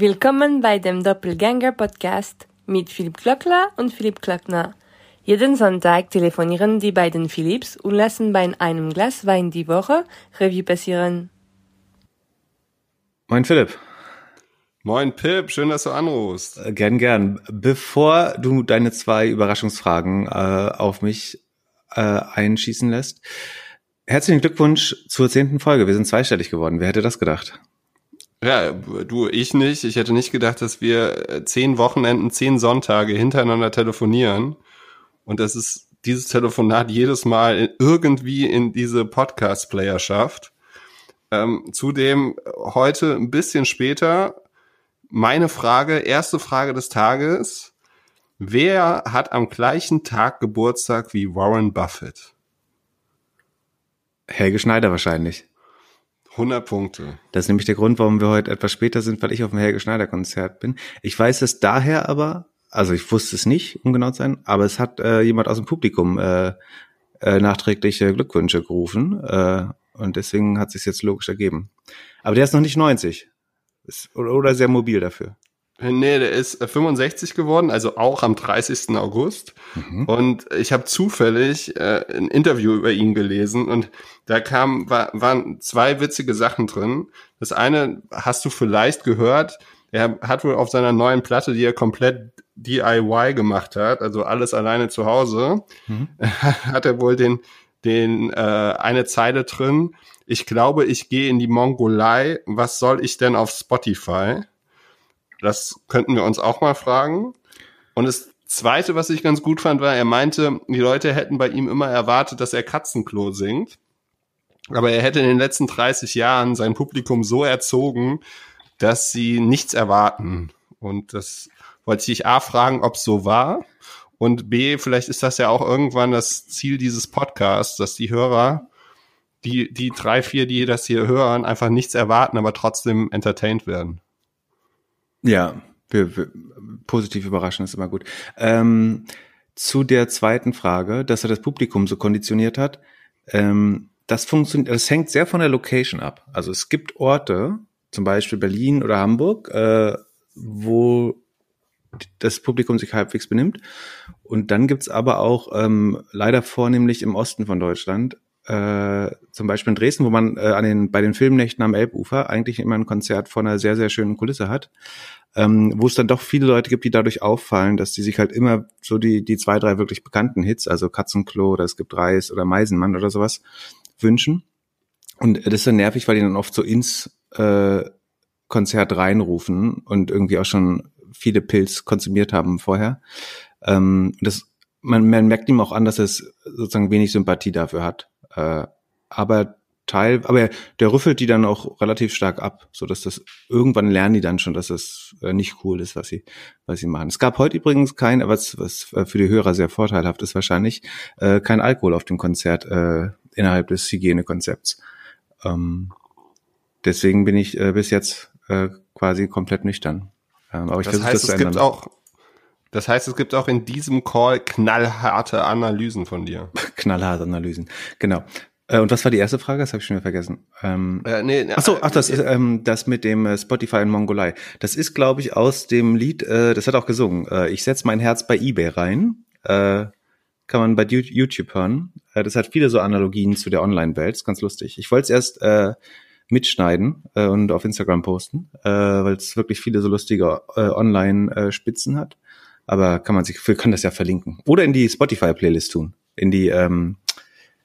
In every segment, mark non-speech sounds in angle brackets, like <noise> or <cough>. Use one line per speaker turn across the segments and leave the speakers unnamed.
Willkommen bei dem Doppelgänger Podcast mit Philipp Klöckler und Philipp Klöckner. Jeden Sonntag telefonieren die beiden Philipps und lassen bei einem Glas Wein die Woche Revue passieren.
Moin Philipp.
Moin Pip, schön, dass du anrufst.
Äh, gern, gern. Bevor du deine zwei Überraschungsfragen äh, auf mich äh, einschießen lässt, herzlichen Glückwunsch zur zehnten Folge. Wir sind zweistellig geworden. Wer hätte das gedacht?
Ja, du, ich nicht. Ich hätte nicht gedacht, dass wir äh, zehn Wochenenden, zehn Sonntage hintereinander telefonieren und dass es dieses Telefonat jedes Mal irgendwie in diese Podcast-Player schafft. Ähm, zudem heute ein bisschen später meine Frage, erste Frage des Tages. Wer hat am gleichen Tag Geburtstag wie Warren Buffett?
Helge Schneider wahrscheinlich.
100 Punkte.
Das ist nämlich der Grund, warum wir heute etwas später sind, weil ich auf dem Helge Schneider Konzert bin. Ich weiß es daher aber, also ich wusste es nicht, um genau zu sein, aber es hat äh, jemand aus dem Publikum äh, äh, nachträgliche Glückwünsche gerufen äh, und deswegen hat sich jetzt logisch ergeben. Aber der ist noch nicht 90 ist, oder, oder sehr mobil dafür.
Nee, der ist 65 geworden, also auch am 30. August. Mhm. Und ich habe zufällig äh, ein Interview über ihn gelesen und da kam, war, waren zwei witzige Sachen drin. Das eine hast du vielleicht gehört, er hat wohl auf seiner neuen Platte, die er komplett DIY gemacht hat, also alles alleine zu Hause, mhm. <laughs> hat er wohl den, den äh, eine Zeile drin. Ich glaube, ich gehe in die Mongolei. Was soll ich denn auf Spotify? Das könnten wir uns auch mal fragen. Und das Zweite, was ich ganz gut fand, war, er meinte, die Leute hätten bei ihm immer erwartet, dass er Katzenklo singt. Aber er hätte in den letzten 30 Jahren sein Publikum so erzogen, dass sie nichts erwarten. Und das wollte ich A fragen, ob es so war. Und B, vielleicht ist das ja auch irgendwann das Ziel dieses Podcasts, dass die Hörer, die, die drei, vier, die das hier hören, einfach nichts erwarten, aber trotzdem entertained werden.
Ja, wir, wir, positiv überraschen ist immer gut. Ähm, zu der zweiten Frage, dass er das Publikum so konditioniert hat, ähm, das funktioniert, das hängt sehr von der Location ab. Also es gibt Orte, zum Beispiel Berlin oder Hamburg, äh, wo das Publikum sich halbwegs benimmt. Und dann gibt's aber auch ähm, leider vornehmlich im Osten von Deutschland, äh, zum Beispiel in Dresden, wo man äh, an den, bei den Filmnächten am Elbufer eigentlich immer ein Konzert vor einer sehr, sehr schönen Kulisse hat, ähm, wo es dann doch viele Leute gibt, die dadurch auffallen, dass die sich halt immer so die, die zwei, drei wirklich bekannten Hits, also Katzenklo oder es gibt Reis oder Meisenmann oder sowas, wünschen. Und das ist dann nervig, weil die dann oft so ins äh, Konzert reinrufen und irgendwie auch schon viele Pilz konsumiert haben vorher. Ähm, das, man, man merkt ihm auch an, dass es sozusagen wenig Sympathie dafür hat. Äh, aber Teil, aber der rüffelt die dann auch relativ stark ab, so dass das irgendwann lernen die dann schon, dass es äh, nicht cool ist, was sie, was sie machen. Es gab heute übrigens kein, was, was für die Hörer sehr vorteilhaft ist wahrscheinlich, äh, kein Alkohol auf dem Konzert äh, innerhalb des Hygienekonzepts. Ähm, deswegen bin ich äh, bis jetzt äh, quasi komplett nüchtern.
Ähm, aber ich das heißt, das es gibt auch, das heißt, es gibt auch in diesem Call knallharte Analysen von dir. <laughs>
knallharte Analysen, genau. Äh, und was war die erste Frage? Das habe ich schon wieder vergessen. Ähm, äh, nee, ach so, ach das, äh, ähm, das mit dem äh, Spotify in Mongolei. Das ist, glaube ich, aus dem Lied. Äh, das hat auch gesungen. Äh, ich setz mein Herz bei eBay rein. Äh, kann man bei YouTube hören. Äh, das hat viele so Analogien zu der Online-Welt. Ist ganz lustig. Ich wollte es erst äh, mitschneiden äh, und auf Instagram posten, äh, weil es wirklich viele so lustige äh, Online-Spitzen hat. Aber kann man sich, wir können das ja verlinken. Oder in die Spotify-Playlist tun. In die, ähm,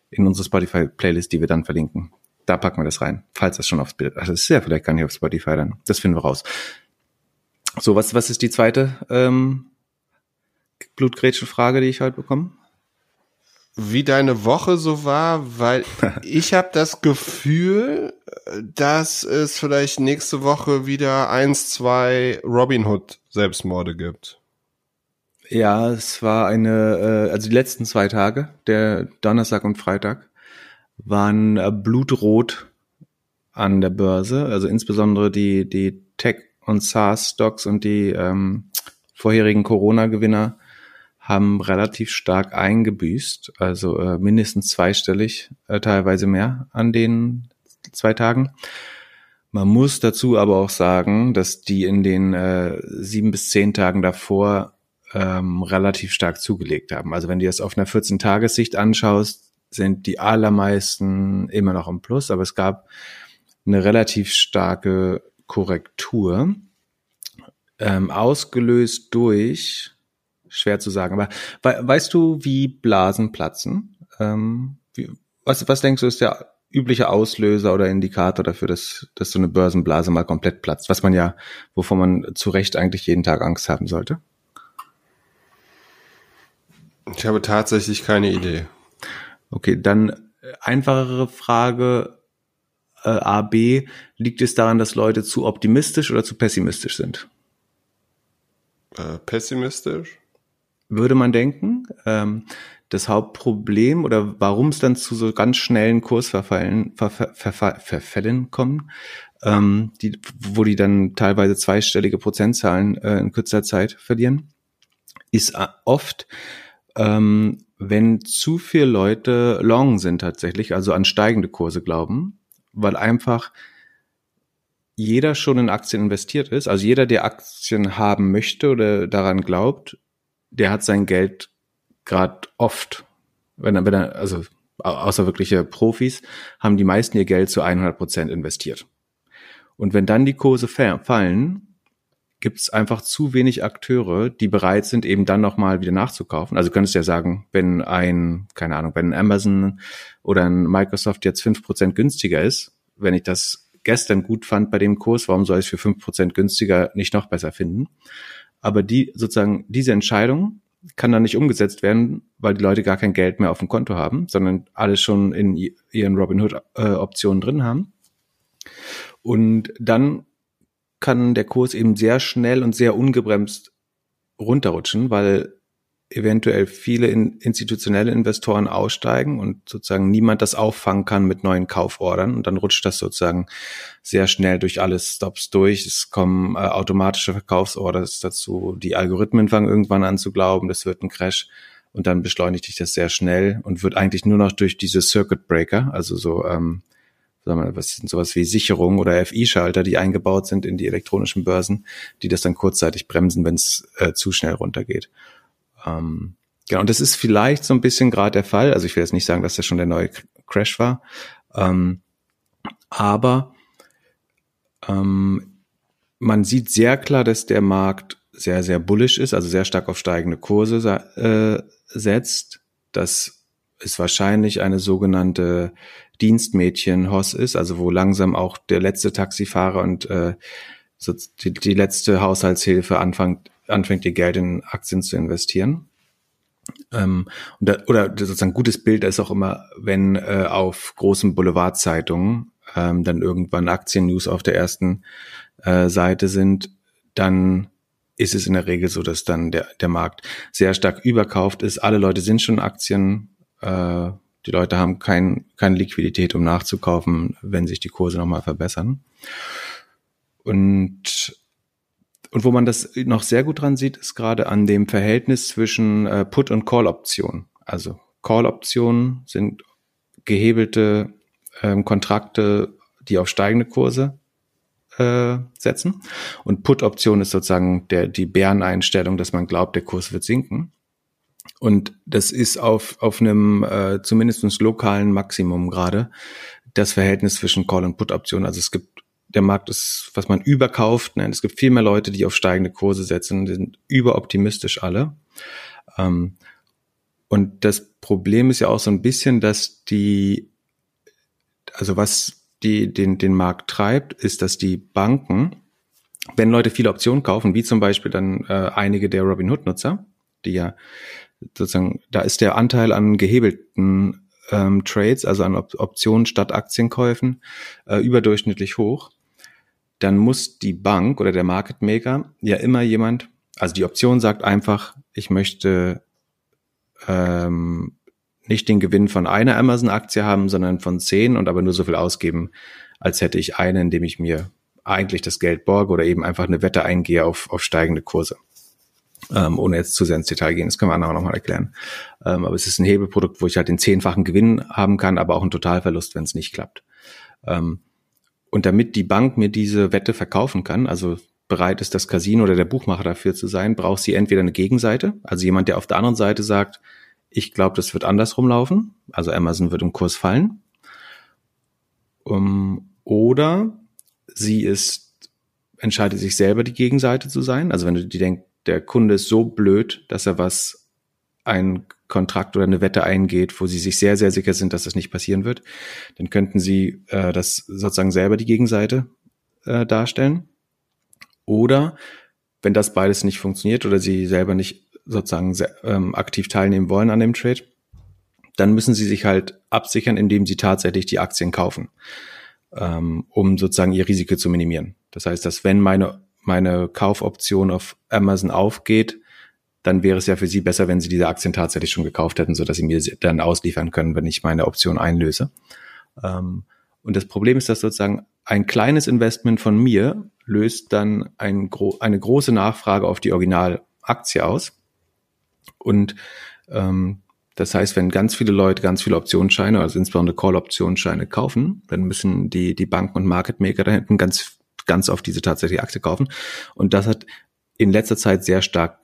in unsere Spotify-Playlist, die wir dann verlinken. Da packen wir das rein, falls das schon aufs Bild. Also ist ja vielleicht gar nicht auf Spotify dann. Das finden wir raus. So, was, was ist die zweite ähm, Blutgrätsche-Frage, die ich heute bekomme?
wie deine Woche so war, weil <laughs> ich habe das Gefühl, dass es vielleicht nächste Woche wieder eins, zwei Robin Hood Selbstmorde gibt.
Ja, es war eine, äh, also die letzten zwei Tage, der Donnerstag und Freitag, waren äh, blutrot an der Börse, also insbesondere die, die Tech- und SaaS-Stocks und die ähm, vorherigen Corona-Gewinner haben relativ stark eingebüßt, also äh, mindestens zweistellig, äh, teilweise mehr an den zwei Tagen. Man muss dazu aber auch sagen, dass die in den äh, sieben bis zehn Tagen davor ähm, relativ stark zugelegt haben. Also wenn du das auf einer 14-Tagessicht anschaust, sind die allermeisten immer noch im Plus, aber es gab eine relativ starke Korrektur, ähm, ausgelöst durch, schwer zu sagen, aber we weißt du, wie Blasen platzen? Ähm, wie, was, was denkst du, ist der übliche Auslöser oder Indikator dafür, dass, dass so eine Börsenblase mal komplett platzt, was man ja, wovon man zu Recht eigentlich jeden Tag Angst haben sollte?
Ich habe tatsächlich keine Idee.
Okay, dann äh, einfachere Frage äh, A, B. Liegt es daran, dass Leute zu optimistisch oder zu pessimistisch sind?
Äh, pessimistisch?
Würde man denken. Ähm, das Hauptproblem oder warum es dann zu so ganz schnellen Kursverfallen, Verf Verf Verfällen kommen, ähm, die, wo die dann teilweise zweistellige Prozentzahlen äh, in kürzer Zeit verlieren, ist äh, oft, ähm, wenn zu viele Leute long sind tatsächlich, also an steigende Kurse glauben, weil einfach jeder schon in Aktien investiert ist, also jeder, der Aktien haben möchte oder daran glaubt, der hat sein Geld gerade oft, wenn er, wenn er, also außer wirkliche Profis, haben die meisten ihr Geld zu 100 Prozent investiert. Und wenn dann die Kurse fallen, gibt es einfach zu wenig Akteure, die bereit sind, eben dann nochmal wieder nachzukaufen. Also du könntest ja sagen, wenn ein, keine Ahnung, wenn ein Amazon oder ein Microsoft jetzt fünf Prozent günstiger ist, wenn ich das gestern gut fand bei dem Kurs, warum soll ich es für fünf Prozent günstiger nicht noch besser finden? Aber die, sozusagen, diese Entscheidung kann dann nicht umgesetzt werden, weil die Leute gar kein Geld mehr auf dem Konto haben, sondern alles schon in ihren Robinhood-Optionen äh, drin haben. Und dann kann der Kurs eben sehr schnell und sehr ungebremst runterrutschen, weil eventuell viele in, institutionelle Investoren aussteigen und sozusagen niemand das auffangen kann mit neuen Kaufordern und dann rutscht das sozusagen sehr schnell durch alle Stops durch. Es kommen äh, automatische Verkaufsorders dazu, die Algorithmen fangen irgendwann an zu glauben, das wird ein Crash und dann beschleunigt sich das sehr schnell und wird eigentlich nur noch durch diese Circuit Breaker, also so ähm, sagen wir, was sind sowas wie Sicherung oder FI-Schalter, die eingebaut sind in die elektronischen Börsen, die das dann kurzzeitig bremsen, wenn es äh, zu schnell runtergeht. Ähm, genau, und das ist vielleicht so ein bisschen gerade der Fall. Also ich will jetzt nicht sagen, dass das schon der neue Crash war, ähm, aber ähm, man sieht sehr klar, dass der Markt sehr, sehr bullish ist, also sehr stark auf steigende Kurse äh, setzt. Das ist wahrscheinlich eine sogenannte Dienstmädchen Hoss ist, also wo langsam auch der letzte Taxifahrer und äh, so die, die letzte Haushaltshilfe anfängt, anfängt ihr Geld in Aktien zu investieren. Ähm, da, oder sozusagen ein gutes Bild ist auch immer, wenn äh, auf großen Boulevardzeitungen ähm, dann irgendwann Aktien-News auf der ersten äh, Seite sind, dann ist es in der Regel so, dass dann der, der Markt sehr stark überkauft ist. Alle Leute sind schon Aktien, äh, die Leute haben kein, keine Liquidität, um nachzukaufen, wenn sich die Kurse nochmal verbessern. Und, und wo man das noch sehr gut dran sieht, ist gerade an dem Verhältnis zwischen äh, Put- und Call-Optionen. Also Call-Optionen sind gehebelte ähm, Kontrakte, die auf steigende Kurse äh, setzen. Und Put-Option ist sozusagen der, die Bäreneinstellung, dass man glaubt, der Kurs wird sinken. Und das ist auf, auf einem äh, zumindest lokalen Maximum gerade das Verhältnis zwischen Call- und Put-Optionen. Also es gibt, der Markt ist, was man überkauft. Ne? Es gibt viel mehr Leute, die auf steigende Kurse setzen, die sind überoptimistisch alle. Ähm, und das Problem ist ja auch so ein bisschen, dass die, also was die, den, den Markt treibt, ist, dass die Banken, wenn Leute viele Optionen kaufen, wie zum Beispiel dann äh, einige der Robinhood-Nutzer, die ja sozusagen, da ist der Anteil an gehebelten ähm, Trades, also an Op Optionen statt Aktienkäufen, äh, überdurchschnittlich hoch. Dann muss die Bank oder der Market Maker ja immer jemand, also die Option sagt einfach, ich möchte ähm, nicht den Gewinn von einer Amazon-Aktie haben, sondern von zehn und aber nur so viel ausgeben, als hätte ich eine, indem ich mir eigentlich das Geld borge oder eben einfach eine Wette eingehe auf, auf steigende Kurse ähm, ohne jetzt zu sehr ins Detail gehen, das können wir anderen nochmal erklären. Ähm, aber es ist ein Hebelprodukt, wo ich halt den zehnfachen Gewinn haben kann, aber auch einen Totalverlust, wenn es nicht klappt. Ähm, Und damit die Bank mir diese Wette verkaufen kann, also bereit ist, das Casino oder der Buchmacher dafür zu sein, braucht sie entweder eine Gegenseite, also jemand, der auf der anderen Seite sagt, ich glaube, das wird andersrum laufen, also Amazon wird im Kurs fallen. Um, oder sie ist, entscheidet sich selber die Gegenseite zu sein. Also wenn du dir denkst, der Kunde ist so blöd, dass er was, ein Kontrakt oder eine Wette eingeht, wo sie sich sehr, sehr sicher sind, dass das nicht passieren wird, dann könnten sie äh, das sozusagen selber die Gegenseite äh, darstellen. Oder wenn das beides nicht funktioniert oder sie selber nicht sozusagen ähm, aktiv teilnehmen wollen an dem Trade, dann müssen sie sich halt absichern, indem sie tatsächlich die Aktien kaufen, ähm, um sozusagen ihr Risiko zu minimieren. Das heißt, dass wenn meine, meine Kaufoption auf Amazon aufgeht, dann wäre es ja für sie besser, wenn sie diese Aktien tatsächlich schon gekauft hätten, so dass sie mir dann ausliefern können, wenn ich meine Option einlöse. Ähm, und das Problem ist, dass sozusagen ein kleines Investment von mir löst dann ein, eine große Nachfrage auf die Originalaktie aus. Und ähm, das heißt, wenn ganz viele Leute ganz viele Optionsscheine, also insbesondere Call-Optionsscheine kaufen, dann müssen die, die Banken und Market Maker da hinten ganz, ganz auf diese tatsächliche Aktie kaufen. Und das hat in letzter Zeit sehr stark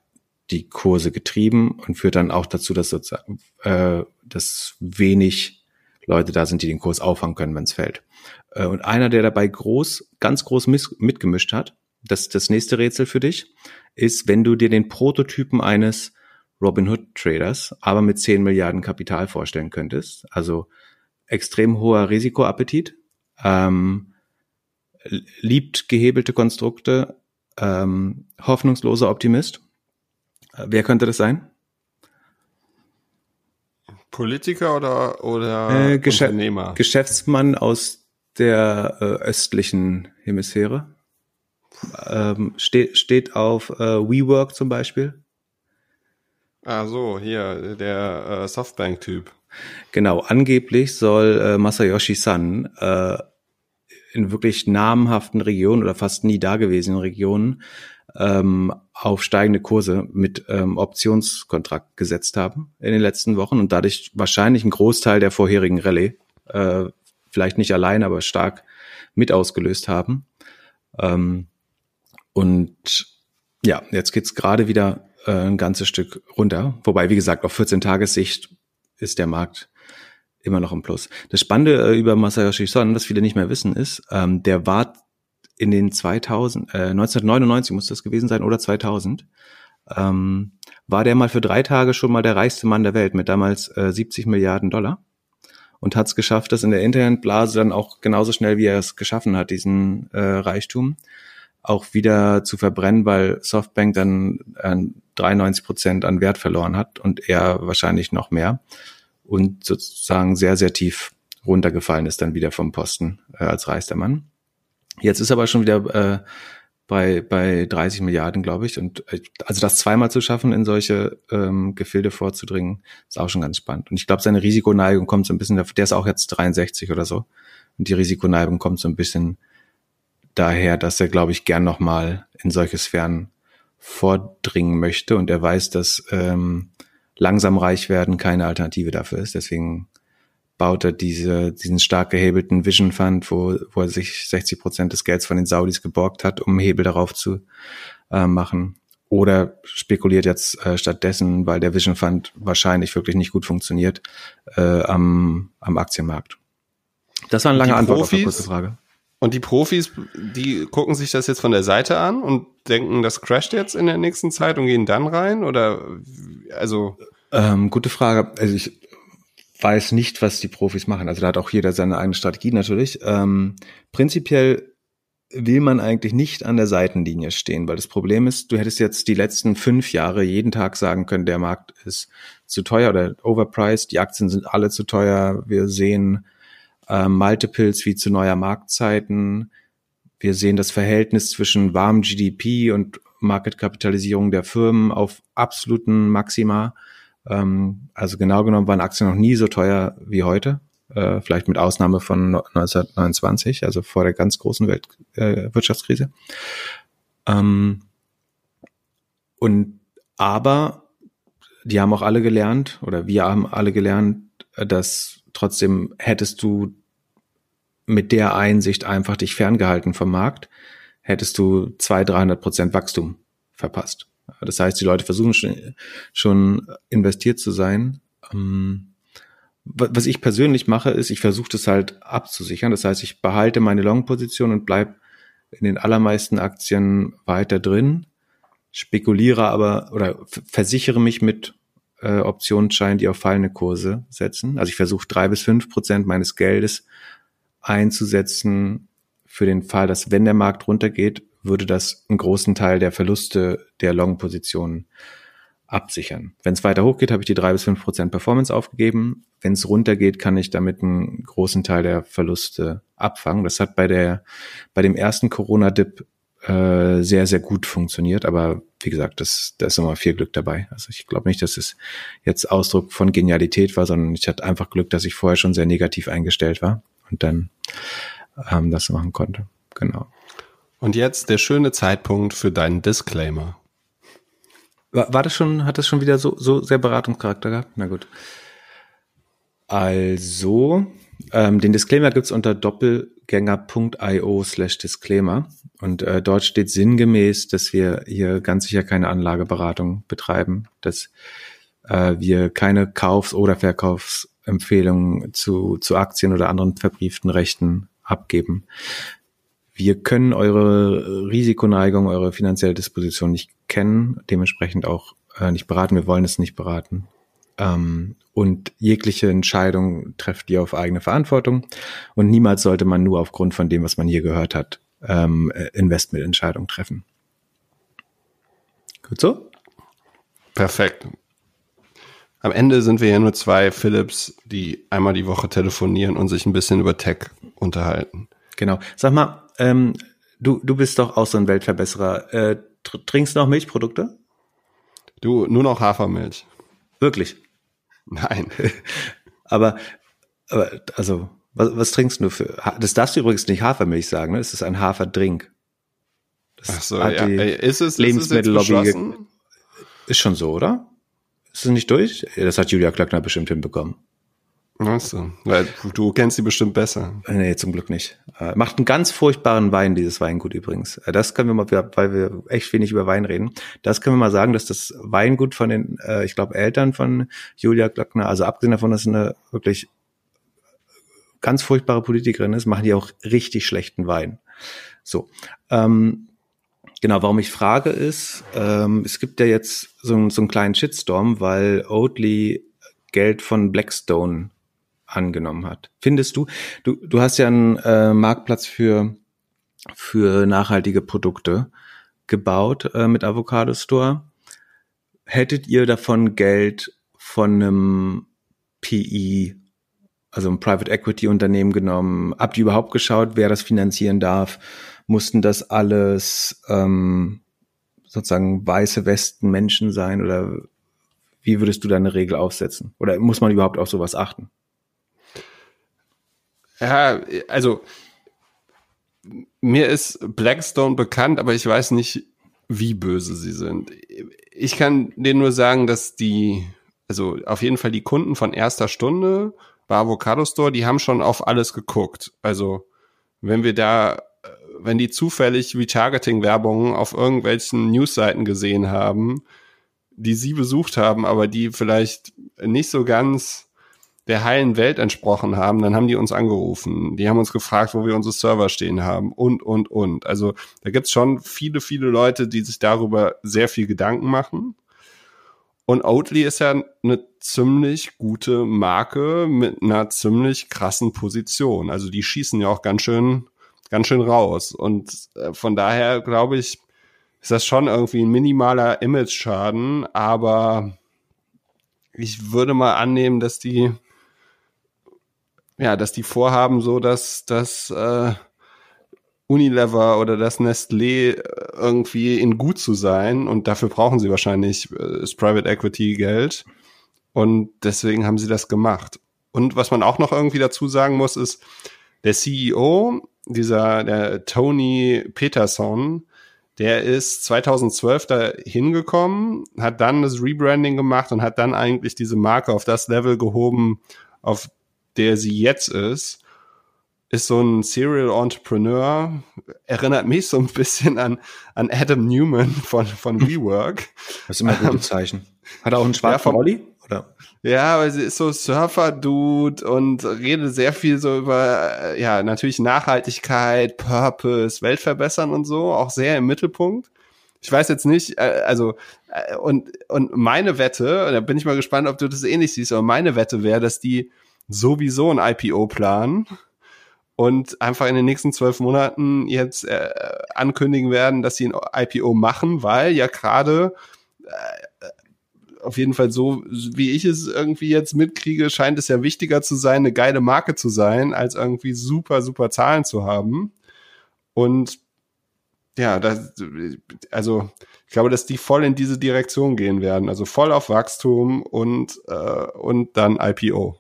die Kurse getrieben und führt dann auch dazu, dass sozusagen, äh, dass wenig Leute da sind, die den Kurs auffangen können, wenn es fällt. Äh, und einer, der dabei groß, ganz groß mitgemischt hat, das das nächste Rätsel für dich, ist, wenn du dir den Prototypen eines Robinhood Traders, aber mit 10 Milliarden Kapital vorstellen könntest. Also extrem hoher Risikoappetit, ähm, liebt gehebelte Konstrukte, ähm, hoffnungsloser Optimist. Äh, wer könnte das sein?
Politiker oder, oder
äh, Geschä Unternehmer? Geschäftsmann aus der äh, östlichen Hemisphäre. Ähm, steht, steht auf äh, WeWork zum Beispiel.
Ah so, hier, der äh, Softbank-Typ.
Genau, angeblich soll äh, Masayoshi Son äh, in wirklich namhaften Regionen oder fast nie dagewesenen Regionen ähm, auf steigende Kurse mit ähm, Optionskontrakt gesetzt haben in den letzten Wochen und dadurch wahrscheinlich einen Großteil der vorherigen Rallye, äh, vielleicht nicht allein, aber stark mit ausgelöst haben. Ähm, und ja, jetzt geht's gerade wieder äh, ein ganzes Stück runter. Wobei, wie gesagt, auf 14 Tagessicht ist der Markt immer noch im Plus. Das Spannende äh, über Masayoshi Son, was viele nicht mehr wissen, ist, ähm, der war in den 2000, äh, 1999 muss das gewesen sein oder 2000, ähm, war der mal für drei Tage schon mal der reichste Mann der Welt mit damals äh, 70 Milliarden Dollar und hat es geschafft, das in der Internetblase dann auch genauso schnell, wie er es geschaffen hat, diesen äh, Reichtum auch wieder zu verbrennen, weil Softbank dann äh, 93 Prozent an Wert verloren hat und er wahrscheinlich noch mehr und sozusagen sehr, sehr tief runtergefallen ist dann wieder vom Posten äh, als reichster Mann. Jetzt ist aber schon wieder äh, bei, bei 30 Milliarden, glaube ich. Und äh, also das zweimal zu schaffen, in solche ähm, Gefilde vorzudringen, ist auch schon ganz spannend. Und ich glaube, seine Risikoneigung kommt so ein bisschen, der ist auch jetzt 63 oder so. Und die Risikoneigung kommt so ein bisschen daher, dass er, glaube ich, gern nochmal in solche Sphären vordringen möchte. Und er weiß, dass ähm, langsam reich werden keine Alternative dafür ist. Deswegen baut er diese, diesen stark gehebelten Vision Fund, wo, wo er sich 60 Prozent des Gelds von den Saudis geborgt hat, um Hebel darauf zu äh, machen. Oder spekuliert jetzt äh, stattdessen, weil der Vision Fund wahrscheinlich wirklich nicht gut funktioniert, äh, am, am Aktienmarkt. Das war eine lange Antwort Profis, auf eine kurze Frage.
Und die Profis, die gucken sich das jetzt von der Seite an und denken, das crasht jetzt in der nächsten Zeit und gehen dann rein? Oder also?
Ähm, gute Frage. Also ich weiß nicht, was die Profis machen. Also da hat auch jeder seine eigene Strategie natürlich. Ähm, prinzipiell will man eigentlich nicht an der Seitenlinie stehen, weil das Problem ist, du hättest jetzt die letzten fünf Jahre jeden Tag sagen können, der Markt ist zu teuer oder overpriced, die Aktien sind alle zu teuer, wir sehen äh, Multiples wie zu neuer Marktzeiten, wir sehen das Verhältnis zwischen warmem GDP und Marketkapitalisierung der Firmen auf absoluten Maxima. Ähm, also genau genommen waren Aktien noch nie so teuer wie heute. Äh, vielleicht mit Ausnahme von 1929, also vor der ganz großen Weltwirtschaftskrise. Äh, ähm, und aber die haben auch alle gelernt, oder wir haben alle gelernt, dass trotzdem hättest du mit der Einsicht einfach dich ferngehalten vom Markt, hättest du 200, 300 Prozent Wachstum verpasst. Das heißt, die Leute versuchen schon, schon investiert zu sein. Ähm, was ich persönlich mache, ist, ich versuche das halt abzusichern. Das heißt, ich behalte meine Long-Position und bleib in den allermeisten Aktien weiter drin, spekuliere aber oder versichere mich mit äh, Optionsscheinen, die auf fallende Kurse setzen. Also ich versuche drei bis fünf Prozent meines Geldes einzusetzen für den Fall, dass wenn der Markt runtergeht, würde das einen großen Teil der Verluste der Long-Positionen absichern. Wenn es weiter hochgeht, habe ich die drei bis fünf Prozent Performance aufgegeben. Wenn es runtergeht, kann ich damit einen großen Teil der Verluste abfangen. Das hat bei der bei dem ersten Corona-Dip äh, sehr sehr gut funktioniert. Aber wie gesagt, das da ist immer viel Glück dabei. Also ich glaube nicht, dass es jetzt Ausdruck von Genialität war, sondern ich hatte einfach Glück, dass ich vorher schon sehr negativ eingestellt war und dann ähm, das machen konnte. Genau.
Und jetzt der schöne Zeitpunkt für deinen Disclaimer.
War, war das schon, hat das schon wieder so, so sehr Beratungscharakter gehabt? Na gut. Also, ähm, den Disclaimer gibt's unter doppelgänger.io slash Disclaimer. Und äh, dort steht sinngemäß, dass wir hier ganz sicher keine Anlageberatung betreiben, dass äh, wir keine Kaufs- oder Verkaufsempfehlungen zu, zu Aktien oder anderen verbrieften Rechten abgeben. Wir können eure Risikoneigung, eure finanzielle Disposition nicht kennen, dementsprechend auch äh, nicht beraten. Wir wollen es nicht beraten. Ähm, und jegliche Entscheidung trefft ihr auf eigene Verantwortung. Und niemals sollte man nur aufgrund von dem, was man hier gehört hat, ähm, Investmententscheidungen treffen. Gut so?
Perfekt. Am Ende sind wir ja nur zwei Philips, die einmal die Woche telefonieren und sich ein bisschen über Tech unterhalten.
Genau. Sag mal, ähm, du, du bist doch auch so ein Weltverbesserer. Äh, trinkst du noch Milchprodukte?
Du, nur noch Hafermilch.
Wirklich?
Nein.
aber, aber, also, was, was trinkst du für? Das darfst du übrigens nicht Hafermilch sagen, ne? Es ist ein Haferdrink.
Das Ach so, ja. Ist es,
Lebensmittellobby. Ist, ist schon so, oder? Ist es nicht durch? Das hat Julia Klöckner bestimmt hinbekommen.
Weißt du, weil du kennst sie bestimmt besser.
Nee, zum Glück nicht. Äh, macht einen ganz furchtbaren Wein, dieses Weingut übrigens. Äh, das können wir mal, weil wir echt wenig über Wein reden. Das können wir mal sagen, dass das Weingut von den, äh, ich glaube, Eltern von Julia Glöckner, also abgesehen davon, dass eine wirklich ganz furchtbare Politikerin ist, machen die auch richtig schlechten Wein. So. Ähm, genau, warum ich frage ist, ähm, es gibt ja jetzt so, so einen kleinen Shitstorm, weil Oatly Geld von Blackstone angenommen hat. Findest du, du, du hast ja einen äh, Marktplatz für, für nachhaltige Produkte gebaut äh, mit Avocado Store. Hättet ihr davon Geld von einem PE, also ein Private Equity Unternehmen genommen? Habt ihr überhaupt geschaut, wer das finanzieren darf? Mussten das alles ähm, sozusagen weiße Westen Menschen sein oder wie würdest du deine Regel aufsetzen? Oder muss man überhaupt auf sowas achten?
Ja, also mir ist Blackstone bekannt, aber ich weiß nicht, wie böse sie sind. Ich kann denen nur sagen, dass die, also auf jeden Fall die Kunden von erster Stunde bei Avocado Store, die haben schon auf alles geguckt. Also wenn wir da, wenn die zufällig Retargeting-Werbungen auf irgendwelchen Newsseiten gesehen haben, die sie besucht haben, aber die vielleicht nicht so ganz der heilen Welt entsprochen haben, dann haben die uns angerufen. Die haben uns gefragt, wo wir unsere Server stehen haben und, und, und. Also da gibt's schon viele, viele Leute, die sich darüber sehr viel Gedanken machen. Und Oatly ist ja eine ziemlich gute Marke mit einer ziemlich krassen Position. Also die schießen ja auch ganz schön, ganz schön raus. Und äh, von daher glaube ich, ist das schon irgendwie ein minimaler Image-Schaden, aber ich würde mal annehmen, dass die ja, dass die vorhaben, so dass das äh, Unilever oder das Nestlé äh, irgendwie in gut zu sein und dafür brauchen sie wahrscheinlich äh, das Private Equity Geld und deswegen haben sie das gemacht. Und was man auch noch irgendwie dazu sagen muss, ist, der CEO, dieser, der Tony Peterson, der ist 2012 da hingekommen, hat dann das Rebranding gemacht und hat dann eigentlich diese Marke auf das Level gehoben, auf der sie jetzt ist. ist so ein Serial Entrepreneur, erinnert mich so ein bisschen an, an Adam Newman von, von WeWork.
Das ist immer ein gutes Zeichen. Hat er auch einen schwarzen
Ja,
Rolli? Oder?
Ja, aber sie ist so Surfer-Dude und redet sehr viel so über, äh, ja, natürlich Nachhaltigkeit, Purpose, Welt verbessern und so, auch sehr im Mittelpunkt. Ich weiß jetzt nicht, äh, also, äh, und, und meine Wette, da bin ich mal gespannt, ob du das ähnlich siehst, aber meine Wette wäre, dass die sowieso ein IPO planen und einfach in den nächsten zwölf Monaten jetzt äh, ankündigen werden, dass sie ein IPO machen, weil ja gerade auf jeden Fall so, wie ich es irgendwie jetzt mitkriege, scheint es ja wichtiger zu sein, eine geile Marke zu sein, als irgendwie super, super Zahlen zu haben. Und ja, das, also ich glaube, dass die voll in diese Direktion gehen werden. Also voll auf Wachstum und, äh, und dann IPO.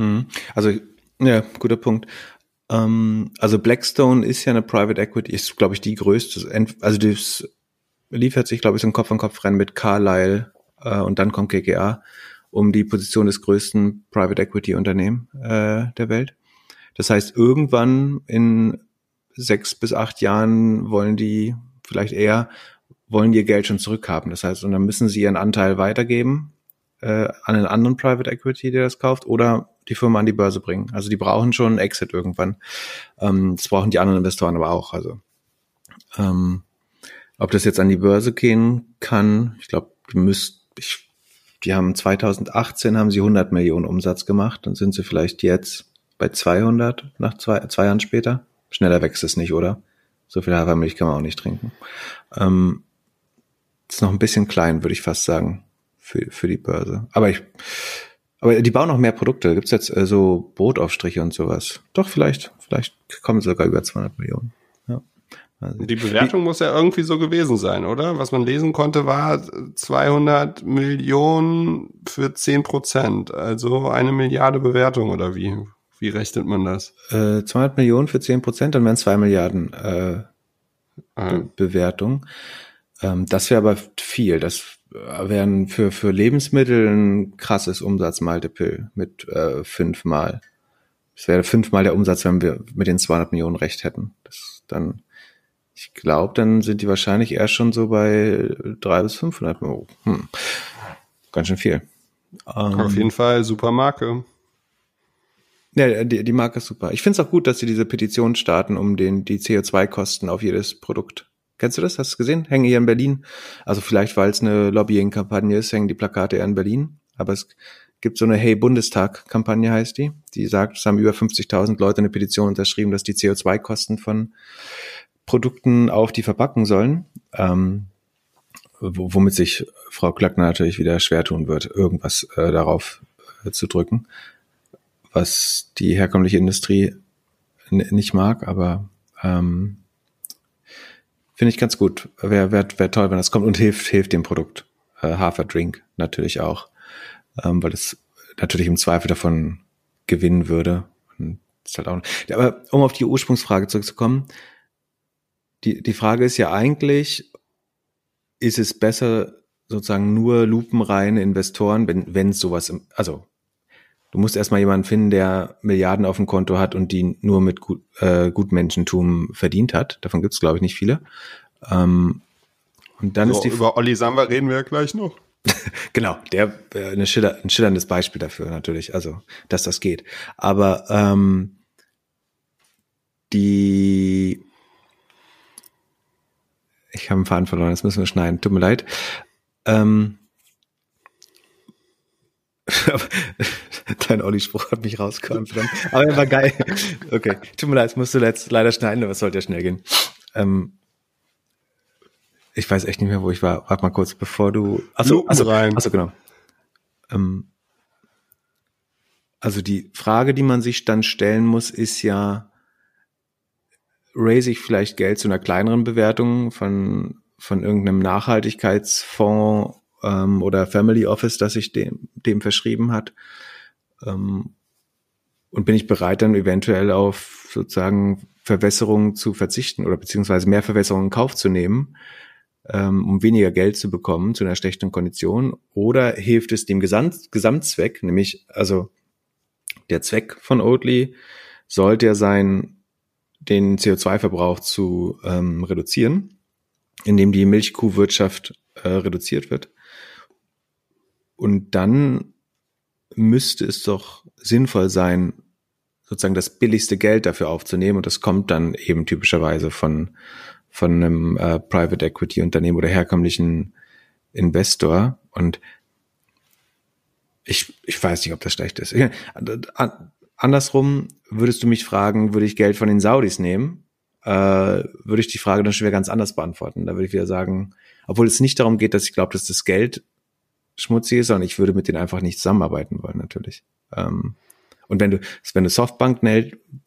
Hm. Also, ja, guter Punkt. Ähm, also Blackstone ist ja eine Private Equity, ist, glaube ich, die größte. Also das liefert sich, glaube ich, so ein Kopf-an-Kopf-Rennen mit Carlyle äh, und dann kommt KKA um die Position des größten Private Equity Unternehmen äh, der Welt. Das heißt, irgendwann in sechs bis acht Jahren wollen die vielleicht eher wollen ihr Geld schon zurückhaben. Das heißt, und dann müssen sie ihren Anteil weitergeben äh, an einen anderen Private Equity, der das kauft, oder die Firma an die Börse bringen. Also die brauchen schon einen Exit irgendwann. Ähm, das brauchen die anderen Investoren aber auch. Also ähm, ob das jetzt an die Börse gehen kann, ich glaube, die müsst, ich, die haben 2018 haben sie 100 Millionen Umsatz gemacht, dann sind sie vielleicht jetzt bei 200 nach zwei, zwei Jahren später. Schneller wächst es nicht, oder? So viel Hafermilch kann man auch nicht trinken. Ähm, ist noch ein bisschen klein, würde ich fast sagen, für, für die Börse. Aber ich, aber die bauen noch mehr Produkte. Gibt's jetzt äh, so Brotaufstriche und sowas? Doch, vielleicht, vielleicht kommen sogar über 200 Millionen. Ja. Also,
Die Bewertung muss ja irgendwie so gewesen sein, oder? Was man lesen konnte, war 200 Millionen für 10 Prozent. Also eine Milliarde Bewertung oder wie? Wie rechnet man das?
äh, 200 Millionen für 10 Prozent, dann wären 2 Milliarden äh,
Äh,
Be Bewertung. Ähm, das wäre aber viel. Das wären für, für Lebensmittel ein krasses Umsatzmultiple mit äh, fünfmal. Das wäre fünfmal der Umsatz, wenn wir mit den 200 Millionen recht hätten. Das dann, ich glaube, dann sind die wahrscheinlich erst schon so bei 300 bis 500 Millionen. Hm. Ganz schön viel. Ähm,
Auf jeden Fall super Marke.
ja, die, die Marke ist super. Ich finde es auch gut, dass sie diese Petition starten, um den, die CO2-Kosten auf jedes Produkt. Kennst du das? Hast du es gesehen? Hängen hier in Berlin. Also vielleicht, weil es eine Lobbying-Kampagne ist, hängen die Plakate eher in Berlin. Aber es gibt so eine Hey Bundestag-Kampagne heißt die. Die sagt, es haben über 50.000 Leute eine Petition unterschrieben, dass die CO2-Kosten von Produkten auf die verpacken sollen. Ähm, wo- womit sich Frau Klöckner natürlich wieder schwer tun wird, irgendwas äh, darauf äh, zu drücken was die herkömmliche Industrie nicht mag, aber ähm, finde ich ganz gut. Wäre wär, wär toll, wenn das kommt und hilft, hilft dem Produkt. Äh, Haferdrink natürlich auch, ähm, weil es natürlich im Zweifel davon gewinnen würde. Ist halt auch, aber um auf die Ursprungsfrage zurückzukommen, die, die Frage ist ja eigentlich, ist es besser, sozusagen nur lupenreine Investoren, wenn wenn sowas, im, also Du musst erstmal jemanden finden, der Milliarden auf dem Konto hat und die nur mit gut, äh, Gutmenschentum verdient hat. Davon gibt's glaube ich, nicht viele. Ähm, und dann
So,
ist die
über Olli Samba reden wir ja gleich noch. <laughs>
genau der äh, eine Schiller, ein schillerndes Beispiel dafür natürlich, also dass das geht. Aber ähm, die ich habe einen Faden verloren, das müssen wir schneiden. Tut mir leid. Ähm, <laughs> Dein Olli-Spruch hat mich rausgehauen. Aber er war geil. Okay, tut mir leid, musst du jetzt leider schneiden, aber es sollte ja schnell gehen. Ähm, ich weiß echt nicht mehr, wo ich war. Warte mal kurz, bevor du. Achso,
Lupen
achso,
rein.
achso genau. Ähm, also die Frage, die man sich dann stellen muss, ist ja, raise ich vielleicht Geld zu einer kleineren Bewertung von, von irgendeinem Nachhaltigkeitsfonds ähm, oder Family Office, das sich dem, dem verschrieben hat? Ähm, und bin ich bereit, dann eventuell auf sozusagen Verwässerungen zu verzichten oder beziehungsweise mehr Verwässerungen in Kauf zu nehmen, ähm, um weniger Geld zu bekommen zu einer schlechten Kondition? Oder hilft es dem Gesamt, Gesamtzweck, nämlich also der Zweck von Oatly, sollte ja sein, den CO2-Verbrauch zu ähm, reduzieren, indem die Milchkuhwirtschaft äh, reduziert wird. Und dann müsste es doch sinnvoll sein, sozusagen das billigste Geld dafür aufzunehmen. Und das kommt dann eben typischerweise von, von einem äh, Private Equity Unternehmen oder herkömmlichen Investor. Und ich, ich weiß nicht, ob das schlecht ist. Andersrum würdest du mich fragen, würde ich Geld von den Saudis nehmen, äh, würde ich die Frage dann schon wieder ganz anders beantworten. Da würde ich wieder sagen, obwohl es nicht darum geht, dass ich glaube, dass das Geld schmutzig ist, sondern ich würde mit denen einfach nicht zusammenarbeiten wollen, natürlich. Ähm, und wenn du, wenn du Softbank,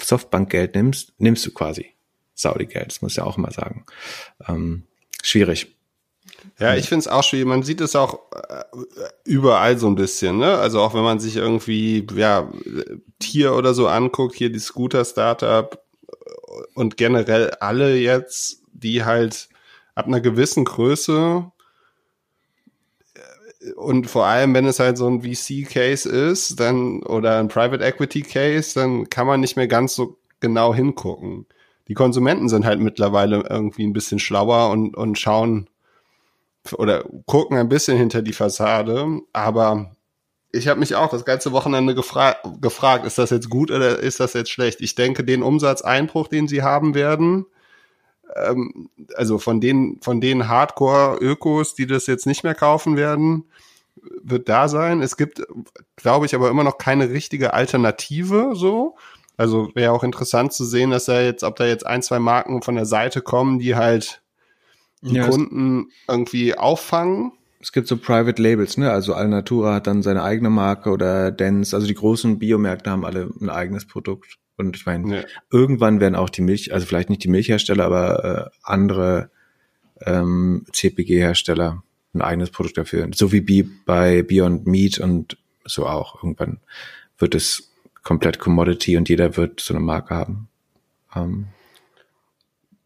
Softbank Geld nimmst, nimmst du quasi Saudi-Geld. Das muss ich ja auch mal sagen. Ähm, schwierig.
Ja, ich finde es auch schwierig. Man sieht es auch äh, überall so ein bisschen, ne? Also auch wenn man sich irgendwie, ja, Tier oder so anguckt, hier die Scooter-Startup und generell alle jetzt, die halt ab einer gewissen Größe und vor allem, wenn es halt so ein VC-Case ist, dann oder ein Private Equity-Case, dann kann man nicht mehr ganz so genau hingucken. Die Konsumenten sind halt mittlerweile irgendwie ein bisschen schlauer und, und schauen, oder gucken ein bisschen hinter die Fassade, aber ich habe mich auch das ganze Wochenende gefra gefragt, ist das jetzt gut oder ist das jetzt schlecht? Ich denke, den Umsatzeinbruch, den sie haben werden, ähm, also von den, von den Hardcore-Ökos, die das jetzt nicht mehr kaufen werden, wird da sein. Es gibt, glaube ich, aber immer noch keine richtige Alternative so. Also wäre auch interessant zu sehen, dass da jetzt, ob da jetzt ein, zwei Marken von der Seite kommen, die halt die ja, Kunden irgendwie auffangen.
Es gibt so Private Labels, ne? Also Alnatura hat dann seine eigene Marke oder Dance. Also die großen Biomärkte haben alle ein eigenes Produkt. Und ich meine, ja. irgendwann werden auch die Milch, also vielleicht nicht die Milchhersteller, aber äh, andere ähm, CPG-Hersteller ein eigenes Produkt dafür. So wie bei Beyond Meat und so auch. Irgendwann wird es komplett Commodity und jeder wird so eine Marke haben. Ähm,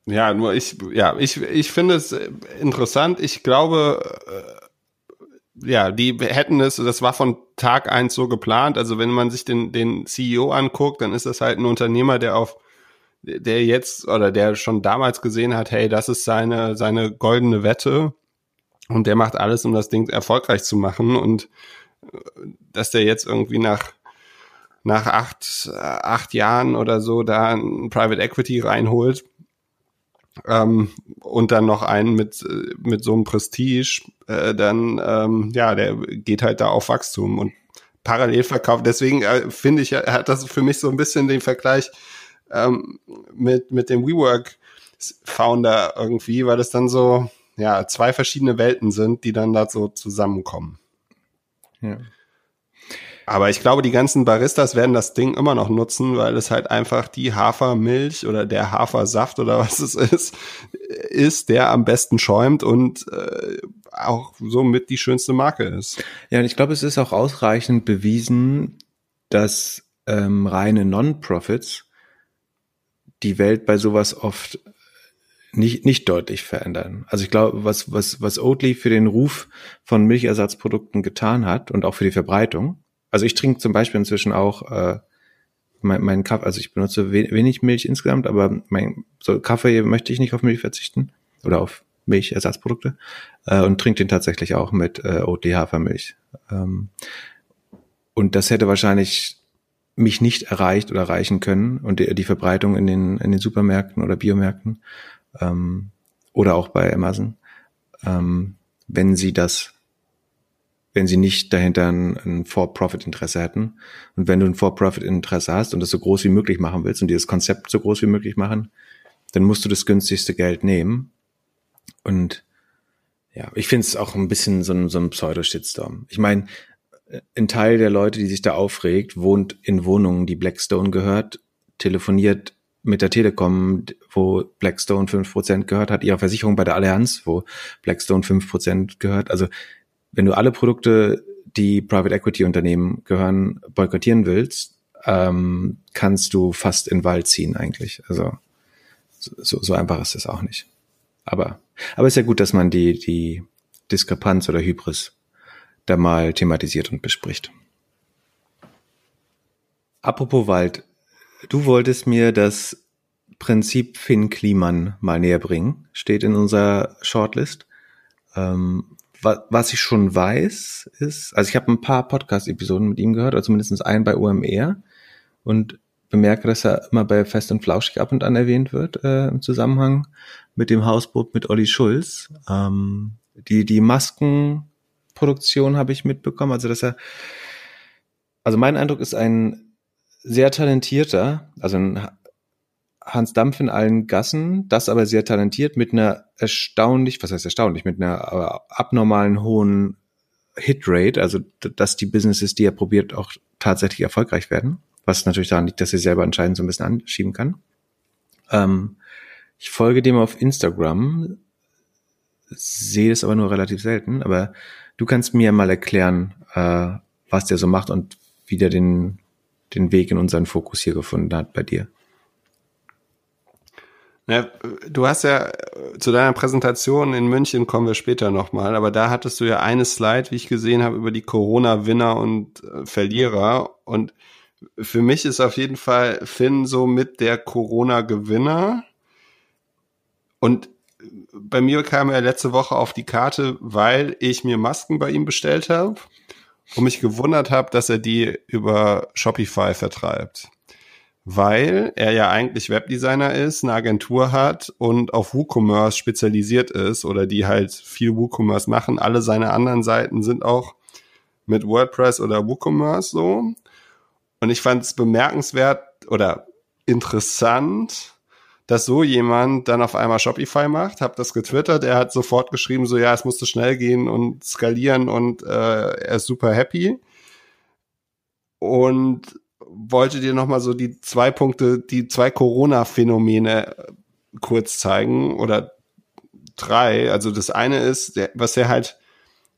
ja, nur ich, ja, ich, ich finde es interessant. Ich glaube, äh, ja, die hätten es, das war von Tag eins so geplant. Also wenn man sich den, den CEO anguckt, dann ist das halt ein Unternehmer, der auf, der jetzt oder der schon damals gesehen hat, hey, das ist seine, seine goldene Wette und der macht alles, um das Ding erfolgreich zu machen und äh, dass der jetzt irgendwie nach nach acht, acht Jahren oder so da ein Private Equity reinholt, ähm, und dann noch einen mit, mit so einem Prestige, äh, dann, ähm, ja, der geht halt da auf Wachstum und parallel verkauft. Deswegen äh, finde ich, hat das für mich so ein bisschen den Vergleich ähm, mit, mit dem WeWork Founder irgendwie, weil es dann so, ja, zwei verschiedene Welten sind, die dann da so zusammenkommen. Ja. Aber ich glaube, die ganzen Baristas werden das Ding immer noch nutzen, weil es halt einfach die Hafermilch oder der Hafersaft oder <laughs> was es ist, ist, der am besten schäumt und äh, auch somit die schönste Marke ist.
Ja, und ich glaube, es ist auch ausreichend bewiesen, dass ähm, reine Non-Profits die Welt bei sowas oft nicht, nicht deutlich verändern. Also ich glaube, was, was, was Oatly für den Ruf von Milchersatzprodukten getan hat und auch für die Verbreitung, also ich trinke zum Beispiel inzwischen auch äh, mein, mein Kaffee, also ich benutze wenig Milch insgesamt, aber mein so Kaffee möchte ich nicht auf Milch verzichten oder auf Milchersatzprodukte äh, und trinke den tatsächlich auch mit äh, Oatly Hafermilch. Ähm, und das hätte wahrscheinlich mich nicht erreicht oder erreichen können und die, die Verbreitung in den in den Supermärkten oder Biomärkten ähm, oder auch bei Amazon, ähm, wenn sie das wenn sie nicht dahinter ein, ein For-Profit-Interesse hätten. Und wenn du ein For-Profit-Interesse hast und das so groß wie möglich machen willst und dieses Konzept so groß wie möglich machen, dann musst du das günstigste Geld nehmen. Und ja, ich finde es auch ein bisschen so ein, so ein Pseudo-Shitstorm. Ich meine, ein Teil der Leute, die sich da aufregt, wohnt in Wohnungen, die Blackstone gehört, telefoniert mit der Telekom, wo Blackstone fünf Prozent gehört, hat ihre Versicherung bei der Allianz, wo Blackstone fünf Prozent gehört. Also wenn du alle Produkte, die Private Equity Unternehmen gehören, boykottieren willst, ähm, kannst du fast in Wald ziehen eigentlich. Also so, so einfach ist es auch nicht. Aber, aber ist ja gut, dass man die, die Diskrepanz oder Hybris da mal thematisiert und bespricht. Apropos Wald, du wolltest mir das Prinzip Finn Kliman mal näher bringen. Steht in unserer Shortlist. Ähm, was ich schon weiß, ist, also ich habe ein paar Podcast-Episoden mit ihm gehört, oder zumindest einen bei UMR und bemerke, dass er immer bei Fest und Flauschig ab und an erwähnt wird äh, im Zusammenhang mit dem Hausboot mit Olli Schulz. Ähm, die, die Maskenproduktion habe ich mitbekommen, also dass er, also mein Eindruck ist ein sehr talentierter, also ein Hans Dampf in allen Gassen, das aber sehr talentiert mit einer erstaunlich, was heißt erstaunlich, mit einer abnormalen hohen Hitrate, also dass die Businesses, die er probiert, auch tatsächlich erfolgreich werden, was natürlich daran liegt, dass er selber entscheidend so ein bisschen anschieben kann. Ähm, ich folge dem auf Instagram, sehe es aber nur relativ selten, aber du kannst mir mal erklären, äh, was der so macht und wie der den, den Weg in unseren Fokus hier gefunden hat bei dir.
Ja, du hast ja zu deiner Präsentation in München kommen wir später nochmal, aber da hattest du ja eine Slide, wie ich gesehen habe, über die Corona-Winner und äh, Verlierer. Und für mich ist auf jeden Fall Finn so mit der Corona-Gewinner. Und bei mir kam er letzte Woche auf die Karte, weil ich mir Masken bei ihm bestellt habe und mich gewundert habe, dass er die über Shopify vertreibt weil er ja eigentlich Webdesigner ist, eine Agentur hat und auf WooCommerce spezialisiert ist oder die halt viel WooCommerce machen. Alle seine anderen Seiten sind auch mit WordPress oder WooCommerce so. Und ich fand es bemerkenswert oder interessant, dass so jemand dann auf einmal Shopify macht, hab das getwittert, er hat sofort geschrieben, so ja, es musste schnell gehen und skalieren und äh, er ist super happy. Und wollte dir nochmal so die zwei Punkte, die zwei Corona-Phänomene äh, kurz zeigen oder drei. Also das eine ist, was er halt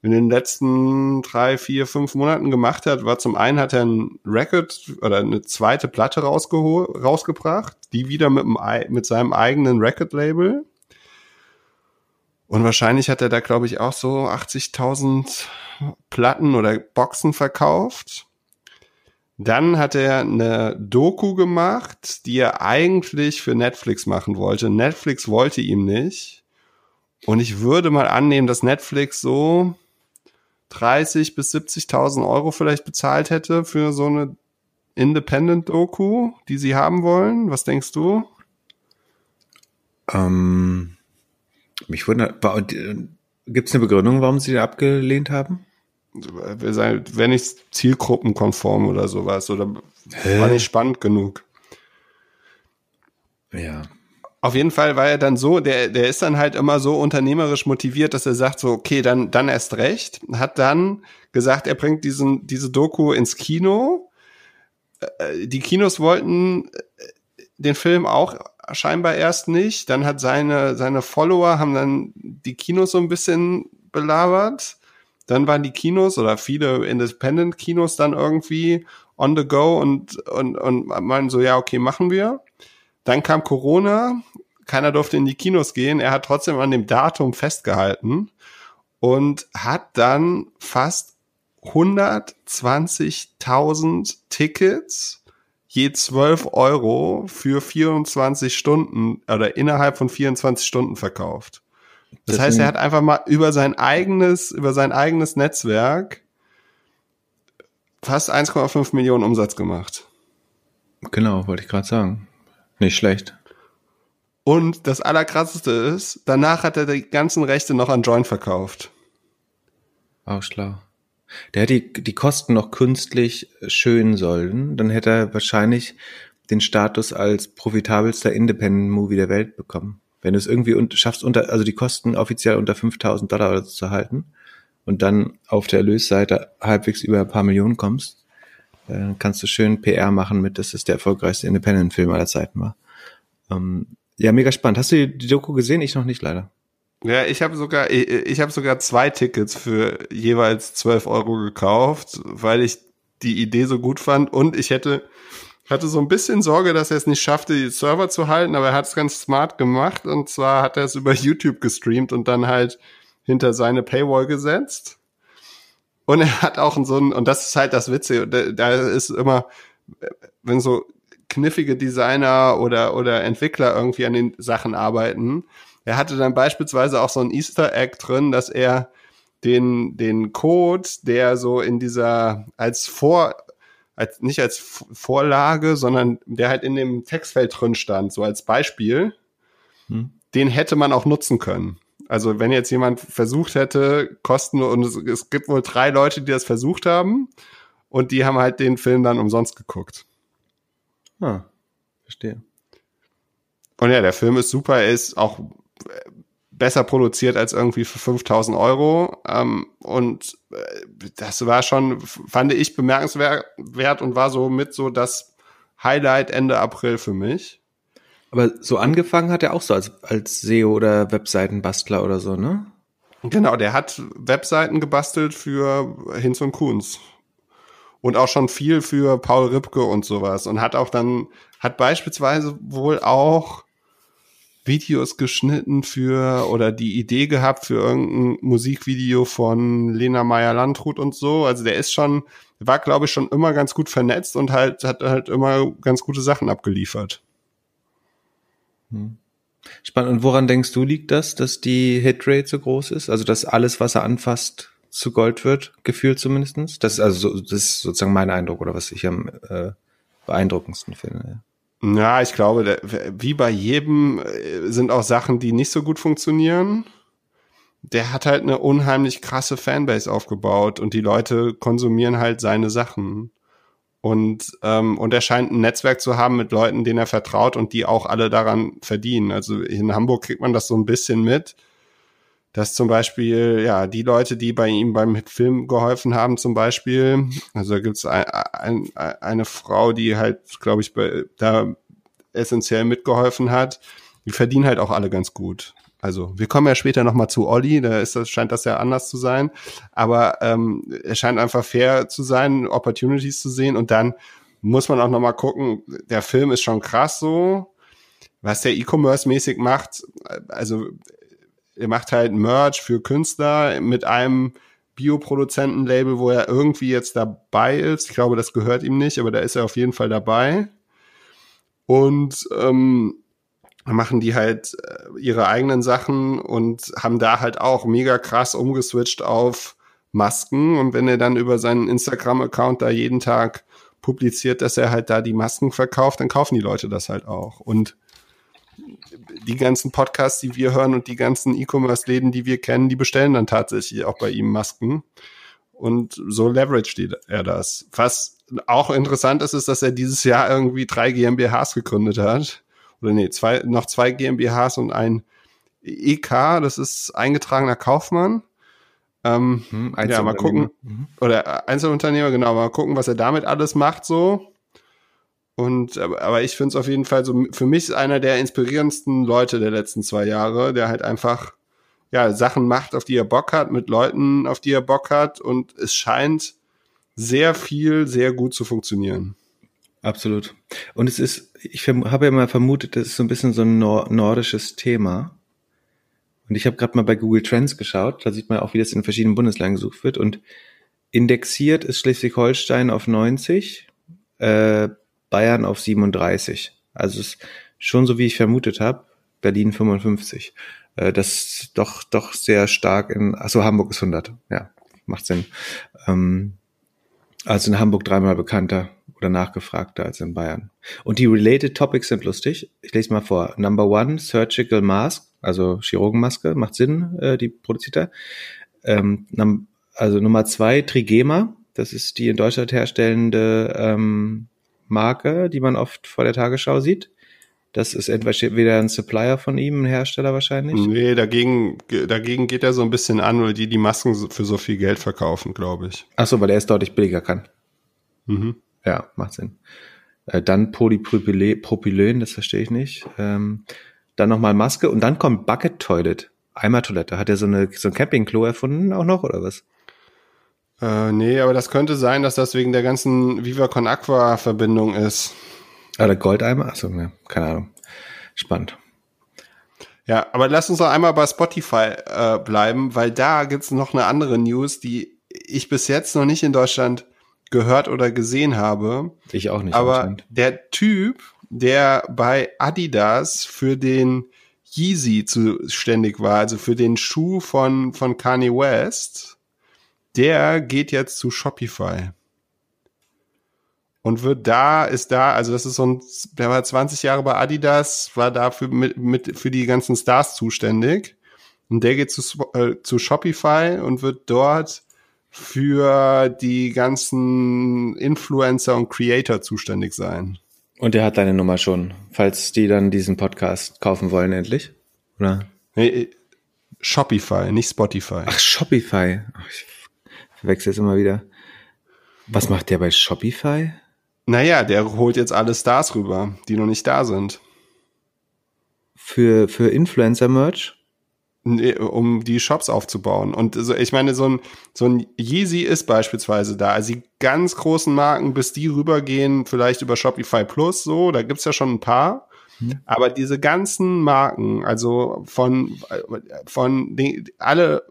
in den letzten drei, vier, fünf Monaten gemacht hat, war zum einen hat er ein Record oder eine zweite Platte rausgebracht, die wieder mit, dem, mit seinem eigenen Record-Label. Und wahrscheinlich hat er da, glaube ich, auch so 80.000 Platten oder Boxen verkauft. Dann hat er eine Doku gemacht, die er eigentlich für Netflix machen wollte. Netflix wollte ihm nicht. Und ich würde mal annehmen, dass Netflix so 30 bis 70.000 Euro vielleicht bezahlt hätte für so eine Independent-Doku, die sie haben wollen. Was denkst du?
Ähm, mich wundert, gibt es eine Begründung, warum sie abgelehnt haben?
Wäre nicht zielgruppenkonform oder sowas oder Hä? war nicht spannend genug.
Ja.
Auf jeden Fall war er dann so, der, der ist dann halt immer so unternehmerisch motiviert, dass er sagt so, okay, dann, dann erst recht. Hat dann gesagt, er bringt diesen, diese Doku ins Kino. Äh, die Kinos wollten äh, den Film auch scheinbar erst nicht. Dann hat seine, seine Follower haben dann die Kinos so ein bisschen belabert. Dann waren die Kinos oder viele Independent-Kinos dann irgendwie on the go und, und, und meinen so, ja, okay, machen wir. Dann kam Corona, keiner durfte in die Kinos gehen. Er hat trotzdem an dem Datum festgehalten und hat dann fast 120.000 Tickets je 12 Euro für 24 Stunden oder innerhalb von 24 Stunden verkauft. Das, das heißt, er hat einfach mal über sein eigenes, über sein eigenes Netzwerk fast 1,5 Millionen Umsatz gemacht.
Genau, wollte ich gerade sagen. Nicht schlecht.
Und das Allerkrasseste ist, danach hat er die ganzen Rechte noch an Joint verkauft.
Auch schlau. Der hätte die, die Kosten noch künstlich schönen sollen, dann hätte er wahrscheinlich den Status als profitabelster Independent Movie der Welt bekommen. Wenn du es irgendwie und schaffst, unter, also die Kosten offiziell unter 5000 Dollar zu halten und dann auf der Erlösseite halbwegs über ein paar Millionen kommst, äh, kannst du schön PR machen mit, dass es der erfolgreichste Independent-Film aller Zeiten war. Ähm, ja, mega spannend. Hast du die Doku gesehen? Ich noch nicht leider.
Ja, ich habe sogar, ich, ich habe sogar zwei Tickets für jeweils 12 Euro gekauft, weil ich die Idee so gut fand und ich hätte hatte so ein bisschen Sorge, dass er es nicht schaffte, die Server zu halten, aber er hat es ganz smart gemacht und zwar hat er es über YouTube gestreamt und dann halt hinter seine Paywall gesetzt. Und er hat auch so ein, und das ist halt das Witzige, da ist immer, wenn so kniffige Designer oder, oder Entwickler irgendwie an den Sachen arbeiten. Er hatte dann beispielsweise auch so ein Easter Egg drin, dass er den, den Code, der so in dieser, als Vor, als, nicht als Vorlage, sondern der halt in dem Textfeld drin stand, so als Beispiel, hm. den hätte man auch nutzen können. Also wenn jetzt jemand versucht hätte, Kosten und es, es gibt wohl drei Leute, die das versucht haben und die haben halt den Film dann umsonst geguckt.
Ah, verstehe.
Und ja, der Film ist super, er ist auch besser produziert als irgendwie für 5000 Euro. Ähm, und äh, das war schon, fand ich bemerkenswert und war so mit so das Highlight Ende April für mich.
Aber so angefangen hat er auch so als, als SEO oder Webseitenbastler oder so, ne?
Genau, der hat Webseiten gebastelt für Hinz und Kunz. Und auch schon viel für Paul Ripke und sowas. Und hat auch dann, hat beispielsweise wohl auch Videos geschnitten für oder die Idee gehabt für irgendein Musikvideo von Lena Meyer Landrut und so. Also der ist schon, war glaube ich schon immer ganz gut vernetzt und halt hat halt immer ganz gute Sachen abgeliefert.
Hm. Spannend. Und woran denkst du liegt das, dass die Hitrate so groß ist? Also dass alles, was er anfasst, zu Gold wird, gefühlt zumindestens. Das ist also so, das ist sozusagen mein Eindruck oder was ich am äh, beeindruckendsten finde.
Ja, ich glaube, wie bei jedem äh, sind auch Sachen, die nicht so gut funktionieren. Der hat halt eine unheimlich krasse Fanbase aufgebaut und die Leute konsumieren halt seine Sachen. Und, ähm, und er scheint ein Netzwerk zu haben mit Leuten, denen er vertraut und die auch alle daran verdienen. Also in Hamburg kriegt man das so ein bisschen mit, dass zum Beispiel, ja, die Leute, die bei ihm beim Film geholfen haben, zum Beispiel, also da gibt's ein, ein, eine Frau, die halt, glaube ich, da essentiell mitgeholfen hat, die verdienen halt auch alle ganz gut. Also wir kommen ja später nochmal zu Olli, da ist das, scheint das ja anders zu sein. Aber ähm, es scheint einfach fair zu sein, Opportunities zu sehen. Und dann muss man auch nochmal gucken, der Film ist schon krass so, was der E-Commerce-mäßig macht. Also er macht halt Merch für Künstler mit einem Bioproduzentenlabel, wo er irgendwie jetzt dabei ist. Ich glaube, das gehört ihm nicht, aber da ist er auf jeden Fall dabei. Und ähm, machen die halt äh, ihre eigenen Sachen und haben da halt auch mega krass umgeswitcht auf Masken. Und wenn er dann über seinen Instagram-Account da jeden Tag publiziert, dass er halt da die Masken verkauft, dann kaufen die Leute das halt auch. Und die ganzen Podcasts, die wir hören und die ganzen E-Commerce-Läden, die wir kennen, die bestellen dann tatsächlich auch bei ihm Masken. Und so leveraged er das. Was auch interessant ist, ist, dass er dieses Jahr irgendwie drei GmbHs gegründet hat oder nee, zwei, noch zwei GmbHs und ein EK, das ist eingetragener Kaufmann. Ähm, hm, ja, mal gucken. Mhm. Oder Einzelunternehmer, genau, mal gucken, was er damit alles macht so. Und aber, ich finde es auf jeden Fall so, für mich ist einer der inspirierendsten Leute der letzten zwei Jahre, der halt einfach ja Sachen macht, auf die er Bock hat, mit Leuten, auf die er Bock hat. Und es scheint sehr viel, sehr gut zu funktionieren.
Absolut. Und es ist, ich habe ja mal vermutet, das ist so ein bisschen so ein nor nordisches Thema. Und ich habe gerade mal bei Google Trends geschaut, da sieht man auch, wie das in verschiedenen Bundesländern gesucht wird. Und indexiert ist Schleswig-Holstein auf 90, äh, Bayern auf 37. Also es ist schon so, wie ich vermutet habe, Berlin 55. Äh, das doch, doch sehr stark in, achso, Hamburg ist 100. Ja, macht Sinn. Ähm, also in Hamburg dreimal bekannter oder nachgefragter als in Bayern. Und die related Topics sind lustig. Ich lese mal vor. Number one, Surgical Mask, also Chirurgenmaske, macht Sinn, äh, die produziert er. Ähm, also Nummer zwei, Trigema, das ist die in Deutschland herstellende ähm, Marke, die man oft vor der Tagesschau sieht. Das ist entweder ein Supplier von ihm, ein Hersteller wahrscheinlich.
Nee, dagegen, dagegen geht er so ein bisschen an, weil die die Masken für so viel Geld verkaufen, glaube ich.
Ach so, weil er es deutlich billiger kann. Mhm. Ja, macht Sinn. Äh, dann Polypropylen, das verstehe ich nicht. Ähm, dann nochmal Maske und dann kommt Bucket Toilet. Eimertoilette. Hat er so, eine, so ein Campingklo erfunden auch noch oder was?
Äh, nee, aber das könnte sein, dass das wegen der ganzen Viva Con Aqua Verbindung ist.
Ah, der Goldeimer? Achso, ne, keine Ahnung. Spannend.
Ja, aber lass uns noch einmal bei Spotify äh, bleiben, weil da gibt's noch eine andere News, die ich bis jetzt noch nicht in Deutschland gehört oder gesehen habe.
Ich auch nicht.
Aber der Typ, der bei Adidas für den Yeezy zuständig war, also für den Schuh von, von Kanye West, der geht jetzt zu Shopify. Und wird da, ist da, also das ist so ein, der war 20 Jahre bei Adidas, war dafür mit, mit für die ganzen Stars zuständig. Und der geht zu, äh, zu Shopify und wird dort für die ganzen Influencer und Creator zuständig sein.
Und der hat deine Nummer schon, falls die dann diesen Podcast kaufen wollen, endlich? Oder?
Nee, Shopify, nicht Spotify.
Ach, Shopify. Ach, ich verwechsel es immer wieder. Was macht der bei Shopify?
Naja, der holt jetzt alle Stars rüber, die noch nicht da sind.
Für, für Influencer-Merch?
um die Shops aufzubauen. Und so, ich meine, so ein, so ein Yeezy ist beispielsweise da. Also die ganz großen Marken, bis die rübergehen, vielleicht über Shopify Plus, so, da gibt's ja schon ein paar. Hm. Aber diese ganzen Marken, also von, von den, alle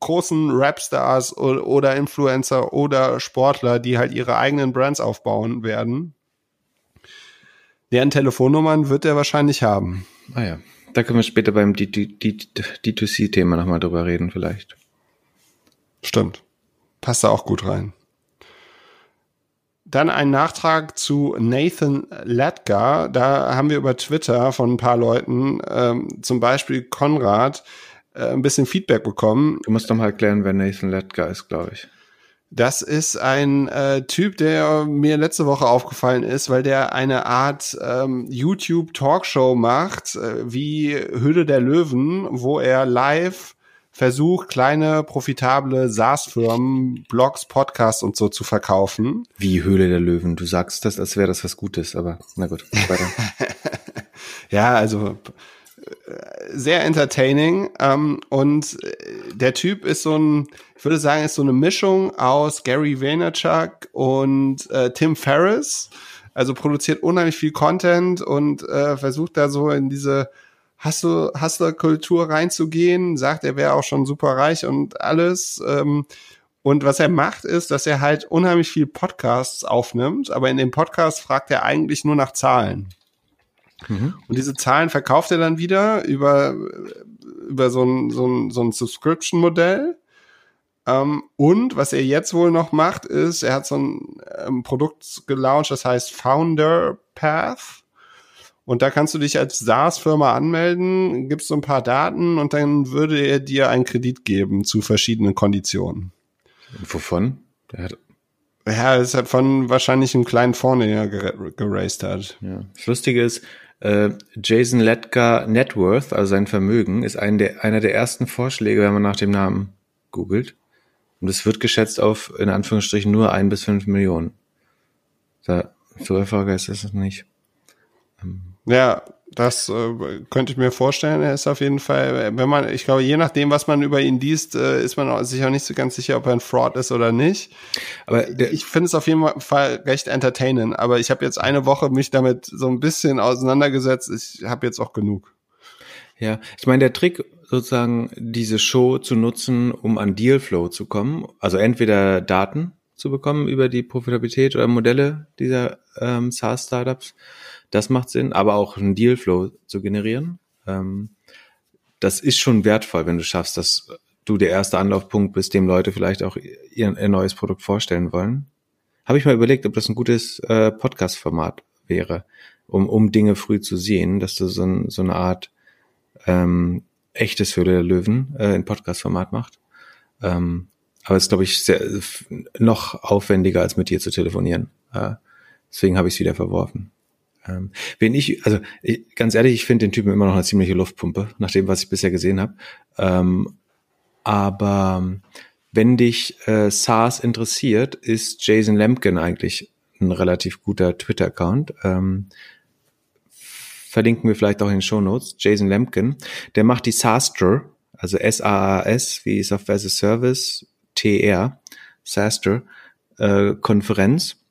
großen Rapstars oder, oder Influencer oder Sportler, die halt ihre eigenen Brands aufbauen werden, deren Telefonnummern wird er wahrscheinlich haben.
Ah ja. Da können wir später beim D2C-Thema nochmal drüber reden, vielleicht.
Stimmt. Passt da auch gut rein. Dann ein Nachtrag zu Nathan Latgar. Da haben wir über Twitter von ein paar Leuten, ähm, zum Beispiel Konrad, äh, ein bisschen Feedback bekommen.
Du musst doch mal erklären, wer Nathan Latgar ist, glaube ich.
Das ist ein äh, Typ, der mir letzte Woche aufgefallen ist, weil der eine Art ähm, YouTube-Talkshow macht, äh, wie Hülle der Löwen, wo er live versucht, kleine, profitable SaaS-Firmen, Blogs, Podcasts und so zu verkaufen.
Wie Höhle der Löwen. Du sagst das, als wäre das was Gutes, aber na gut, weiter. <laughs>
ja, also sehr entertaining. Ähm, und äh, der Typ ist so ein, ich würde sagen, ist so eine Mischung aus Gary Vaynerchuk und äh, Tim Ferriss. Also produziert unheimlich viel Content und äh, versucht da so in diese Hustler-Kultur reinzugehen. Sagt, er wäre auch schon super reich und alles. Ähm, und was er macht, ist, dass er halt unheimlich viel Podcasts aufnimmt, aber in dem Podcast fragt er eigentlich nur nach Zahlen. Mhm. Und diese Zahlen verkauft er dann wieder über, über so ein, so ein, so ein Subscription-Modell. Ähm, und was er jetzt wohl noch macht, ist, er hat so ein ähm, Produkt gelauncht, das heißt Founder Path. Und da kannst du dich als SaaS-Firma anmelden, gibst so ein paar Daten und dann würde er dir einen Kredit geben zu verschiedenen Konditionen.
Wovon? Der
hat ja, das ist halt von wahrscheinlich einem kleinen Fonds, den er geraced hat.
Ja. Das Lustige ist, Jason Ledgar Networth, also sein Vermögen, ist ein der, einer der ersten Vorschläge, wenn man nach dem Namen googelt. Und es wird geschätzt auf, in Anführungsstrichen, nur ein bis fünf Millionen. Da, so erfolgreich ist es nicht.
Ähm. Ja, das äh, könnte ich mir vorstellen. Er ist auf jeden Fall, wenn man, ich glaube, je nachdem, was man über ihn liest, äh, ist man sich auch nicht so ganz sicher, ob er ein Fraud ist oder nicht. Aber der, ich finde es auf jeden Fall recht entertainend. Aber ich habe jetzt eine Woche mich damit so ein bisschen auseinandergesetzt. Ich habe jetzt auch genug.
Ja, ich meine, der Trick sozusagen, diese Show zu nutzen, um an Dealflow zu kommen, also entweder Daten zu bekommen über die Profitabilität oder Modelle dieser ähm, SaaS-Startups das macht Sinn, aber auch einen Dealflow zu generieren. Ähm, das ist schon wertvoll, wenn du schaffst, dass du der erste Anlaufpunkt bist, dem Leute vielleicht auch ihr, ihr neues Produkt vorstellen wollen. Habe ich mal überlegt, ob das ein gutes äh, Podcast-Format wäre, um, um Dinge früh zu sehen, dass du so, so eine Art ähm, echtes Höhle der Löwen äh, in Podcast-Format macht. Ähm, aber es ist, glaube ich, sehr, noch aufwendiger, als mit dir zu telefonieren. Äh, deswegen habe ich es wieder verworfen. Ähm, wenn ich, also ich, ganz ehrlich, ich finde den Typen immer noch eine ziemliche Luftpumpe, nach dem, was ich bisher gesehen habe. Ähm, aber wenn dich äh, SARS interessiert, ist Jason Lemkin eigentlich ein relativ guter Twitter-Account. Ähm, verlinken wir vielleicht auch in den Show Notes. Jason Lemkin, der macht die SaaStr, also S-A-A-S, wie Software as a Service, T-R, SaaStr, äh, Konferenz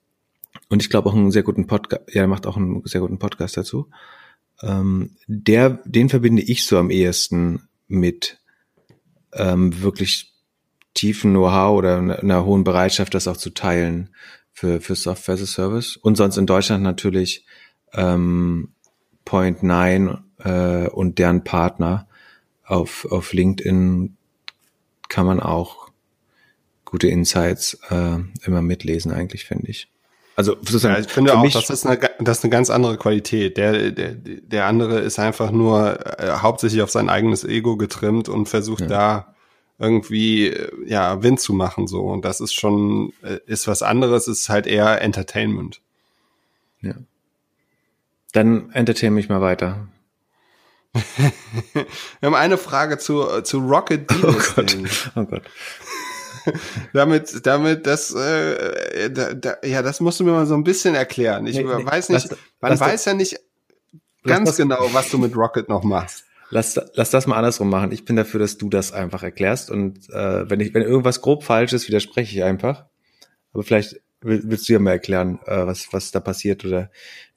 und ich glaube auch einen sehr guten Podcast, ja, er macht auch einen sehr guten Podcast dazu. Ähm, der, den verbinde ich so am ehesten mit ähm, wirklich tiefen Know-how oder einer hohen Bereitschaft, das auch zu teilen, für, für Software as a Service. Und sonst in Deutschland natürlich ähm, Point Nine äh, und deren Partner auf, auf LinkedIn kann man auch gute Insights äh, immer mitlesen, eigentlich, finde ich.
Also sozusagen, ja, ich finde auch, das ist, eine, das ist eine ganz andere Qualität. Der, der, der andere ist einfach nur äh, hauptsächlich auf sein eigenes Ego getrimmt und versucht ja. da irgendwie äh, ja Wind zu machen so. Und das ist schon äh, ist was anderes ist halt eher Entertainment.
Ja. Dann entertain mich mal weiter. <laughs>
Wir haben eine Frage zu zu Rocket <laughs>
Oh Gott. Oh Gott <laughs>
damit, damit, das, äh, da, da, ja, das musst du mir mal so ein bisschen erklären. Ich nee, weiß nicht, lass, man lass weiß das, ja nicht ganz das, genau, was du mit Rocket noch machst.
Lass, lass das mal andersrum machen. Ich bin dafür, dass du das einfach erklärst. Und äh, wenn ich, wenn irgendwas grob falsch ist, widerspreche ich einfach. Aber vielleicht willst du ja mal erklären, äh, was, was da passiert oder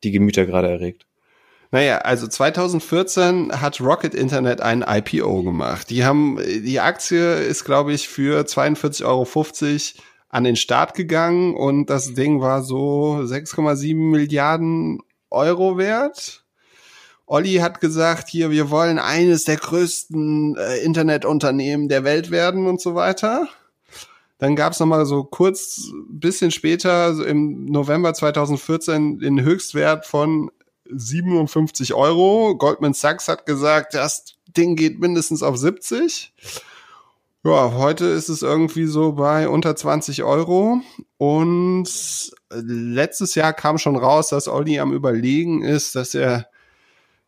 die Gemüter gerade erregt.
Naja, also 2014 hat Rocket Internet ein IPO gemacht. Die haben, die Aktie ist, glaube ich, für 42,50 Euro an den Start gegangen und das Ding war so 6,7 Milliarden Euro wert. Olli hat gesagt, hier, wir wollen eines der größten äh, Internetunternehmen der Welt werden und so weiter. Dann gab es nochmal so kurz, bisschen später, so im November 2014, den Höchstwert von 57 Euro. Goldman Sachs hat gesagt, das Ding geht mindestens auf 70. Ja, heute ist es irgendwie so bei unter 20 Euro. Und letztes Jahr kam schon raus, dass Olli am Überlegen ist, dass er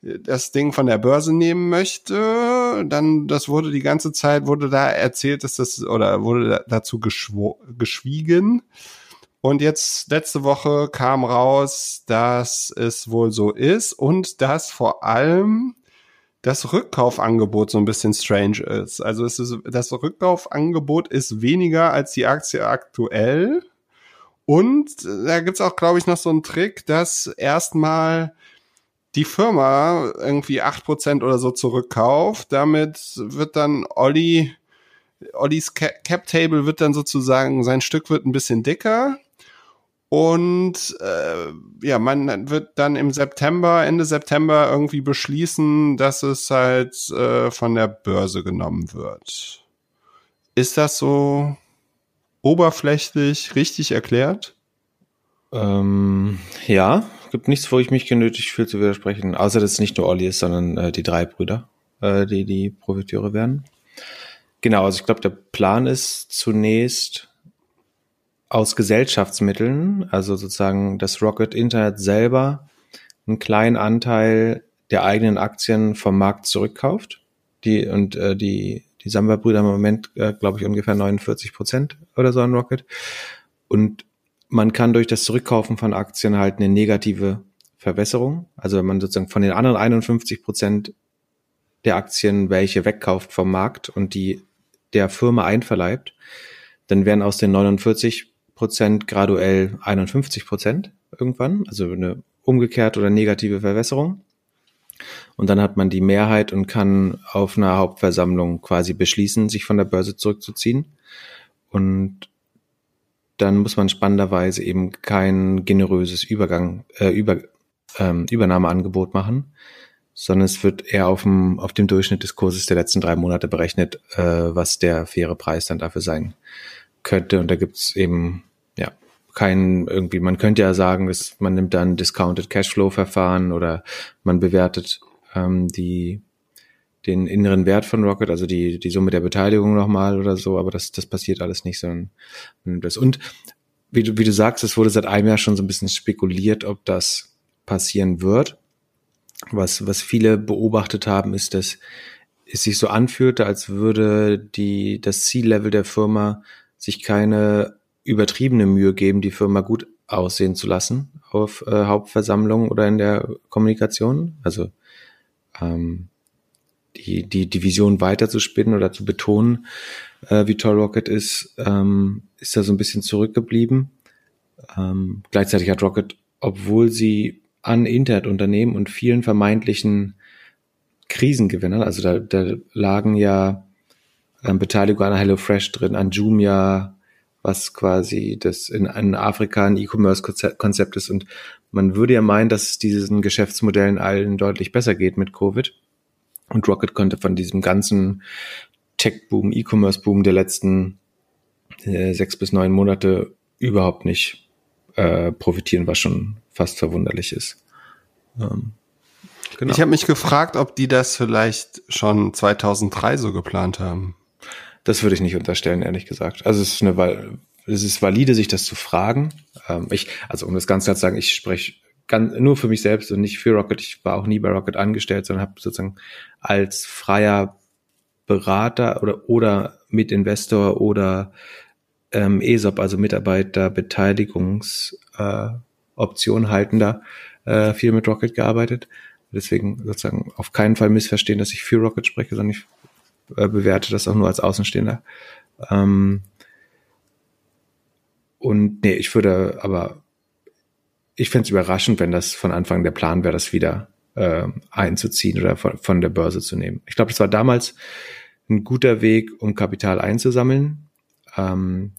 das Ding von der Börse nehmen möchte. Dann, das wurde die ganze Zeit, wurde da erzählt, dass das, oder wurde dazu geschwiegen. Und jetzt letzte Woche kam raus, dass es wohl so ist und dass vor allem das Rückkaufangebot so ein bisschen strange ist. Also es ist, das Rückkaufangebot ist weniger als die Aktie aktuell. Und da gibt's auch, glaube ich, noch so einen Trick, dass erstmal die Firma irgendwie acht Prozent oder so zurückkauft. Damit wird dann Olli, Ollis Cap Table wird dann sozusagen, sein Stück wird ein bisschen dicker. Und äh, ja, man wird dann im September, Ende September irgendwie beschließen, dass es halt äh, von der Börse genommen wird. Ist das so oberflächlich richtig erklärt?
Ähm, ja, gibt nichts, wo ich mich genötigt fühle zu widersprechen, außer dass es nicht nur Olli ist, sondern äh, die drei Brüder, äh, die die Profiteure werden. Genau, also ich glaube, der Plan ist zunächst aus Gesellschaftsmitteln, also sozusagen das Rocket Internet selber, einen kleinen Anteil der eigenen Aktien vom Markt zurückkauft. Die und äh, die die Samba-Brüder im Moment, äh, glaube ich, ungefähr 49 Prozent oder so an Rocket. Und man kann durch das Zurückkaufen von Aktien halt eine negative Verwässerung, also wenn man sozusagen von den anderen 51 Prozent der Aktien welche wegkauft vom Markt und die der Firma einverleibt, dann werden aus den 49 Prozent graduell 51 Prozent irgendwann, also eine umgekehrt oder negative Verwässerung. Und dann hat man die Mehrheit und kann auf einer Hauptversammlung quasi beschließen, sich von der Börse zurückzuziehen. Und dann muss man spannenderweise eben kein generöses Übergang, äh, Über, ähm, Übernahmeangebot machen, sondern es wird eher auf dem, auf dem Durchschnitt des Kurses der letzten drei Monate berechnet, äh, was der faire Preis dann dafür sein könnte. Und da gibt's eben, kein irgendwie, man könnte ja sagen, dass man nimmt dann Discounted Cashflow Verfahren oder man bewertet ähm, die den inneren Wert von Rocket, also die, die Summe der Beteiligung nochmal oder so, aber das, das passiert alles nicht, sondern das. Und wie du, wie du sagst, es wurde seit einem Jahr schon so ein bisschen spekuliert, ob das passieren wird. Was, was viele beobachtet haben, ist, dass es sich so anfühlte, als würde die, das Ziellevel der Firma sich keine übertriebene Mühe geben, die Firma gut aussehen zu lassen auf äh, Hauptversammlungen oder in der Kommunikation. Also ähm, die, die, die Vision weiterzuspinnen oder zu betonen, äh, wie toll Rocket ist, ähm, ist da so ein bisschen zurückgeblieben. Ähm, gleichzeitig hat Rocket, obwohl sie an Internetunternehmen und vielen vermeintlichen Krisengewinnern, also da, da lagen ja ähm, Beteiligungen an HelloFresh drin, an Jumia, was quasi das in, in Afrika ein E-Commerce-Konzept ist. Und man würde ja meinen, dass es diesen Geschäftsmodellen allen deutlich besser geht mit Covid. Und Rocket konnte von diesem ganzen Tech-Boom, E-Commerce-Boom der letzten äh, sechs bis neun Monate überhaupt nicht äh, profitieren, was schon fast verwunderlich ist. Ähm,
genau. Ich habe mich gefragt, ob die das vielleicht schon 2003 so geplant haben.
Das würde ich nicht unterstellen, ehrlich gesagt. Also es ist eine, es ist valide, sich das zu fragen. Ähm, ich, also um das Ganze zu sagen, ich spreche ganz, nur für mich selbst und nicht für Rocket. Ich war auch nie bei Rocket angestellt, sondern habe sozusagen als freier Berater oder oder Mitinvestor oder ähm, ESOP, also Mitarbeiterbeteiligungsoption äh, haltender, äh, viel mit Rocket gearbeitet. Deswegen sozusagen auf keinen Fall missverstehen, dass ich für Rocket spreche, sondern ich äh, bewerte das auch nur als Außenstehender. Ähm, und nee, ich würde aber, ich fände es überraschend, wenn das von Anfang der Plan wäre, das wieder äh, einzuziehen oder von, von der Börse zu nehmen. Ich glaube, das war damals ein guter Weg, um Kapital einzusammeln. Ähm,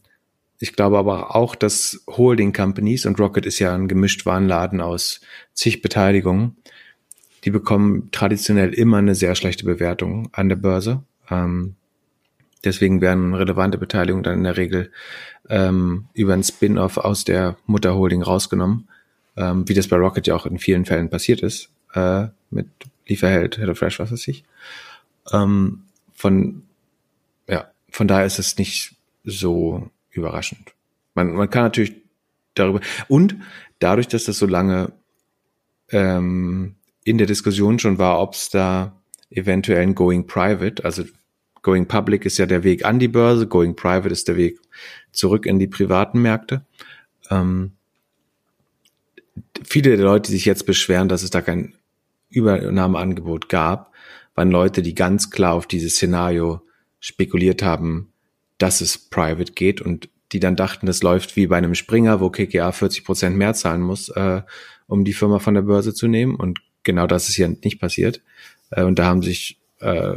ich glaube aber auch, dass Holding Companies und Rocket ist ja ein gemischt Warenladen aus zig Beteiligungen, die bekommen traditionell immer eine sehr schlechte Bewertung an der Börse. Ähm, deswegen werden relevante Beteiligungen dann in der Regel ähm, über ein Spin-off aus der Mutterholding rausgenommen, ähm, wie das bei Rocket ja auch in vielen Fällen passiert ist, äh, mit Lieferheld, HelloFresh, was weiß ich. Ähm, von, ja, von daher ist es nicht so überraschend. Man, man kann natürlich darüber, und dadurch, dass das so lange ähm, in der Diskussion schon war, ob es da eventuell ein Going Private, also Going Public ist ja der Weg an die Börse, Going Private ist der Weg zurück in die privaten Märkte. Ähm, viele der Leute, die sich jetzt beschweren, dass es da kein Übernahmeangebot gab, waren Leute, die ganz klar auf dieses Szenario spekuliert haben, dass es private geht und die dann dachten, das läuft wie bei einem Springer, wo KKA 40 Prozent mehr zahlen muss, äh, um die Firma von der Börse zu nehmen. Und genau das ist hier nicht passiert. Äh, und da haben sich äh,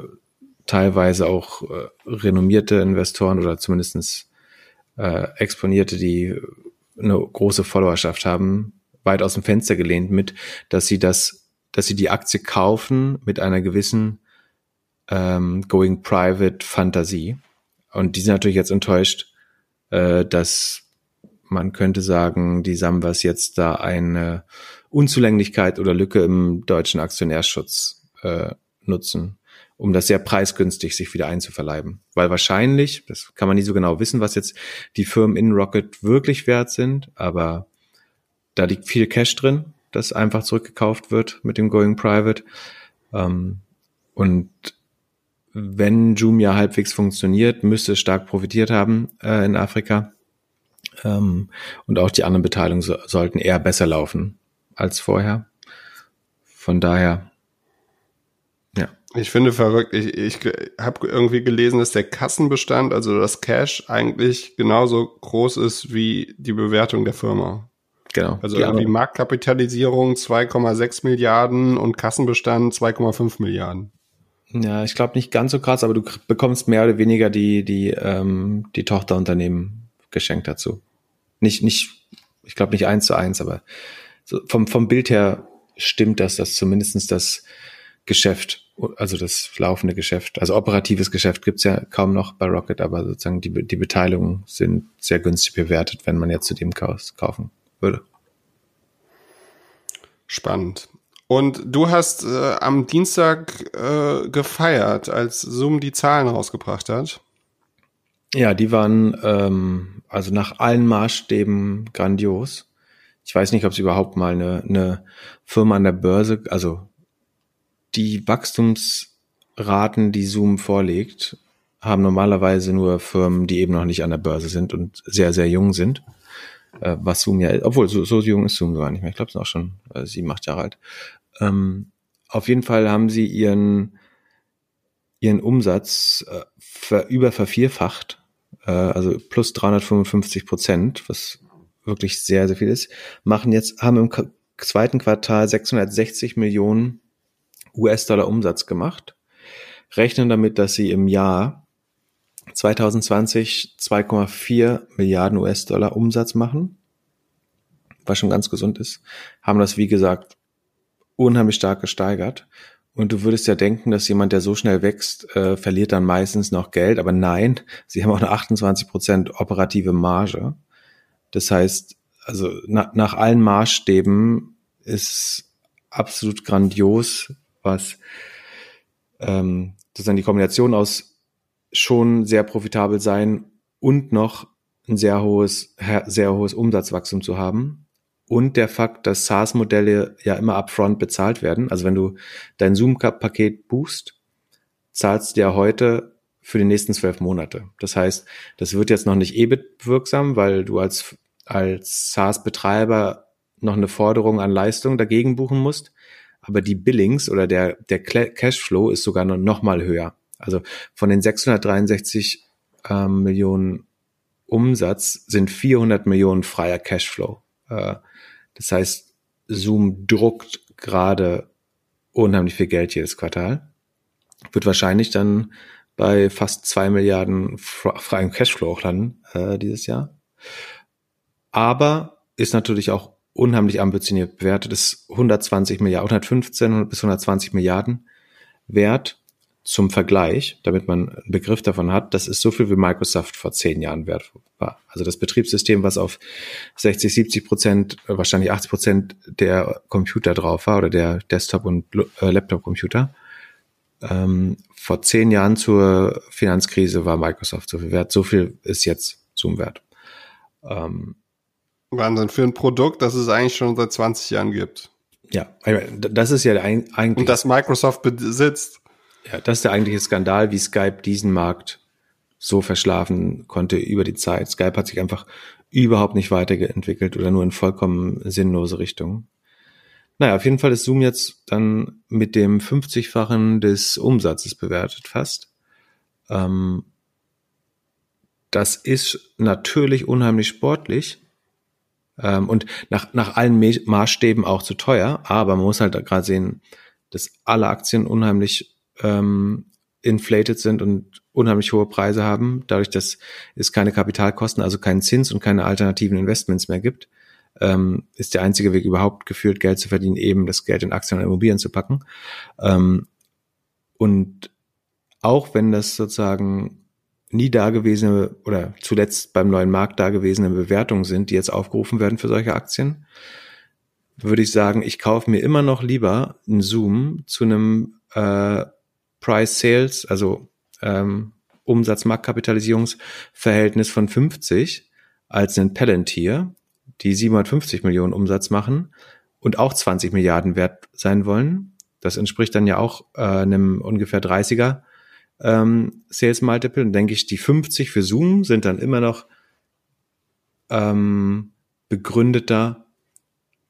teilweise auch äh, renommierte Investoren oder zumindestens äh, Exponierte, die eine große Followerschaft haben, weit aus dem Fenster gelehnt mit, dass sie das, dass sie die Aktie kaufen mit einer gewissen ähm, Going Private Fantasie. Und die sind natürlich jetzt enttäuscht, äh, dass man könnte sagen, die Sambas jetzt da eine Unzulänglichkeit oder Lücke im deutschen Aktionärschutz äh, nutzen, um das sehr preisgünstig sich wieder einzuverleiben. Weil wahrscheinlich, das kann man nie so genau wissen, was jetzt die Firmen in Rocket wirklich wert sind, aber da liegt viel Cash drin, das einfach zurückgekauft wird mit dem Going Private. Ähm, und wenn Jumia halbwegs funktioniert, müsste es stark profitiert haben äh, in Afrika. Ähm, und auch die anderen Beteiligungen so, sollten eher besser laufen als vorher. Von daher.
Ich finde verrückt, ich, ich habe irgendwie gelesen, dass der Kassenbestand, also das Cash, eigentlich genauso groß ist wie die Bewertung der Firma. Genau. Also die irgendwie Marktkapitalisierung 2,6 Milliarden und Kassenbestand 2,5 Milliarden.
Ja, ich glaube nicht ganz so krass, aber du bekommst mehr oder weniger die, die, ähm, die Tochterunternehmen geschenkt dazu. Nicht, nicht, ich glaube nicht eins zu eins, aber so vom, vom Bild her stimmt das, dass zumindestens das Geschäft, also das laufende Geschäft, also operatives Geschäft gibt's ja kaum noch bei Rocket, aber sozusagen die, die Beteiligungen sind sehr günstig bewertet, wenn man jetzt zu dem kaufen würde.
Spannend. Und du hast äh, am Dienstag äh, gefeiert, als Zoom die Zahlen rausgebracht hat.
Ja, die waren ähm, also nach allen Maßstäben grandios. Ich weiß nicht, ob es überhaupt mal eine, eine Firma an der Börse, also die Wachstumsraten, die Zoom vorlegt, haben normalerweise nur Firmen, die eben noch nicht an der Börse sind und sehr, sehr jung sind. Äh, was Zoom ja, obwohl so, so jung ist Zoom gar nicht mehr. Ich glaube, es ist auch schon äh, sieben, acht Jahre alt. Ähm, auf jeden Fall haben sie ihren, ihren Umsatz äh, ver, über vervierfacht, äh, also plus 355 Prozent, was wirklich sehr, sehr viel ist, machen jetzt, haben im zweiten Quartal 660 Millionen US-Dollar Umsatz gemacht, rechnen damit, dass sie im Jahr 2020 2,4 Milliarden US-Dollar Umsatz machen, was schon ganz gesund ist, haben das, wie gesagt, unheimlich stark gesteigert. Und du würdest ja denken, dass jemand, der so schnell wächst, äh, verliert dann meistens noch Geld. Aber nein, sie haben auch eine 28 Prozent operative Marge. Das heißt, also na, nach allen Maßstäben ist absolut grandios, was ähm, sozusagen die Kombination aus schon sehr profitabel sein und noch ein sehr hohes, sehr hohes Umsatzwachstum zu haben. Und der Fakt, dass SaaS-Modelle ja immer upfront bezahlt werden. Also wenn du dein Zoom-Paket buchst, zahlst du ja heute für die nächsten zwölf Monate. Das heißt, das wird jetzt noch nicht EBIT wirksam, weil du als, als SaaS-Betreiber noch eine Forderung an Leistung dagegen buchen musst. Aber die Billings oder der, der Cashflow ist sogar noch mal höher. Also von den 663 ähm, Millionen Umsatz sind 400 Millionen freier Cashflow. Äh, das heißt, Zoom druckt gerade unheimlich viel Geld jedes Quartal. Wird wahrscheinlich dann bei fast zwei Milliarden freiem Cashflow auch landen äh, dieses Jahr. Aber ist natürlich auch unheimlich ambitioniert bewertet, ist 120 Milliarden, 115 bis 120 Milliarden wert zum Vergleich, damit man einen Begriff davon hat, das ist so viel wie Microsoft vor zehn Jahren wert war. Also das Betriebssystem, was auf 60, 70 Prozent, wahrscheinlich 80 Prozent der Computer drauf war oder der Desktop- und äh, Laptop-Computer. Ähm, vor zehn Jahren zur Finanzkrise war Microsoft so viel wert. So viel ist jetzt Zoom wert.
Ähm, Wahnsinn für ein Produkt, das es eigentlich schon seit 20 Jahren gibt.
Ja, das ist ja eigentlich.
Und das Microsoft besitzt.
Ja, das ist der eigentliche Skandal, wie Skype diesen Markt so verschlafen konnte über die Zeit. Skype hat sich einfach überhaupt nicht weiterentwickelt oder nur in vollkommen sinnlose Richtung. Naja, auf jeden Fall ist Zoom jetzt dann mit dem 50-fachen des Umsatzes bewertet fast. Ähm, das ist natürlich unheimlich sportlich ähm, und nach, nach allen Maßstäben auch zu teuer, aber man muss halt gerade sehen, dass alle Aktien unheimlich ähm, inflated sind und unheimlich hohe Preise haben, dadurch, dass es keine Kapitalkosten, also keinen Zins und keine alternativen Investments mehr gibt, ähm, ist der einzige Weg überhaupt geführt, Geld zu verdienen, eben das Geld in Aktien und Immobilien zu packen. Ähm, und auch wenn das sozusagen nie dagewesene oder zuletzt beim neuen Markt dagewesene Bewertungen sind, die jetzt aufgerufen werden für solche Aktien, würde ich sagen, ich kaufe mir immer noch lieber einen Zoom zu einem äh, Price Sales, also ähm, Umsatz-Marktkapitalisierungsverhältnis von 50 als ein Palantir, die 750 Millionen Umsatz machen und auch 20 Milliarden wert sein wollen. Das entspricht dann ja auch äh, einem ungefähr 30er ähm, Sales Multiple. Und denke ich, die 50 für Zoom sind dann immer noch ähm, begründeter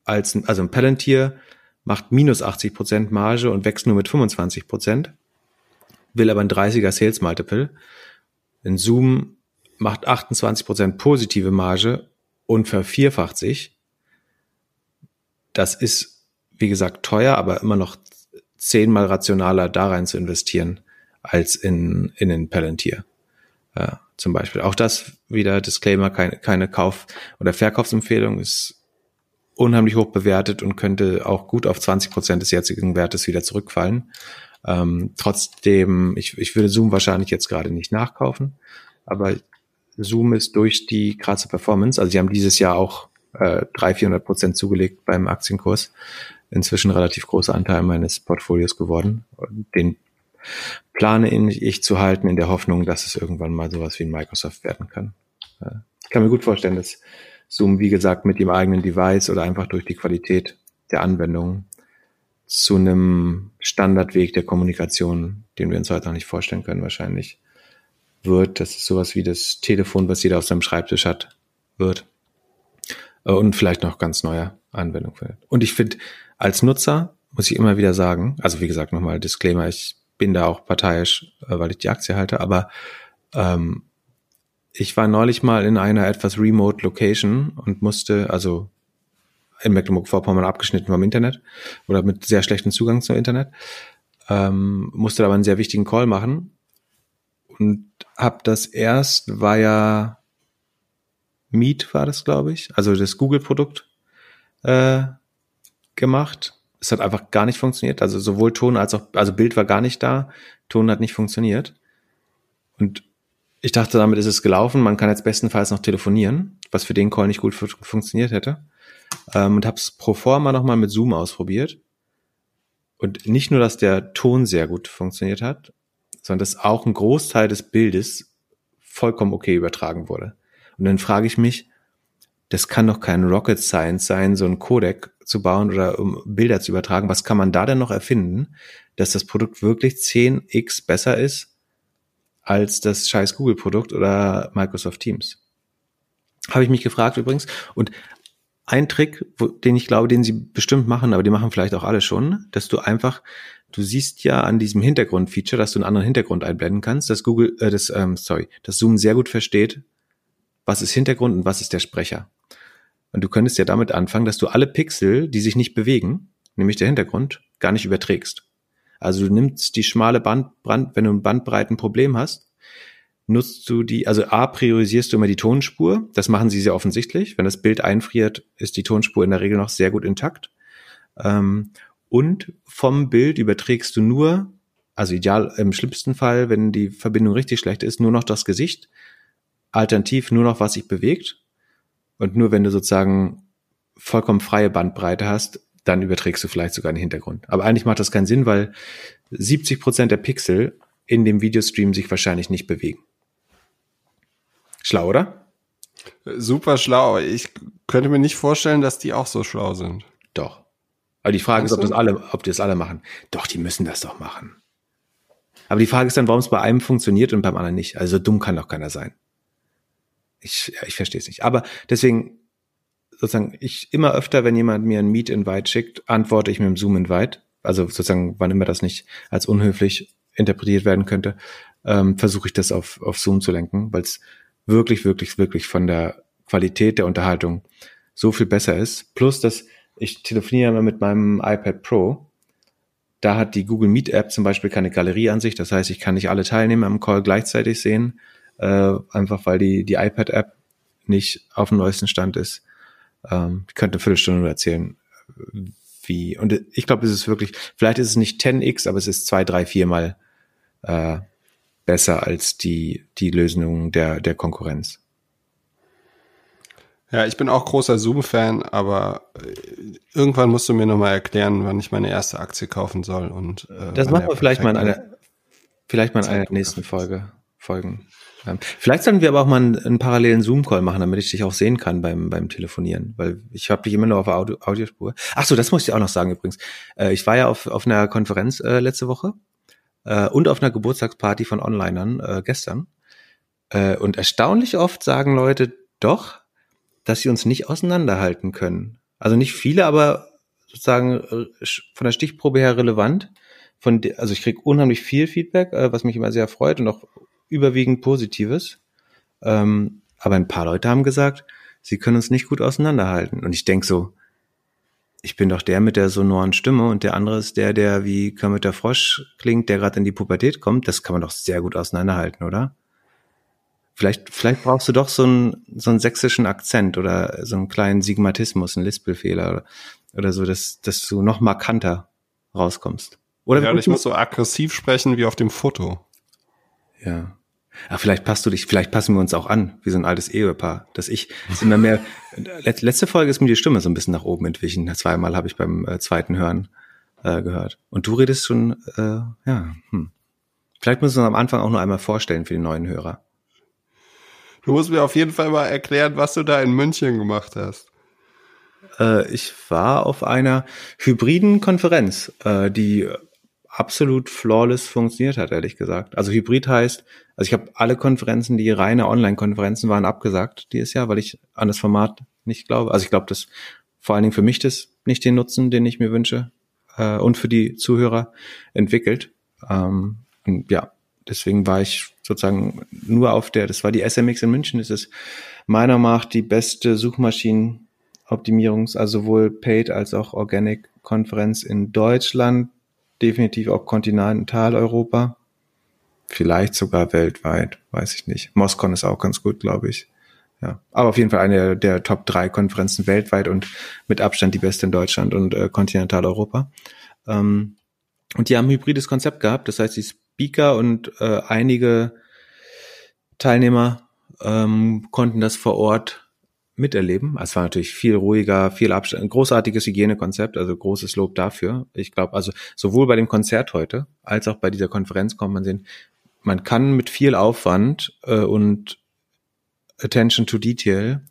als ein, also ein Palantir macht minus 80 Prozent Marge und wächst nur mit 25 Prozent will aber ein 30er Sales Multiple. In Zoom macht 28% positive Marge und vervierfacht sich. Das ist, wie gesagt, teuer, aber immer noch zehnmal rationaler da rein zu investieren als in, in den Palantir. Äh, zum Beispiel. Auch das wieder Disclaimer, keine, keine Kauf- oder Verkaufsempfehlung ist unheimlich hoch bewertet und könnte auch gut auf 20 Prozent des jetzigen Wertes wieder zurückfallen. Ähm, trotzdem, ich, ich würde Zoom wahrscheinlich jetzt gerade nicht nachkaufen, aber Zoom ist durch die krasse Performance, also sie haben dieses Jahr auch äh, 300, 400 Prozent zugelegt beim Aktienkurs, inzwischen relativ großer Anteil meines Portfolios geworden. Den plane ich zu halten in der Hoffnung, dass es irgendwann mal sowas wie ein Microsoft werden kann. Ich kann mir gut vorstellen, dass Zoom, wie gesagt, mit dem eigenen Device oder einfach durch die Qualität der Anwendung zu einem Standardweg der Kommunikation, den wir uns heute noch nicht vorstellen können, wahrscheinlich wird. Das ist sowas wie das Telefon, was jeder auf seinem Schreibtisch hat, wird. Äh, und vielleicht noch ganz neue Anwendungen findet. Und ich finde, als Nutzer muss ich immer wieder sagen, also wie gesagt, nochmal Disclaimer, ich bin da auch parteiisch, äh, weil ich die Aktie halte, aber ähm, ich war neulich mal in einer etwas remote Location und musste, also in Mecklenburg-Vorpommern abgeschnitten vom Internet oder mit sehr schlechtem Zugang zum Internet. Ähm, musste aber einen sehr wichtigen Call machen. und habe das erst, war ja Meet war das, glaube ich, also das Google-Produkt äh, gemacht. Es hat einfach gar nicht funktioniert. Also sowohl Ton als auch, also Bild war gar nicht da, Ton hat nicht funktioniert. Und ich dachte, damit ist es gelaufen. Man kann jetzt bestenfalls noch telefonieren, was für den Call nicht gut funktioniert hätte. Ähm, und habe es pro forma nochmal mit Zoom ausprobiert. Und nicht nur, dass der Ton sehr gut funktioniert hat, sondern dass auch ein Großteil des Bildes vollkommen okay übertragen wurde. Und dann frage ich mich, das kann doch kein Rocket Science sein, so ein Codec zu bauen oder um Bilder zu übertragen. Was kann man da denn noch erfinden, dass das Produkt wirklich 10x besser ist als das scheiß Google-Produkt oder Microsoft Teams? Habe ich mich gefragt übrigens. Und ein Trick, wo, den ich glaube, den sie bestimmt machen, aber die machen vielleicht auch alle schon, dass du einfach, du siehst ja an diesem Hintergrund-Feature, dass du einen anderen Hintergrund einblenden kannst, dass Google, äh, das, ähm, sorry, dass Zoom sehr gut versteht, was ist Hintergrund und was ist der Sprecher. Und du könntest ja damit anfangen, dass du alle Pixel, die sich nicht bewegen, nämlich der Hintergrund, gar nicht überträgst. Also du nimmst die schmale Bandbrand, wenn du ein Bandbreitenproblem hast, nutzt du die, also A, priorisierst du immer die Tonspur. Das machen sie sehr offensichtlich. Wenn das Bild einfriert, ist die Tonspur in der Regel noch sehr gut intakt. Ähm, und vom Bild überträgst du nur, also ideal im schlimmsten Fall, wenn die Verbindung richtig schlecht ist, nur noch das Gesicht. Alternativ nur noch, was sich bewegt. Und nur wenn du sozusagen vollkommen freie Bandbreite hast, dann überträgst du vielleicht sogar den Hintergrund. Aber eigentlich macht das keinen Sinn, weil 70 Prozent der Pixel in dem Videostream sich wahrscheinlich nicht bewegen. Schlau, oder?
Super schlau. Ich könnte mir nicht vorstellen, dass die auch so schlau sind.
Doch. Aber die Frage ist, ob das alle, ob die das alle machen. Doch, die müssen das doch machen. Aber die Frage ist dann, warum es bei einem funktioniert und beim anderen nicht. Also dumm kann doch keiner sein ich, ich verstehe es nicht. Aber deswegen, sozusagen, ich immer öfter, wenn jemand mir ein Meet-Invite schickt, antworte ich mit einem Zoom-Invite. Also sozusagen, wann immer das nicht als unhöflich interpretiert werden könnte, ähm, versuche ich das auf, auf Zoom zu lenken, weil es wirklich, wirklich, wirklich von der Qualität der Unterhaltung so viel besser ist. Plus, dass ich telefoniere immer mit meinem iPad Pro. Da hat die Google Meet App zum Beispiel keine Galerieansicht. Das heißt, ich kann nicht alle Teilnehmer am Call gleichzeitig sehen, äh, einfach weil die, die iPad-App nicht auf dem neuesten Stand ist. Ähm, ich könnte eine Viertelstunde erzählen, wie, und ich glaube, es ist wirklich, vielleicht ist es nicht 10x, aber es ist zwei, drei, viermal äh, besser als die, die Lösung der, der Konkurrenz.
Ja, ich bin auch großer Zoom-Fan, aber äh, irgendwann musst du mir nochmal erklären, wann ich meine erste Aktie kaufen soll. Und
äh, das machen wir vielleicht mal in einer, vielleicht mal in einer nächsten Folge folgen. Vielleicht sollten wir aber auch mal einen, einen parallelen Zoom-Call machen, damit ich dich auch sehen kann beim, beim Telefonieren, weil ich habe dich immer nur auf Audio Audiospur. Ach so, das muss ich auch noch sagen übrigens. Äh, ich war ja auf, auf einer Konferenz äh, letzte Woche äh, und auf einer Geburtstagsparty von Onlinern äh, gestern. Äh, und erstaunlich oft sagen Leute doch, dass sie uns nicht auseinanderhalten können. Also nicht viele, aber sozusagen äh, von der Stichprobe her relevant. Von also ich kriege unheimlich viel Feedback, was mich immer sehr freut und auch überwiegend Positives. Ähm, aber ein paar Leute haben gesagt, sie können uns nicht gut auseinanderhalten. Und ich denk so, ich bin doch der mit der sonoren Stimme und der andere ist der, der wie Kermit der Frosch klingt, der gerade in die Pubertät kommt. Das kann man doch sehr gut auseinanderhalten, oder? Vielleicht, vielleicht brauchst du doch so einen, so einen sächsischen Akzent oder so einen kleinen Sigmatismus, einen Lispelfehler oder, oder so, dass, dass du noch markanter rauskommst. Oder
ja, ich muss so aggressiv sprechen wie auf dem Foto.
Ja. Ach, vielleicht passt du dich, vielleicht passen wir uns auch an, wie so ein altes Ehepaar. Dass ich ist immer mehr. <laughs> Letzte Folge ist mir die Stimme so ein bisschen nach oben entwichen. Zweimal habe ich beim äh, zweiten Hören äh, gehört. Und du redest schon, äh, ja. Hm. Vielleicht müssen wir uns am Anfang auch nur einmal vorstellen für die neuen Hörer.
Du musst mir auf jeden Fall mal erklären, was du da in München gemacht hast.
Äh, ich war auf einer hybriden Konferenz, äh, die absolut flawless funktioniert hat, ehrlich gesagt. Also Hybrid heißt, also ich habe alle Konferenzen, die reine Online-Konferenzen waren, abgesagt dieses Jahr, weil ich an das Format nicht glaube. Also ich glaube, dass vor allen Dingen für mich das nicht den Nutzen, den ich mir wünsche äh, und für die Zuhörer entwickelt. Ähm, ja, deswegen war ich sozusagen nur auf der, das war die SMX in München, das ist meiner Meinung nach die beste Suchmaschinenoptimierungs-, also sowohl Paid als auch Organic Konferenz in Deutschland, definitiv auch Kontinentaleuropa. vielleicht sogar weltweit, weiß ich nicht. Moskon ist auch ganz gut, glaube ich. Ja, aber auf jeden Fall eine der Top drei Konferenzen weltweit und mit Abstand die beste in Deutschland und äh, Kontinentaleuropa. Ähm, und die haben ein hybrides Konzept gehabt. Das heißt, die Speaker und äh, einige Teilnehmer ähm, konnten das vor Ort miterleben. Es war natürlich viel ruhiger, viel Abstand, großartiges Hygienekonzept, also großes Lob dafür. Ich glaube, also sowohl bei dem Konzert heute als auch bei dieser Konferenz kommt man sehen, man kann mit viel Aufwand äh, und Attention to Detail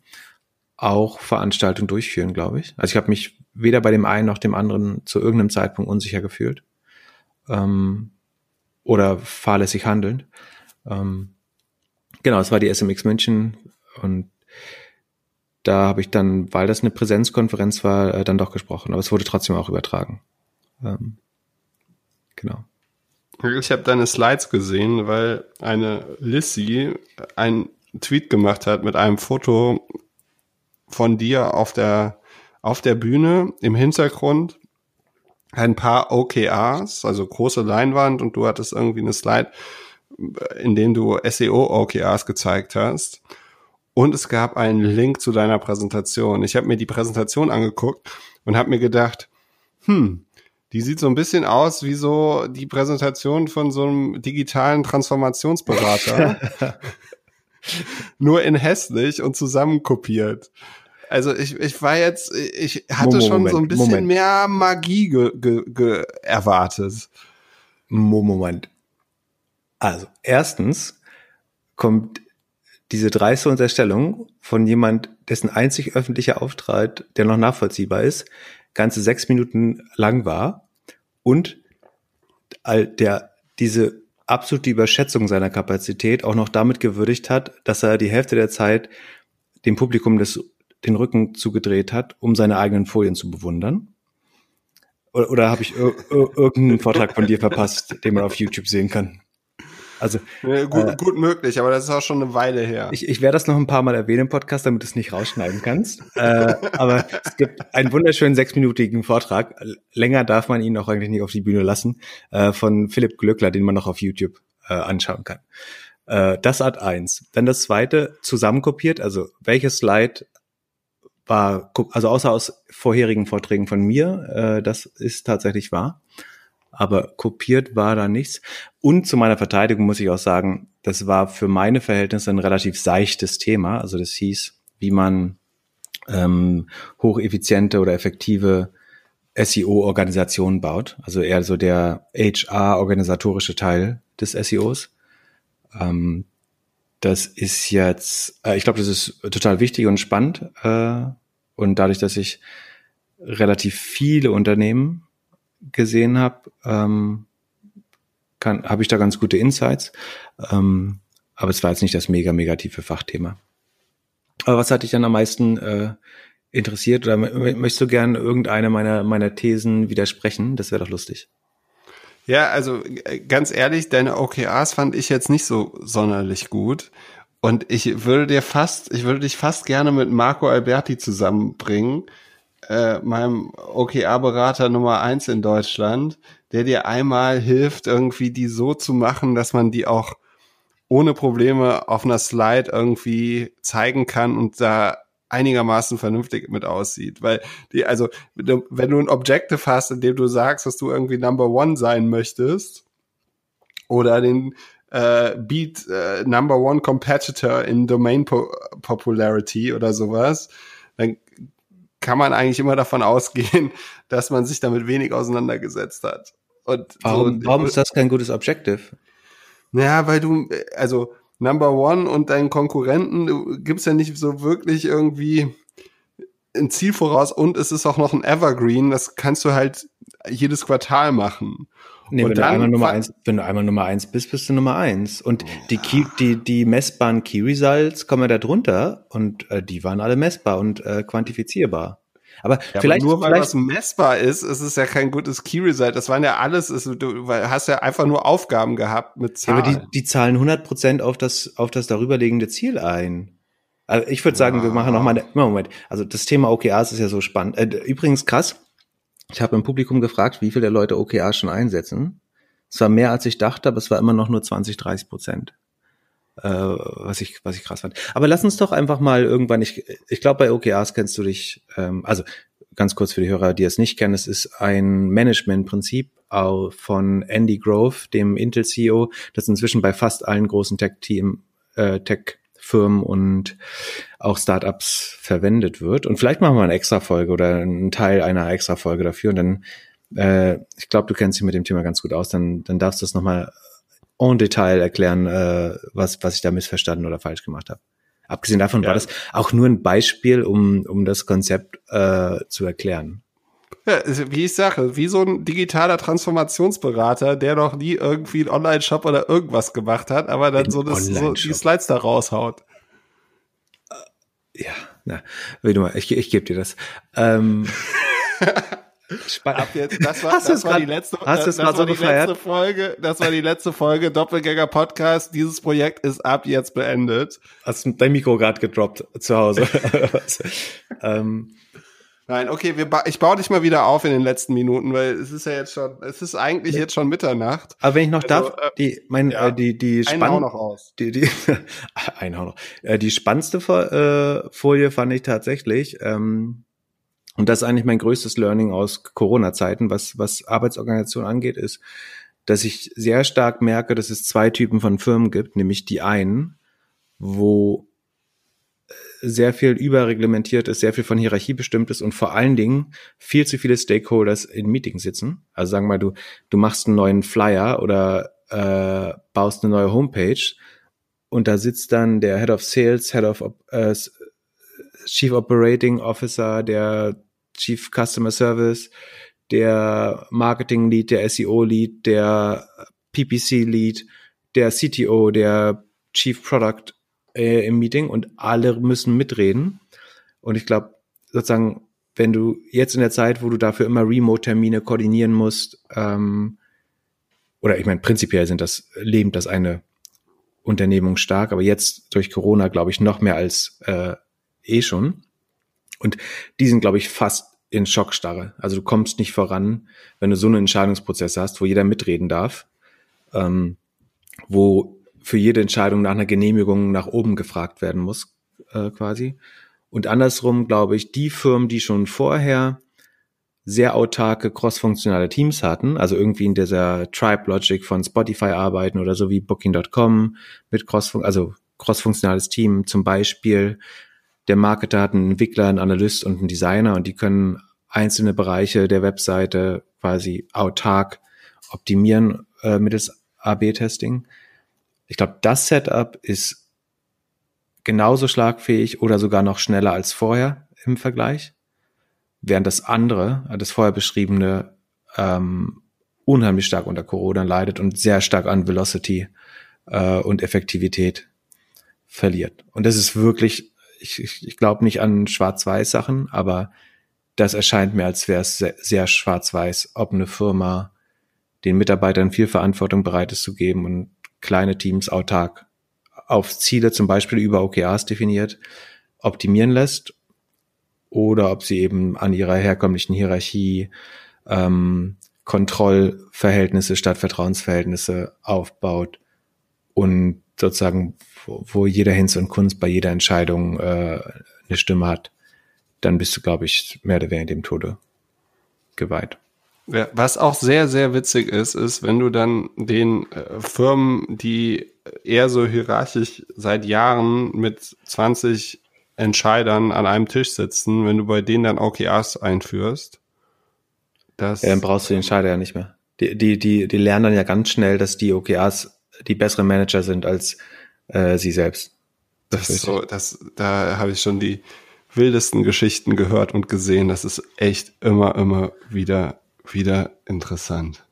auch Veranstaltungen durchführen, glaube ich. Also ich habe mich weder bei dem einen noch dem anderen zu irgendeinem Zeitpunkt unsicher gefühlt ähm, oder fahrlässig handelnd. Ähm, genau, es war die SMX München und da habe ich dann, weil das eine Präsenzkonferenz war, äh, dann doch gesprochen. Aber es wurde trotzdem auch übertragen. Ähm, genau.
Ich habe deine Slides gesehen, weil eine Lissy ein Tweet gemacht hat mit einem Foto von dir auf der, auf der Bühne im Hintergrund ein paar OKRs, also große Leinwand und du hattest irgendwie eine Slide, in dem du SEO OKRs gezeigt hast. Und es gab einen Link zu deiner Präsentation. Ich habe mir die Präsentation angeguckt und habe mir gedacht, hm, die sieht so ein bisschen aus wie so die Präsentation von so einem digitalen Transformationsberater. <laughs> nur in hässlich und zusammenkopiert. Also ich, ich war jetzt, ich hatte Moment, schon so ein bisschen Moment. mehr Magie ge, ge, ge erwartet.
Moment. Also erstens kommt diese dreiste Unterstellung von jemand, dessen einzig öffentlicher Auftritt, der noch nachvollziehbar ist, ganze sechs Minuten lang war und der diese absolute Überschätzung seiner Kapazität auch noch damit gewürdigt hat, dass er die Hälfte der Zeit dem Publikum des, den Rücken zugedreht hat, um seine eigenen Folien zu bewundern. Oder, oder habe ich irgendeinen Vortrag von dir verpasst, den man auf YouTube sehen kann?
Also ja, gut, äh, gut möglich, aber das ist auch schon eine Weile her.
Ich, ich werde das noch ein paar Mal erwähnen im Podcast, damit du es nicht rausschneiden kannst. äh, aber es gibt einen wunderschönen sechsminütigen Vortrag. Länger darf man ihn auch eigentlich nicht auf die Bühne lassen, äh, von Philipp Glückler, den man noch auf YouTube äh, anschauen kann. Äh, das Art eins. Dann das zweite, zusammenkopiert, also welches Slide war, also außer aus vorherigen Vorträgen von mir, äh, das ist tatsächlich wahr aber kopiert war da nichts. Und zu meiner Verteidigung muss ich auch sagen, das war für meine Verhältnisse ein relativ seichtes Thema. Also das hieß, wie man ähm, hocheffiziente oder effektive SEO-Organisationen baut. Also eher so der HR-organisatorische Teil des SEOs. Ähm, das ist jetzt, äh, ich glaube, das ist total wichtig und spannend. Äh, und dadurch, dass ich relativ viele Unternehmen gesehen habe, ähm, habe ich da ganz gute Insights. Ähm, aber es war jetzt nicht das mega mega tiefe Fachthema. Aber was hat dich dann am meisten äh, interessiert oder möchtest du gern irgendeine meiner meiner Thesen widersprechen? Das wäre doch lustig.
Ja, also äh, ganz ehrlich, deine OKRs fand ich jetzt nicht so sonderlich gut. Und ich würde dir fast, ich würde dich fast gerne mit Marco Alberti zusammenbringen, äh, meinem OKR-Berater Nummer eins in Deutschland, der dir einmal hilft, irgendwie die so zu machen, dass man die auch ohne Probleme auf einer Slide irgendwie zeigen kann und da einigermaßen vernünftig mit aussieht. Weil die, also, wenn du ein Objective hast, in dem du sagst, dass du irgendwie Number One sein möchtest, oder den äh, Beat äh, Number One Competitor in Domain po Popularity oder sowas, dann kann man eigentlich immer davon ausgehen, <laughs> dass man sich damit wenig auseinandergesetzt hat.
Und warum, so, warum ist das kein gutes Objective?
Naja, weil du, also Number One und deinen Konkurrenten, du gibst ja nicht so wirklich irgendwie ein Ziel voraus und es ist auch noch ein Evergreen, das kannst du halt jedes Quartal machen.
Nee, wenn du, einmal Nummer eins, wenn du einmal Nummer eins bist, bist du Nummer eins. Und die, Key, die, die messbaren Key Results kommen ja da drunter und äh, die waren alle messbar und äh, quantifizierbar. Aber ja, vielleicht
aber nur
weil
was messbar ist, ist es ja kein gutes Key Result. Das waren ja alles, ist, du hast ja einfach nur Aufgaben gehabt mit Zahlen.
Ja, aber die, die zahlen 100 Prozent auf das auf das darüberliegende Ziel ein. Also ich würde sagen, wow. wir machen noch mal Moment. Also das Thema OKRs ist ja so spannend. Äh, übrigens krass. Ich habe im Publikum gefragt, wie viele der Leute OKR schon einsetzen. Es war mehr als ich dachte, aber es war immer noch nur 20, 30 Prozent. Äh, was ich, was ich krass fand. Aber lass uns doch einfach mal irgendwann, ich, ich glaube, bei OKRs kennst du dich, ähm, also ganz kurz für die Hörer, die es nicht kennen, es ist ein Management-Prinzip von Andy Grove, dem Intel-CEO, das inzwischen bei fast allen großen Tech-Team, äh, Tech-Firmen und auch Startups verwendet wird. Und vielleicht machen wir eine extra Folge oder einen Teil einer extra Folge dafür. Und dann, äh, ich glaube, du kennst dich mit dem Thema ganz gut aus, dann, dann darfst du es nochmal en Detail erklären, äh, was, was ich da missverstanden oder falsch gemacht habe. Abgesehen davon ja. war das auch nur ein Beispiel, um, um das Konzept äh, zu erklären.
Ja, wie ich sage, wie so ein digitaler Transformationsberater, der noch nie irgendwie einen Online-Shop oder irgendwas gemacht hat, aber dann so, das, so die Slides da raushaut.
Ja, na, wie du mal, ich, ich gebe dir das. Ähm, <laughs>
jetzt, das war, hast das war die letzte, hast das, das war die letzte Folge, das war die letzte Folge Doppelgänger Podcast. Dieses Projekt ist ab jetzt beendet.
Hast dein Mikro gerade gedroppt zu Hause? <laughs>
ähm, Nein, okay, wir ba ich baue dich mal wieder auf in den letzten Minuten, weil es ist ja jetzt schon, es ist eigentlich jetzt schon Mitternacht.
Aber wenn ich noch also, darf, äh, die, mein, ja, äh, die, die
spannend, noch aus.
Die, die, <laughs> ein noch. Äh, die spannendste äh, Folie fand ich tatsächlich, ähm, und das ist eigentlich mein größtes Learning aus Corona-Zeiten, was, was Arbeitsorganisation angeht, ist, dass ich sehr stark merke, dass es zwei Typen von Firmen gibt, nämlich die einen, wo sehr viel überreglementiert ist, sehr viel von Hierarchie bestimmt ist und vor allen Dingen viel zu viele Stakeholders in Meetings sitzen. Also sagen wir mal, du, du machst einen neuen Flyer oder äh, baust eine neue Homepage und da sitzt dann der Head of Sales, Head of äh, Chief Operating Officer, der Chief Customer Service, der Marketing Lead, der SEO Lead, der PPC Lead, der CTO, der Chief Product äh, im Meeting und alle müssen mitreden. Und ich glaube, sozusagen, wenn du jetzt in der Zeit, wo du dafür immer Remote-Termine koordinieren musst, ähm, oder ich meine, prinzipiell sind das, lebt das eine Unternehmung stark, aber jetzt durch Corona, glaube ich, noch mehr als äh, eh schon. Und die sind, glaube ich, fast in Schockstarre. Also du kommst nicht voran, wenn du so einen Entscheidungsprozess hast, wo jeder mitreden darf, ähm, wo für jede Entscheidung nach einer Genehmigung nach oben gefragt werden muss, äh, quasi. Und andersrum, glaube ich, die Firmen, die schon vorher sehr autarke crossfunktionale Teams hatten, also irgendwie in dieser Tribe Logic von Spotify arbeiten oder so wie Booking.com mit cross, also crossfunktionales Team zum Beispiel der Marketer hat einen Entwickler, einen Analyst und einen Designer und die können einzelne Bereiche der Webseite quasi autark optimieren äh, mittels AB-Testing. Ich glaube, das Setup ist genauso schlagfähig oder sogar noch schneller als vorher im Vergleich, während das andere, das vorher beschriebene, ähm, unheimlich stark unter Corona leidet und sehr stark an Velocity äh, und Effektivität verliert. Und das ist wirklich ich, ich, ich glaube nicht an Schwarz-Weiß-Sachen, aber das erscheint mir, als wäre es sehr, sehr schwarz-weiß, ob eine Firma den Mitarbeitern viel Verantwortung bereit ist zu geben und kleine Teams autark auf Ziele zum Beispiel über OKRs definiert, optimieren lässt oder ob sie eben an ihrer herkömmlichen Hierarchie ähm, Kontrollverhältnisse statt Vertrauensverhältnisse aufbaut und sozusagen wo, wo jeder Hinz und Kunst bei jeder Entscheidung äh, eine Stimme hat, dann bist du, glaube ich, mehr oder weniger dem Tode geweiht.
Ja, was auch sehr, sehr witzig ist, ist, wenn du dann den äh, Firmen, die eher so hierarchisch seit Jahren mit 20 Entscheidern an einem Tisch sitzen, wenn du bei denen dann OKRs einführst.
Das ja, dann brauchst du den Entscheider ja nicht mehr. Die, die, die, die lernen dann ja ganz schnell, dass die OKRs die besseren Manager sind als äh, sie selbst.
Das, ist so, das, da habe ich schon die wildesten Geschichten gehört und gesehen. Das ist echt immer, immer wieder, wieder interessant.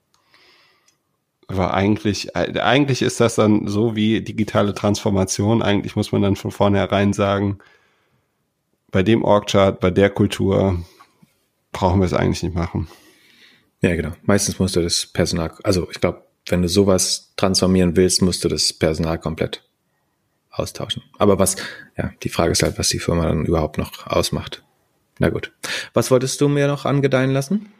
Aber eigentlich, äh, eigentlich ist das dann so wie digitale Transformation. Eigentlich muss man dann von vornherein sagen, bei dem Org-Chart, bei der Kultur brauchen wir es eigentlich nicht machen.
Ja, genau. Meistens musst du das Personal, also ich glaube, wenn du sowas transformieren willst, musst du das Personal komplett austauschen. Aber was, ja, die Frage ist halt, was die Firma dann überhaupt noch ausmacht. Na gut. Was wolltest du mir noch angedeihen lassen?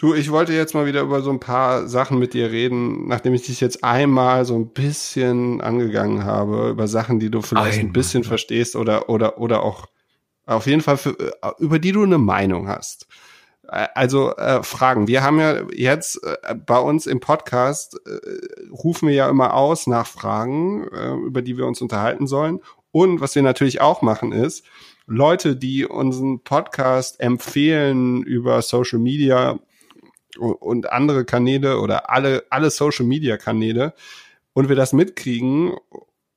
Du, ich wollte jetzt mal wieder über so ein paar Sachen mit dir reden, nachdem ich dich jetzt einmal so ein bisschen angegangen habe, über Sachen, die du vielleicht einmal. ein bisschen verstehst oder, oder, oder auch auf jeden Fall für, äh, über die du eine Meinung hast. Also äh, Fragen. Wir haben ja jetzt äh, bei uns im Podcast äh, rufen wir ja immer aus nach Fragen, äh, über die wir uns unterhalten sollen. Und was wir natürlich auch machen ist, Leute, die unseren Podcast empfehlen über Social Media und andere Kanäle oder alle, alle Social Media Kanäle und wir das mitkriegen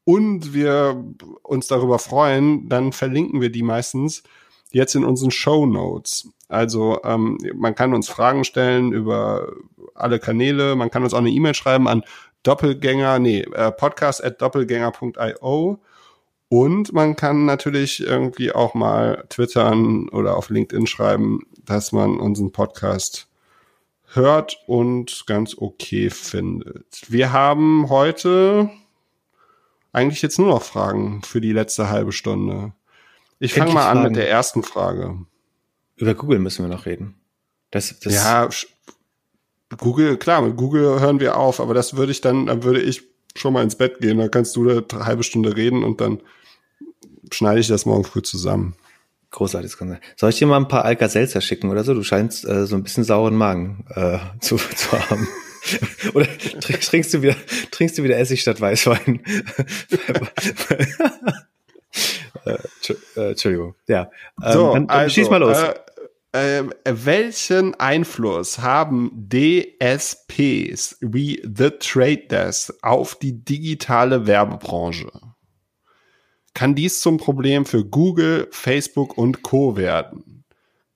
und wir uns darüber freuen, dann verlinken wir die meistens jetzt in unseren Show Notes. Also ähm, man kann uns Fragen stellen über alle Kanäle, man kann uns auch eine E-Mail schreiben an Doppelgänger, nee, äh, podcast at doppelgänger.io und man kann natürlich irgendwie auch mal twittern oder auf LinkedIn schreiben, dass man unseren Podcast hört und ganz okay findet. Wir haben heute eigentlich jetzt nur noch Fragen für die letzte halbe Stunde. Ich fange mal an Fragen. mit der ersten Frage.
Über Google müssen wir noch reden.
Das, das ja, Google, klar, mit Google hören wir auf, aber das würde ich dann, dann würde ich schon mal ins Bett gehen, dann kannst du da eine halbe Stunde reden und dann schneide ich das morgen früh zusammen.
Großartiges Konzept. Soll ich dir mal ein paar Alka-Seltzer schicken oder so? Du scheinst äh, so ein bisschen sauren Magen äh, <laughs> zu, zu haben. <laughs> oder trinkst du wieder, trinkst du wieder Essig statt Weißwein? <laughs> äh, äh, Entschuldigung. Ja.
Ähm, so, dann, dann also, schieß mal los. Äh, äh, welchen Einfluss haben DSPs wie The Trade Desk auf die digitale Werbebranche? Kann dies zum Problem für Google, Facebook und Co werden.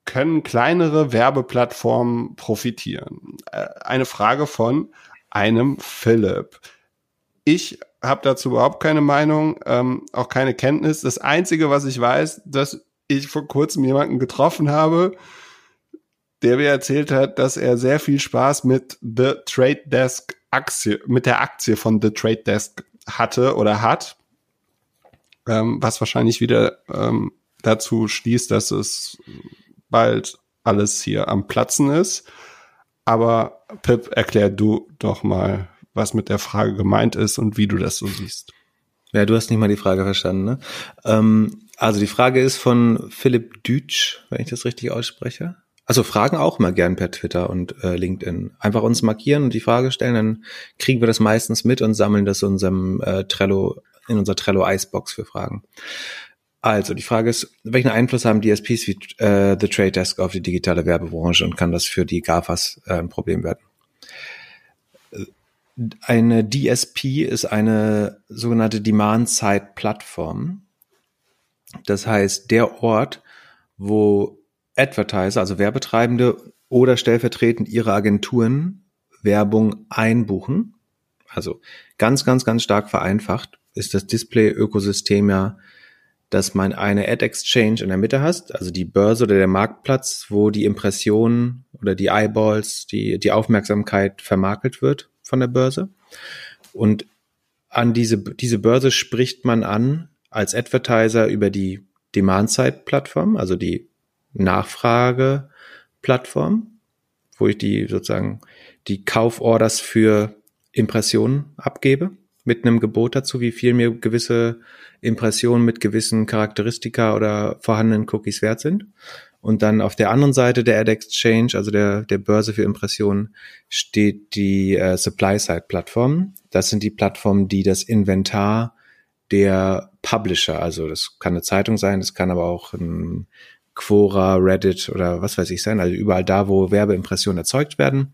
Können kleinere Werbeplattformen profitieren? Äh, eine Frage von einem Philipp. Ich habe dazu überhaupt keine Meinung, ähm, auch keine Kenntnis. Das Einzige, was ich weiß, dass ich vor kurzem jemanden getroffen habe, der mir erzählt hat, dass er sehr viel Spaß mit The Trade Desk Aktie, mit der Aktie von The Trade Desk hatte oder hat ähm, was wahrscheinlich wieder ähm, dazu schließt, dass es bald alles hier am Platzen ist. Aber Pip, erklär du doch mal, was mit der Frage gemeint ist und wie du das so siehst.
Ja, du hast nicht mal die Frage verstanden, ne? Ähm, also die Frage ist von Philipp Dütsch, wenn ich das richtig ausspreche. Also Fragen auch mal gern per Twitter und äh, LinkedIn. Einfach uns markieren und die Frage stellen, dann kriegen wir das meistens mit und sammeln das in unserem äh, Trello in unserer Trello Icebox für Fragen. Also, die Frage ist, welchen Einfluss haben DSPs wie äh, The Trade Desk auf die digitale Werbebranche und kann das für die GAFAs äh, ein Problem werden? Eine DSP ist eine sogenannte Demand-Side-Plattform. Das heißt, der Ort, wo Advertiser, also Werbetreibende oder stellvertretend ihre Agenturen Werbung einbuchen. Also ganz, ganz, ganz stark vereinfacht ist das Display-Ökosystem ja, dass man eine Ad-Exchange in der Mitte hast, also die Börse oder der Marktplatz, wo die Impressionen oder die Eyeballs, die, die Aufmerksamkeit vermakelt wird von der Börse. Und an diese, diese Börse spricht man an als Advertiser über die Demand-Side-Plattform, also die Nachfrage-Plattform, wo ich die sozusagen die Kauforders für Impressionen abgebe mit einem Gebot dazu, wie viel mir gewisse Impressionen mit gewissen Charakteristika oder vorhandenen Cookies wert sind. Und dann auf der anderen Seite der Ad Exchange, also der, der Börse für Impressionen, steht die äh, Supply-Side-Plattform. Das sind die Plattformen, die das Inventar der Publisher, also das kann eine Zeitung sein, das kann aber auch ein Quora, Reddit oder was weiß ich sein, also überall da, wo Werbeimpressionen erzeugt werden.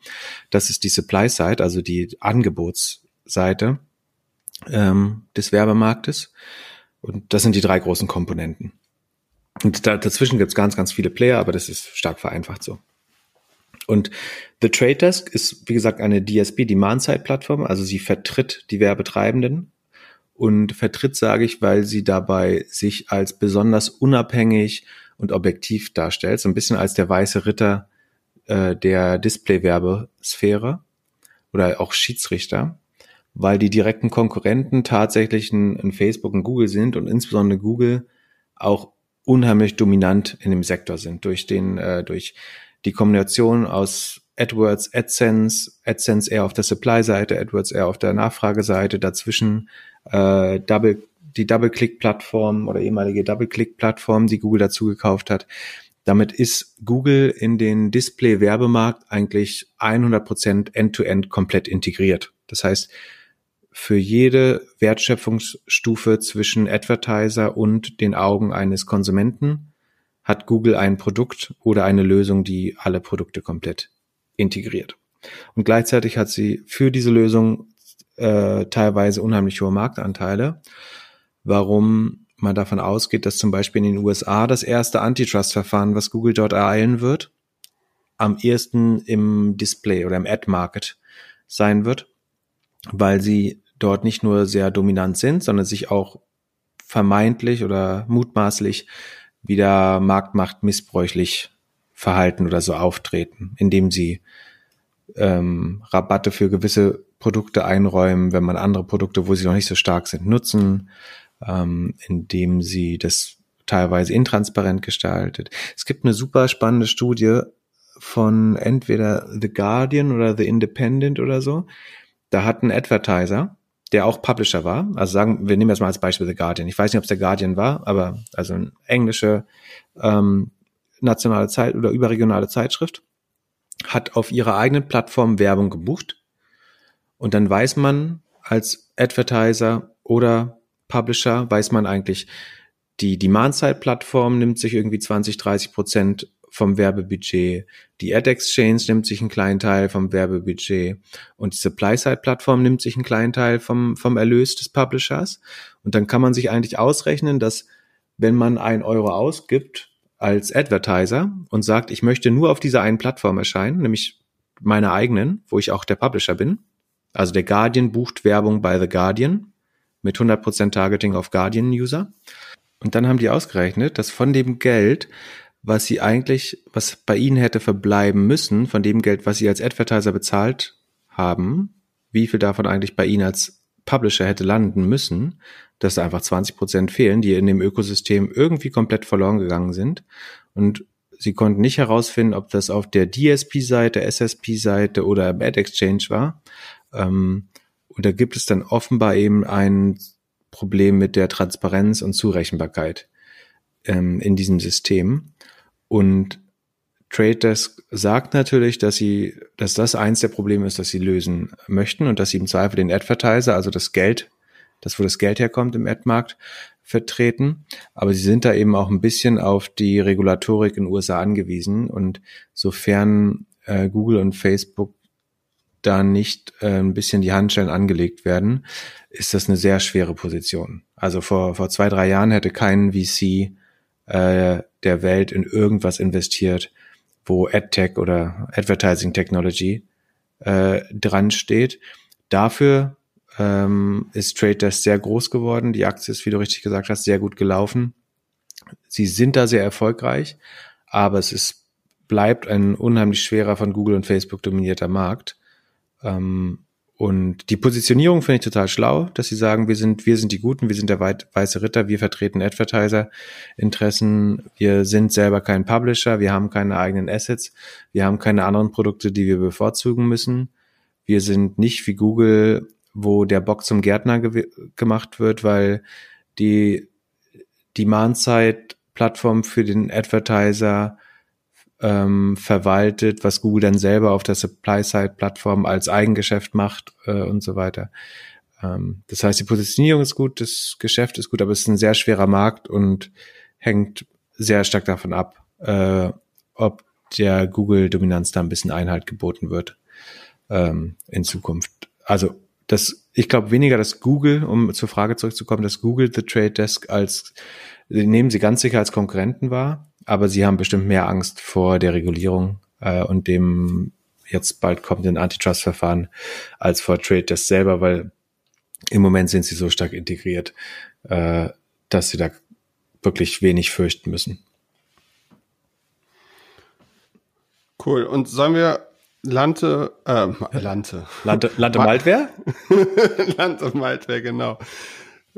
Das ist die Supply-Side, also die Angebotsseite ähm, des Werbemarktes. Und das sind die drei großen Komponenten. Und da, dazwischen gibt's ganz, ganz viele Player, aber das ist stark vereinfacht so. Und The Trade Desk ist, wie gesagt, eine DSP, Demand-Side-Plattform, also sie vertritt die Werbetreibenden und vertritt, sage ich, weil sie dabei sich als besonders unabhängig und objektiv darstellt, so ein bisschen als der weiße Ritter äh, der Display-Werbesphäre oder auch Schiedsrichter weil die direkten Konkurrenten tatsächlich ein, ein Facebook und Google sind und insbesondere Google auch unheimlich dominant in dem Sektor sind durch den äh, durch die Kombination aus AdWords, AdSense, AdSense eher auf der Supply-Seite, AdWords eher auf der Nachfrageseite, dazwischen äh, Double, die Double-Click-Plattform oder ehemalige Double-Click-Plattform, die Google dazu gekauft hat. Damit ist Google in den Display-Werbemarkt eigentlich 100% End-to-End komplett integriert. Das heißt, für jede Wertschöpfungsstufe zwischen Advertiser und den Augen eines Konsumenten hat Google ein Produkt oder eine Lösung, die alle Produkte komplett integriert. Und gleichzeitig hat sie für diese Lösung äh, teilweise unheimlich hohe Marktanteile, warum man davon ausgeht, dass zum Beispiel in den USA das erste Antitrust-Verfahren, was Google dort ereilen wird, am ehesten im Display oder im Ad-Market sein wird, weil sie dort nicht nur sehr dominant sind, sondern sich auch vermeintlich oder mutmaßlich wieder Marktmacht missbräuchlich verhalten oder so auftreten, indem sie ähm, Rabatte für gewisse Produkte einräumen, wenn man andere Produkte, wo sie noch nicht so stark sind, nutzen, ähm, indem sie das teilweise intransparent gestaltet. Es gibt eine super spannende Studie von entweder The Guardian oder The Independent oder so. Da hat ein Advertiser der auch Publisher war. Also sagen, wir nehmen jetzt mal als Beispiel The Guardian. Ich weiß nicht, ob es der Guardian war, aber also eine englische ähm, nationale Zeit oder überregionale Zeitschrift hat auf ihrer eigenen Plattform Werbung gebucht. Und dann weiß man als Advertiser oder Publisher, weiß man eigentlich, die Demand-Side-Plattform nimmt sich irgendwie 20, 30 Prozent vom Werbebudget. Die Ad Exchange nimmt sich einen kleinen Teil vom Werbebudget und die Supply-Side-Plattform nimmt sich einen kleinen Teil vom, vom Erlös des Publishers. Und dann kann man sich eigentlich ausrechnen, dass wenn man ein Euro ausgibt als Advertiser und sagt, ich möchte nur auf dieser einen Plattform erscheinen, nämlich meiner eigenen, wo ich auch der Publisher bin. Also der Guardian bucht Werbung bei The Guardian mit 100% Targeting auf Guardian-User. Und dann haben die ausgerechnet, dass von dem Geld was sie eigentlich, was bei ihnen hätte verbleiben müssen, von dem Geld, was sie als Advertiser bezahlt haben, wie viel davon eigentlich bei ihnen als Publisher hätte landen müssen, dass da einfach 20 Prozent fehlen, die in dem Ökosystem irgendwie komplett verloren gegangen sind. Und sie konnten nicht herausfinden, ob das auf der DSP-Seite, SSP-Seite oder Ad Exchange war. Ähm, und da gibt es dann offenbar eben ein Problem mit der Transparenz und Zurechenbarkeit ähm, in diesem System. Und Trade Desk sagt natürlich, dass sie, dass das eins der Probleme ist, dass sie lösen möchten und dass sie im Zweifel den Advertiser, also das Geld, das wo das Geld herkommt im Ad-Markt, vertreten. Aber sie sind da eben auch ein bisschen auf die Regulatorik in den USA angewiesen und sofern äh, Google und Facebook da nicht äh, ein bisschen die Handschellen angelegt werden, ist das eine sehr schwere Position. Also vor, vor zwei, drei Jahren hätte kein VC äh, der Welt in irgendwas investiert, wo AdTech oder Advertising Technology äh, dran steht. Dafür ähm, ist Trade Desk sehr groß geworden. Die Aktie ist, wie du richtig gesagt hast, sehr gut gelaufen. Sie sind da sehr erfolgreich, aber es ist, bleibt ein unheimlich schwerer von Google und Facebook dominierter Markt. Ähm, und die Positionierung finde ich total schlau, dass sie sagen, wir sind, wir sind die Guten, wir sind der weiße Ritter, wir vertreten Advertiser-Interessen, wir sind selber kein Publisher, wir haben keine eigenen Assets, wir haben keine anderen Produkte, die wir bevorzugen müssen. Wir sind nicht wie Google, wo der Bock zum Gärtner ge gemacht wird, weil die Demand-Side-Plattform für den Advertiser ähm, verwaltet, was Google dann selber auf der Supply-Side-Plattform als Eigengeschäft macht äh, und so weiter. Ähm, das heißt, die Positionierung ist gut, das Geschäft ist gut, aber es ist ein sehr schwerer Markt und hängt sehr stark davon ab, äh, ob der Google-Dominanz da ein bisschen Einhalt geboten wird ähm, in Zukunft. Also das, ich glaube weniger, dass Google, um zur Frage zurückzukommen, dass Google The Trade Desk als nehmen sie ganz sicher als Konkurrenten wahr, aber sie haben bestimmt mehr Angst vor der Regulierung äh, und dem jetzt bald kommenden Antitrust-Verfahren als vor Trade Desk selber, weil im Moment sind sie so stark integriert, äh, dass sie da wirklich wenig fürchten müssen.
Cool. Und sollen wir Lante, äh, Lante.
Lante, Lante Maltwehr? <laughs>
Lante Maltwehr, genau.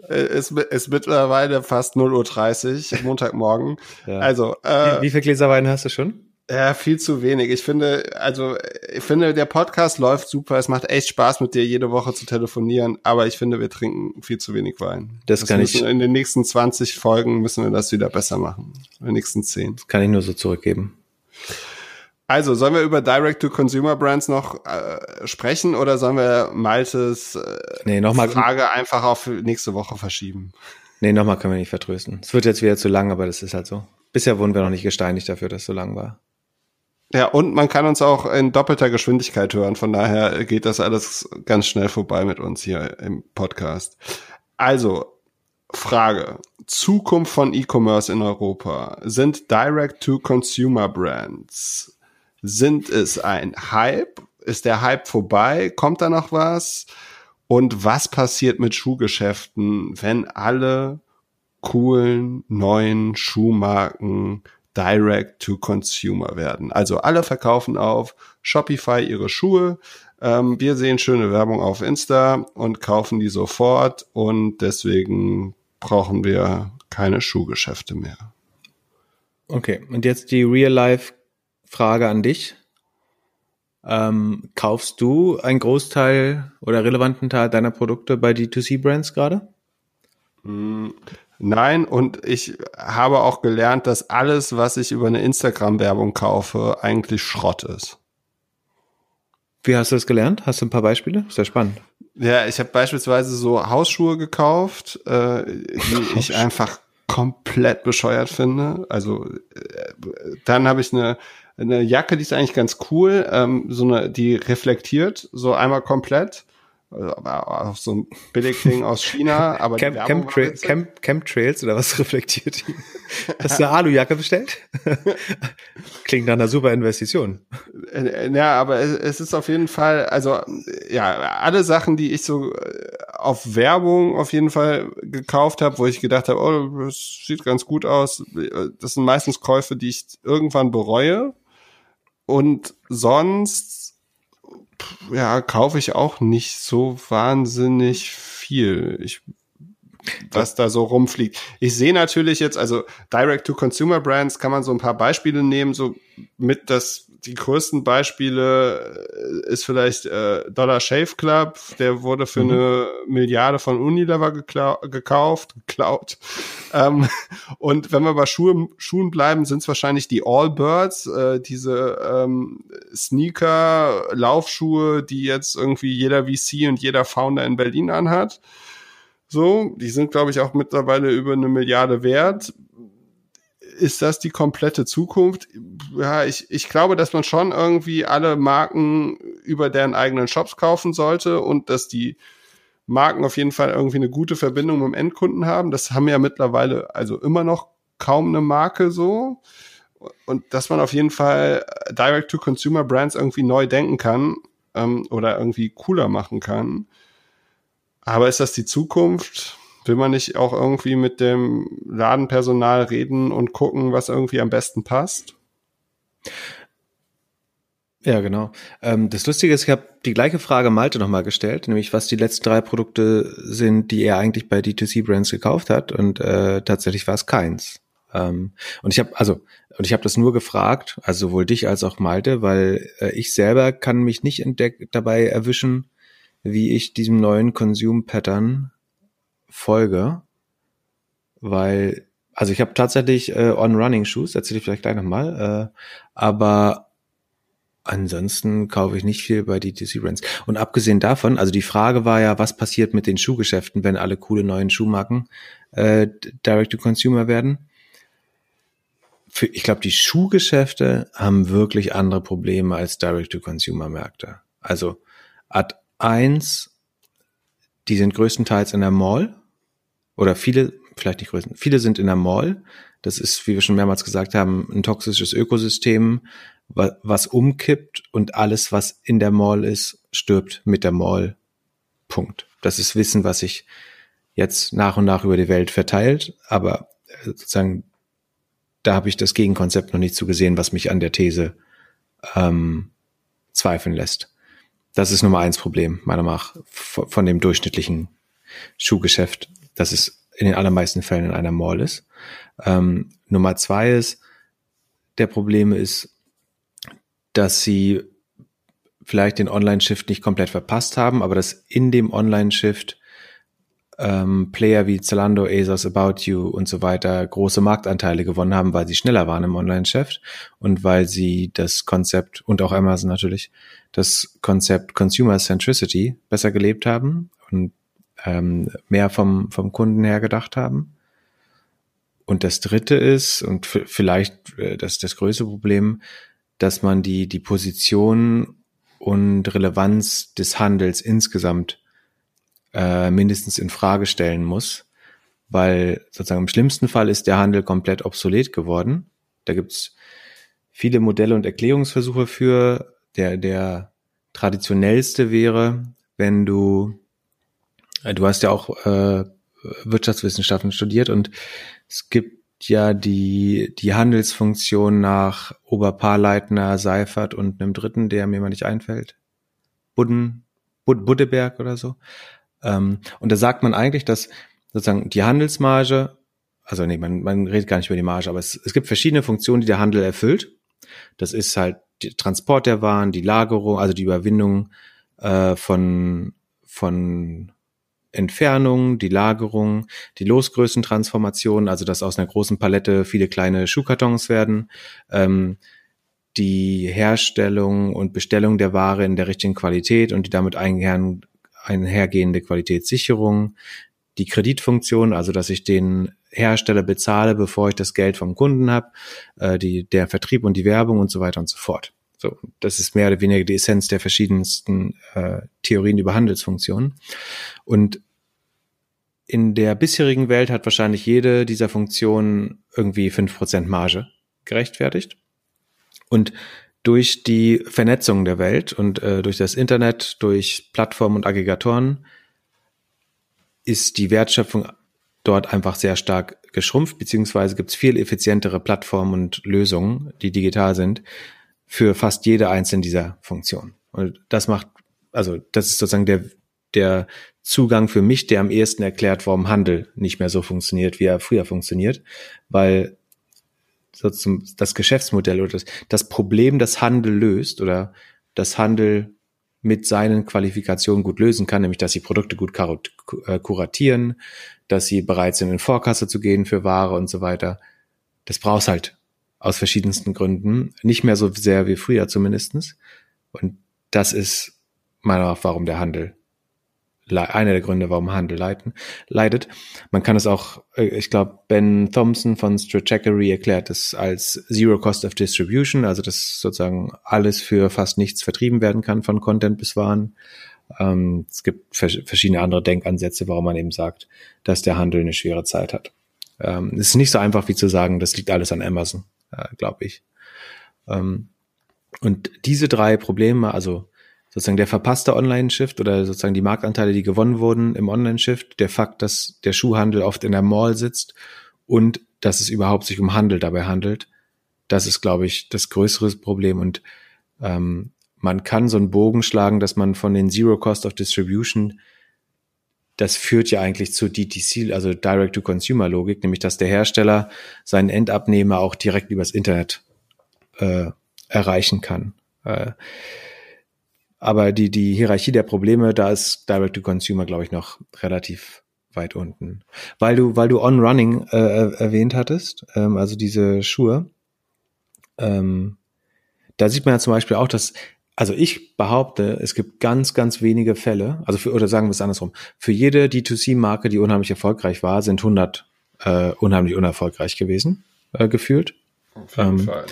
Es ist mittlerweile fast 0.30 Uhr, Montagmorgen. <laughs> Ja. Also,
äh, wie, wie viele Gläser Wein hast du schon?
Ja, viel zu wenig. Ich finde, also ich finde, der Podcast läuft super. Es macht echt Spaß, mit dir jede Woche zu telefonieren. Aber ich finde, wir trinken viel zu wenig Wein.
Das, das kann ich.
In den nächsten 20 Folgen müssen wir das wieder besser machen. In den nächsten 10. Das
kann ich nur so zurückgeben.
Also, sollen wir über Direct-to-Consumer-Brands noch äh, sprechen oder sollen wir Maltes äh,
nee, noch mal,
Frage einfach auf nächste Woche verschieben?
Nee, nochmal können wir nicht vertrösten. Es wird jetzt wieder zu lang, aber das ist halt so. Bisher wurden wir noch nicht gesteinigt dafür, dass es so lang war.
Ja, und man kann uns auch in doppelter Geschwindigkeit hören. Von daher geht das alles ganz schnell vorbei mit uns hier im Podcast. Also, Frage. Zukunft von E-Commerce in Europa. Sind Direct-to-Consumer-Brands, sind es ein Hype? Ist der Hype vorbei? Kommt da noch was? Und was passiert mit Schuhgeschäften, wenn alle coolen neuen Schuhmarken Direct to Consumer werden. Also alle verkaufen auf Shopify ihre Schuhe. Ähm, wir sehen schöne Werbung auf Insta und kaufen die sofort und deswegen brauchen wir keine Schuhgeschäfte mehr.
Okay, und jetzt die Real-Life-Frage an dich. Ähm, kaufst du einen Großteil oder relevanten Teil deiner Produkte bei D2C-Brands gerade?
Hm, Nein, und ich habe auch gelernt, dass alles, was ich über eine Instagram-Werbung kaufe, eigentlich Schrott ist.
Wie hast du das gelernt? Hast du ein paar Beispiele? Sehr spannend.
Ja, ich habe beispielsweise so Hausschuhe gekauft, äh, die <laughs> ich einfach komplett bescheuert finde. Also äh, dann habe ich eine eine Jacke, die ist eigentlich ganz cool, ähm, so eine, die reflektiert so einmal komplett auf so ein Billigding aus China, <laughs> aber
Camp, Camp, Tra Camp, Camp Trails oder was <laughs> reflektiert die? Hast du eine Alujacke bestellt? <laughs> Klingt nach einer super Investition.
Äh, ja, aber es ist auf jeden Fall, also ja, alle Sachen, die ich so äh, auf Werbung auf jeden Fall gekauft habe, wo ich gedacht habe, oh, das sieht ganz gut aus. Das sind meistens Käufe, die ich irgendwann bereue. Und sonst ja, kaufe ich auch nicht so wahnsinnig viel. Ich was da so rumfliegt. Ich sehe natürlich jetzt, also Direct-to-Consumer-Brands kann man so ein paar Beispiele nehmen, so mit das die größten Beispiele äh, ist vielleicht äh, Dollar Shave Club, der wurde für mhm. eine Milliarde von Unilever gekauft, geklaut. Ähm, <laughs> und wenn wir bei Schuhe, Schuhen bleiben, sind es wahrscheinlich die Allbirds, äh, diese ähm, Sneaker, Laufschuhe, die jetzt irgendwie jeder VC und jeder Founder in Berlin anhat. So, die sind, glaube ich, auch mittlerweile über eine Milliarde wert ist das die komplette Zukunft? Ja, ich, ich glaube, dass man schon irgendwie alle Marken über deren eigenen Shops kaufen sollte und dass die Marken auf jeden Fall irgendwie eine gute Verbindung mit dem Endkunden haben. Das haben ja mittlerweile also immer noch kaum eine Marke so. Und dass man auf jeden Fall Direct-to-Consumer-Brands irgendwie neu denken kann ähm, oder irgendwie cooler machen kann. Aber ist das die Zukunft? Will man nicht auch irgendwie mit dem Ladenpersonal reden und gucken, was irgendwie am besten passt?
Ja, genau. Ähm, das Lustige ist, ich habe die gleiche Frage Malte nochmal gestellt, nämlich was die letzten drei Produkte sind, die er eigentlich bei D2C-Brands gekauft hat und äh, tatsächlich war es keins. Ähm, und ich habe also und ich habe das nur gefragt, also sowohl dich als auch Malte, weil äh, ich selber kann mich nicht entdeck dabei erwischen, wie ich diesem neuen Consume Pattern folge, weil, also ich habe tatsächlich äh, On-Running-Shoes, erzähle ich vielleicht gleich nochmal, äh, aber ansonsten kaufe ich nicht viel bei DTC Brands. Und abgesehen davon, also die Frage war ja, was passiert mit den Schuhgeschäften, wenn alle coole neuen Schuhmarken äh, Direct-to-Consumer werden? Für, ich glaube, die Schuhgeschäfte haben wirklich andere Probleme als Direct-to-Consumer-Märkte. Also Ad 1, die sind größtenteils in der Mall, oder viele, vielleicht nicht größten, viele sind in der Mall. Das ist, wie wir schon mehrmals gesagt haben, ein toxisches Ökosystem, was umkippt und alles, was in der Mall ist, stirbt mit der Mall. Punkt. Das ist Wissen, was sich jetzt nach und nach über die Welt verteilt, aber äh, sozusagen da habe ich das Gegenkonzept noch nicht zugesehen, was mich an der These ähm, zweifeln lässt. Das ist Nummer eins Problem, meiner Meinung nach, von dem durchschnittlichen Schuhgeschäft dass es in den allermeisten Fällen in einer Mall ist. Ähm, Nummer zwei ist, der Problem ist, dass sie vielleicht den Online-Shift nicht komplett verpasst haben, aber dass in dem Online-Shift ähm, Player wie Zalando, ASOS, About You und so weiter große Marktanteile gewonnen haben, weil sie schneller waren im Online-Geschäft und weil sie das Konzept und auch Amazon natürlich das Konzept Consumer Centricity besser gelebt haben und ähm, mehr vom, vom Kunden her gedacht haben. Und das dritte ist, und vielleicht äh, das das größte Problem, dass man die, die Position und Relevanz des Handels insgesamt äh, mindestens in Frage stellen muss, weil sozusagen im schlimmsten Fall ist der Handel komplett obsolet geworden. Da gibt's viele Modelle und Erklärungsversuche für. Der, der traditionellste wäre, wenn du, äh, du hast ja auch äh, Wirtschaftswissenschaften studiert und es gibt ja die, die Handelsfunktion nach Oberpaarleitner, Seifert und einem dritten, der mir mal nicht einfällt. Budden, Bud, Buddeberg oder so. Ähm, und da sagt man eigentlich, dass sozusagen die Handelsmarge, also nee, man, man redet gar nicht über die Marge, aber es, es gibt verschiedene Funktionen, die der Handel erfüllt. Das ist halt der Transport der Waren, die Lagerung, also die Überwindung äh, von, von Entfernung, die Lagerung, die Losgrößentransformation, also dass aus einer großen Palette viele kleine Schuhkartons werden, ähm, die Herstellung und Bestellung der Ware in der richtigen Qualität und die damit einhergehenden einhergehende Qualitätssicherung, die Kreditfunktion, also dass ich den Hersteller bezahle, bevor ich das Geld vom Kunden habe, äh, die, der Vertrieb und die Werbung und so weiter und so fort. So, das ist mehr oder weniger die Essenz der verschiedensten äh, Theorien über Handelsfunktionen. Und in der bisherigen Welt hat wahrscheinlich jede dieser Funktionen irgendwie fünf Prozent Marge gerechtfertigt. Und durch die Vernetzung der Welt und äh, durch das Internet, durch Plattformen und Aggregatoren ist die Wertschöpfung dort einfach sehr stark geschrumpft, beziehungsweise gibt es viel effizientere Plattformen und Lösungen, die digital sind, für fast jede einzelne dieser Funktionen. Und das macht, also das ist sozusagen der, der Zugang für mich, der am ehesten erklärt, warum Handel nicht mehr so funktioniert, wie er früher funktioniert, weil das Geschäftsmodell oder das, Problem, das Handel löst oder das Handel mit seinen Qualifikationen gut lösen kann, nämlich dass sie Produkte gut äh, kuratieren, dass sie bereit sind, in Vorkasse zu gehen für Ware und so weiter. Das brauchst halt aus verschiedensten Gründen. Nicht mehr so sehr wie früher zumindestens. Und das ist meiner Meinung nach, warum der Handel einer der Gründe, warum Handel leiten, leidet. Man kann es auch, äh, ich glaube, Ben Thompson von Stratechery erklärt es als Zero Cost of Distribution, also dass sozusagen alles für fast nichts vertrieben werden kann, von Content bis Waren. Ähm, es gibt verschiedene andere Denkansätze, warum man eben sagt, dass der Handel eine schwere Zeit hat. Ähm, es ist nicht so einfach wie zu sagen, das liegt alles an Amazon, äh, glaube ich. Ähm, und diese drei Probleme, also sozusagen der verpasste Online-Shift oder sozusagen die Marktanteile, die gewonnen wurden im Online-Shift, der Fakt, dass der Schuhhandel oft in der Mall sitzt und dass es überhaupt sich um Handel dabei handelt, das ist, glaube ich, das größere Problem. Und ähm, man kann so einen Bogen schlagen, dass man von den Zero Cost of Distribution, das führt ja eigentlich zu DTC, also Direct-to-Consumer-Logik, nämlich dass der Hersteller seinen Endabnehmer auch direkt übers Internet äh, erreichen kann. Äh, aber die, die Hierarchie der Probleme, da ist Direct-to-Consumer, glaube ich, noch relativ weit unten. Weil du, weil du On-Running äh, erwähnt hattest, ähm, also diese Schuhe, ähm, da sieht man ja zum Beispiel auch, dass, also ich behaupte, es gibt ganz, ganz wenige Fälle, also für, oder sagen wir es andersrum, für jede D2C-Marke, die unheimlich erfolgreich war, sind 100 äh, unheimlich unerfolgreich gewesen, äh, gefühlt.
Auf jeden ähm, Fall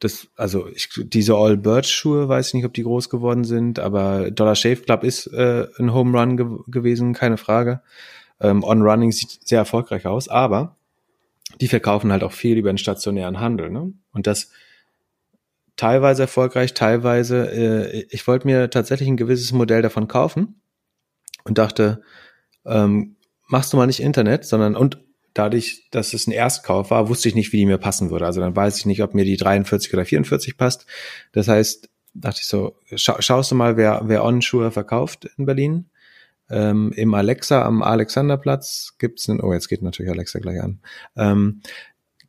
das, also ich, diese All Birds Schuhe, weiß ich nicht, ob die groß geworden sind, aber Dollar Shave Club ist äh, ein Home Run ge gewesen, keine Frage. Ähm, On Running sieht sehr erfolgreich aus, aber die verkaufen halt auch viel über den stationären Handel, ne? Und das teilweise erfolgreich, teilweise. Äh, ich wollte mir tatsächlich ein gewisses Modell davon kaufen und dachte, ähm, machst du mal nicht Internet, sondern und dadurch, dass es ein Erstkauf war, wusste ich nicht, wie die mir passen würde. Also dann weiß ich nicht, ob mir die 43 oder 44 passt. Das heißt, dachte ich so, scha schaust du mal, wer, wer On-Schuhe verkauft in Berlin. Ähm, Im Alexa am Alexanderplatz gibt's einen, oh, jetzt geht natürlich Alexa gleich an. Ähm,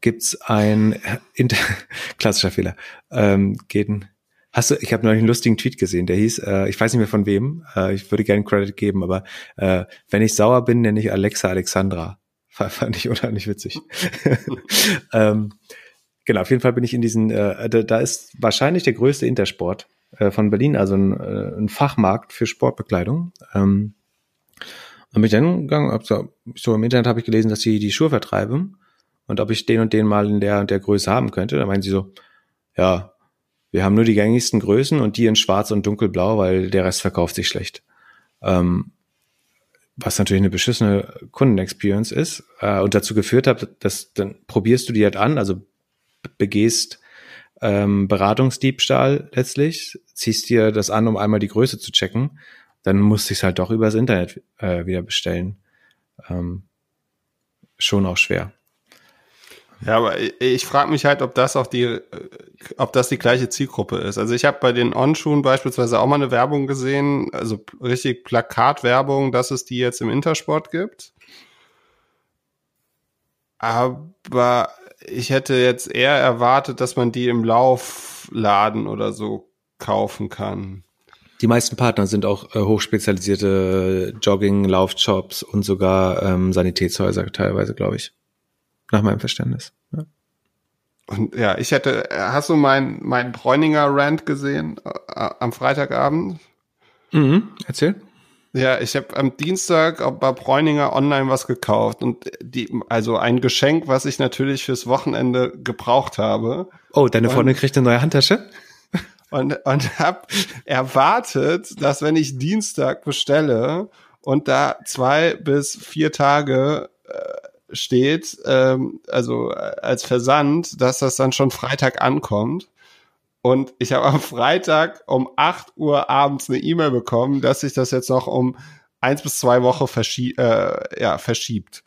gibt's ein <laughs> inter, <laughs> klassischer Fehler. Ähm, geht ein, Hast du, ich habe neulich einen lustigen Tweet gesehen, der hieß, äh, ich weiß nicht mehr von wem, äh, ich würde gerne Credit geben, aber äh, wenn ich sauer bin, nenne ich Alexa Alexandra. Fand ich unheimlich witzig. <laughs> ähm, genau, auf jeden Fall bin ich in diesen, äh, da, da ist wahrscheinlich der größte Intersport äh, von Berlin, also ein, äh, ein Fachmarkt für Sportbekleidung. Ähm, und bin ich dann gegangen, hab so, so im Internet habe ich gelesen, dass sie die Schuhe vertreiben und ob ich den und den mal in der und der Größe haben könnte. Da meinen sie so, ja, wir haben nur die gängigsten Größen und die in schwarz und dunkelblau, weil der Rest verkauft sich schlecht. Ähm, was natürlich eine beschissene Kundenexperience ist äh, und dazu geführt hat, dass dann probierst du die halt an, also begehst ähm, Beratungsdiebstahl letztlich, ziehst dir das an, um einmal die Größe zu checken, dann musst du es halt doch übers Internet äh, wieder bestellen. Ähm, schon auch schwer.
Ja, aber ich, ich frage mich halt, ob das auch die, äh, ob das die gleiche Zielgruppe ist. Also ich habe bei den On-Schuhen beispielsweise auch mal eine Werbung gesehen, also richtig Plakatwerbung, dass es die jetzt im Intersport gibt. Aber ich hätte jetzt eher erwartet, dass man die im Laufladen oder so kaufen kann.
Die meisten Partner sind auch äh, hochspezialisierte Jogging, Laufshops und sogar ähm, Sanitätshäuser teilweise, glaube ich nach meinem Verständnis. Ja.
Und ja, ich hätte, hast du mein, mein Bräuninger Rant gesehen äh, am Freitagabend?
Mhm, erzähl.
Ja, ich habe am Dienstag bei Bräuninger online was gekauft und die, also ein Geschenk, was ich natürlich fürs Wochenende gebraucht habe.
Oh, deine Freundin kriegt eine neue Handtasche?
Und, und hab erwartet, dass wenn ich Dienstag bestelle und da zwei bis vier Tage äh, steht, ähm, also als Versand, dass das dann schon Freitag ankommt. Und ich habe am Freitag um 8 Uhr abends eine E-Mail bekommen, dass sich das jetzt noch um eins bis zwei Wochen verschie äh, ja, verschiebt.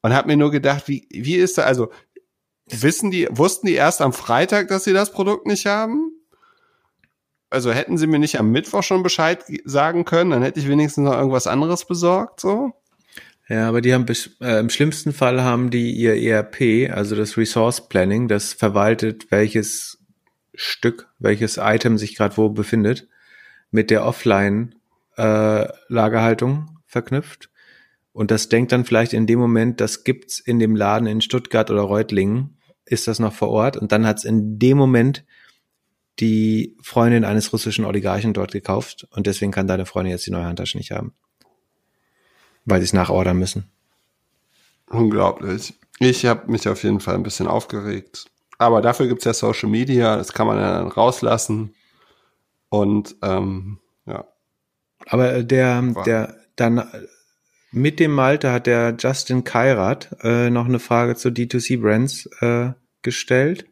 Und habe mir nur gedacht, wie, wie ist da, also wissen die, wussten die erst am Freitag, dass sie das Produkt nicht haben? Also hätten sie mir nicht am Mittwoch schon Bescheid sagen können, dann hätte ich wenigstens noch irgendwas anderes besorgt, so.
Ja, aber die haben äh, im schlimmsten Fall haben die ihr ERP, also das Resource Planning, das verwaltet, welches Stück, welches Item sich gerade wo befindet, mit der Offline äh, Lagerhaltung verknüpft. Und das denkt dann vielleicht in dem Moment, das gibt's in dem Laden in Stuttgart oder Reutlingen, ist das noch vor Ort. Und dann hat's in dem Moment die Freundin eines russischen Oligarchen dort gekauft. Und deswegen kann deine Freundin jetzt die neue Handtasche nicht haben weil sie es nachordern müssen.
Unglaublich. Ich habe mich auf jeden Fall ein bisschen aufgeregt. Aber dafür gibt's ja Social Media, das kann man ja dann rauslassen. Und ähm, ja.
Aber der, der dann mit dem Malte hat der Justin Kairat äh, noch eine Frage zu D2C-Brands äh, gestellt.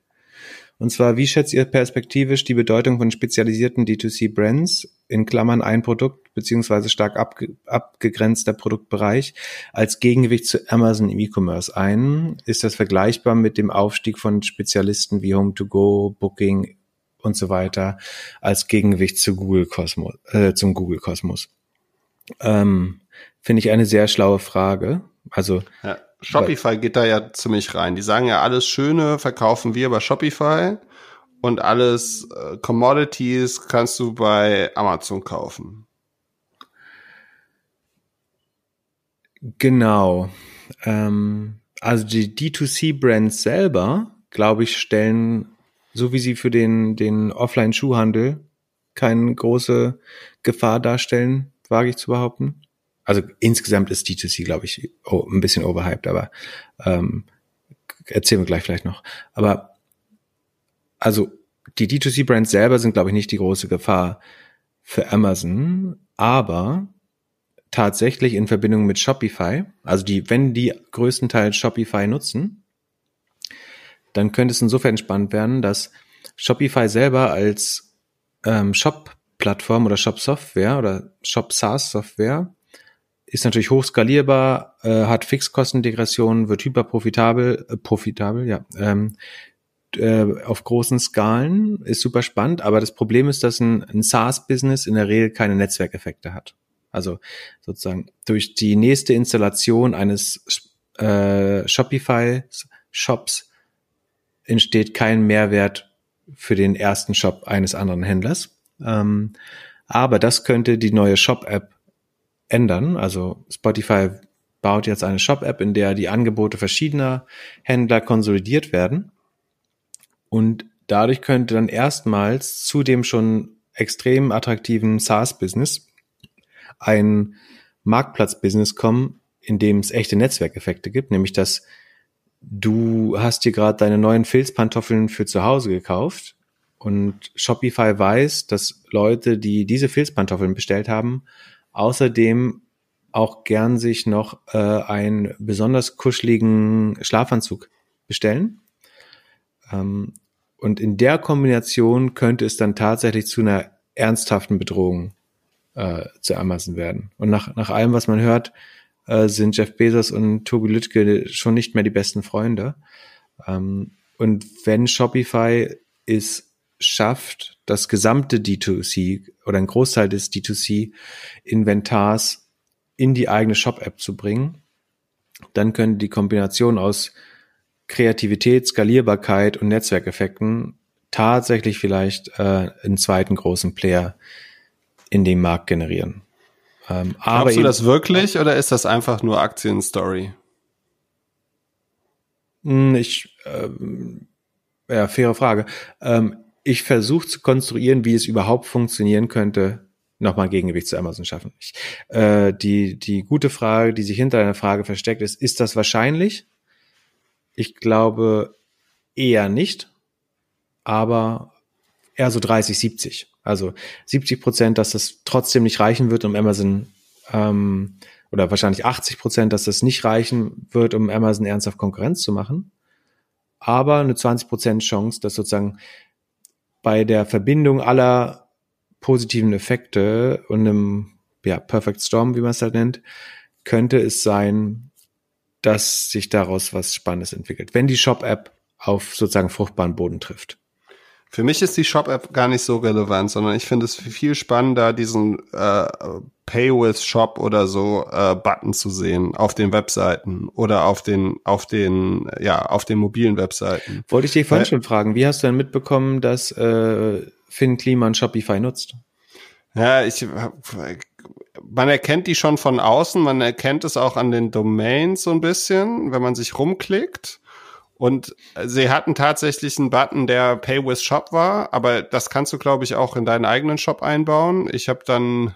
Und zwar, wie schätzt ihr perspektivisch die Bedeutung von spezialisierten D2C-Brands, in Klammern ein Produkt beziehungsweise stark abge abgegrenzter Produktbereich, als Gegengewicht zu Amazon im E-Commerce ein? Ist das vergleichbar mit dem Aufstieg von Spezialisten wie Home2Go, Booking und so weiter als Gegengewicht zu Google Kosmos, äh, zum Google Kosmos? Ähm, Finde ich eine sehr schlaue Frage. Also
ja. Shopify geht da ja ziemlich rein. Die sagen ja, alles Schöne verkaufen wir bei Shopify und alles äh, Commodities kannst du bei Amazon kaufen.
Genau. Ähm, also die D2C-Brands selber, glaube ich, stellen, so wie sie für den, den Offline-Schuhhandel keine große Gefahr darstellen, wage ich zu behaupten also insgesamt ist D2C, glaube ich, ein bisschen overhyped, aber ähm, erzählen wir gleich vielleicht noch. Aber also die D2C-Brands selber sind, glaube ich, nicht die große Gefahr für Amazon, aber tatsächlich in Verbindung mit Shopify, also die, wenn die größtenteils Shopify nutzen, dann könnte es insofern spannend werden, dass Shopify selber als ähm, Shop-Plattform oder Shop-Software oder Shop-SaaS-Software ist natürlich hochskalierbar, äh, hat Fixkostendegression, wird hyperprofitabel, äh, profitabel, ja, ähm, äh, auf großen Skalen, ist super spannend, aber das Problem ist, dass ein, ein SaaS-Business in der Regel keine Netzwerkeffekte hat. Also sozusagen durch die nächste Installation eines äh, Shopify-Shops entsteht kein Mehrwert für den ersten Shop eines anderen Händlers. Ähm, aber das könnte die neue Shop-App ändern. Also Spotify baut jetzt eine Shop-App, in der die Angebote verschiedener Händler konsolidiert werden. Und dadurch könnte dann erstmals zu dem schon extrem attraktiven SaaS-Business ein Marktplatz-Business kommen, in dem es echte Netzwerkeffekte gibt, nämlich dass du hast dir gerade deine neuen Filzpantoffeln für zu Hause gekauft und Shopify weiß, dass Leute, die diese Filzpantoffeln bestellt haben, außerdem auch gern sich noch äh, einen besonders kuscheligen Schlafanzug bestellen. Ähm, und in der Kombination könnte es dann tatsächlich zu einer ernsthaften Bedrohung äh, zu Amazon werden. Und nach, nach allem, was man hört, äh, sind Jeff Bezos und Tobi Lütke schon nicht mehr die besten Freunde. Ähm, und wenn Shopify es schafft, das gesamte D2C oder ein Großteil des D2C-Inventars in die eigene Shop-App zu bringen, dann könnte die Kombination aus Kreativität, Skalierbarkeit und Netzwerkeffekten tatsächlich vielleicht äh, einen zweiten großen Player in dem Markt generieren.
Ähm, aber Glaubst du das wirklich oder ist das einfach nur Aktienstory?
Hm, ich, ähm, ja, faire Frage. Ähm, ich versuche zu konstruieren, wie es überhaupt funktionieren könnte, nochmal Gegengewicht zu Amazon schaffen. Ich, äh, die, die gute Frage, die sich hinter einer Frage versteckt, ist, ist das wahrscheinlich? Ich glaube eher nicht, aber eher so 30, 70. Also 70 Prozent, dass das trotzdem nicht reichen wird, um Amazon ähm, oder wahrscheinlich 80 Prozent, dass das nicht reichen wird, um Amazon ernsthaft Konkurrenz zu machen. Aber eine 20 Prozent Chance, dass sozusagen bei der Verbindung aller positiven Effekte und einem ja, Perfect Storm, wie man es halt nennt, könnte es sein, dass sich daraus was Spannendes entwickelt, wenn die Shop-App auf sozusagen fruchtbaren Boden trifft.
Für mich ist die Shop-App gar nicht so relevant, sondern ich finde es viel spannender, diesen äh, Pay with Shop oder so äh, Button zu sehen auf den Webseiten oder auf den auf den ja auf den mobilen Webseiten.
Wollte ich dich vorhin schon fragen, wie hast du denn mitbekommen, dass äh, Finn Kliman Shopify nutzt?
Ja, ich man erkennt die schon von außen, man erkennt es auch an den Domains so ein bisschen, wenn man sich rumklickt. Und sie hatten tatsächlich einen Button, der Pay with Shop war, aber das kannst du, glaube ich, auch in deinen eigenen Shop einbauen. Ich habe dann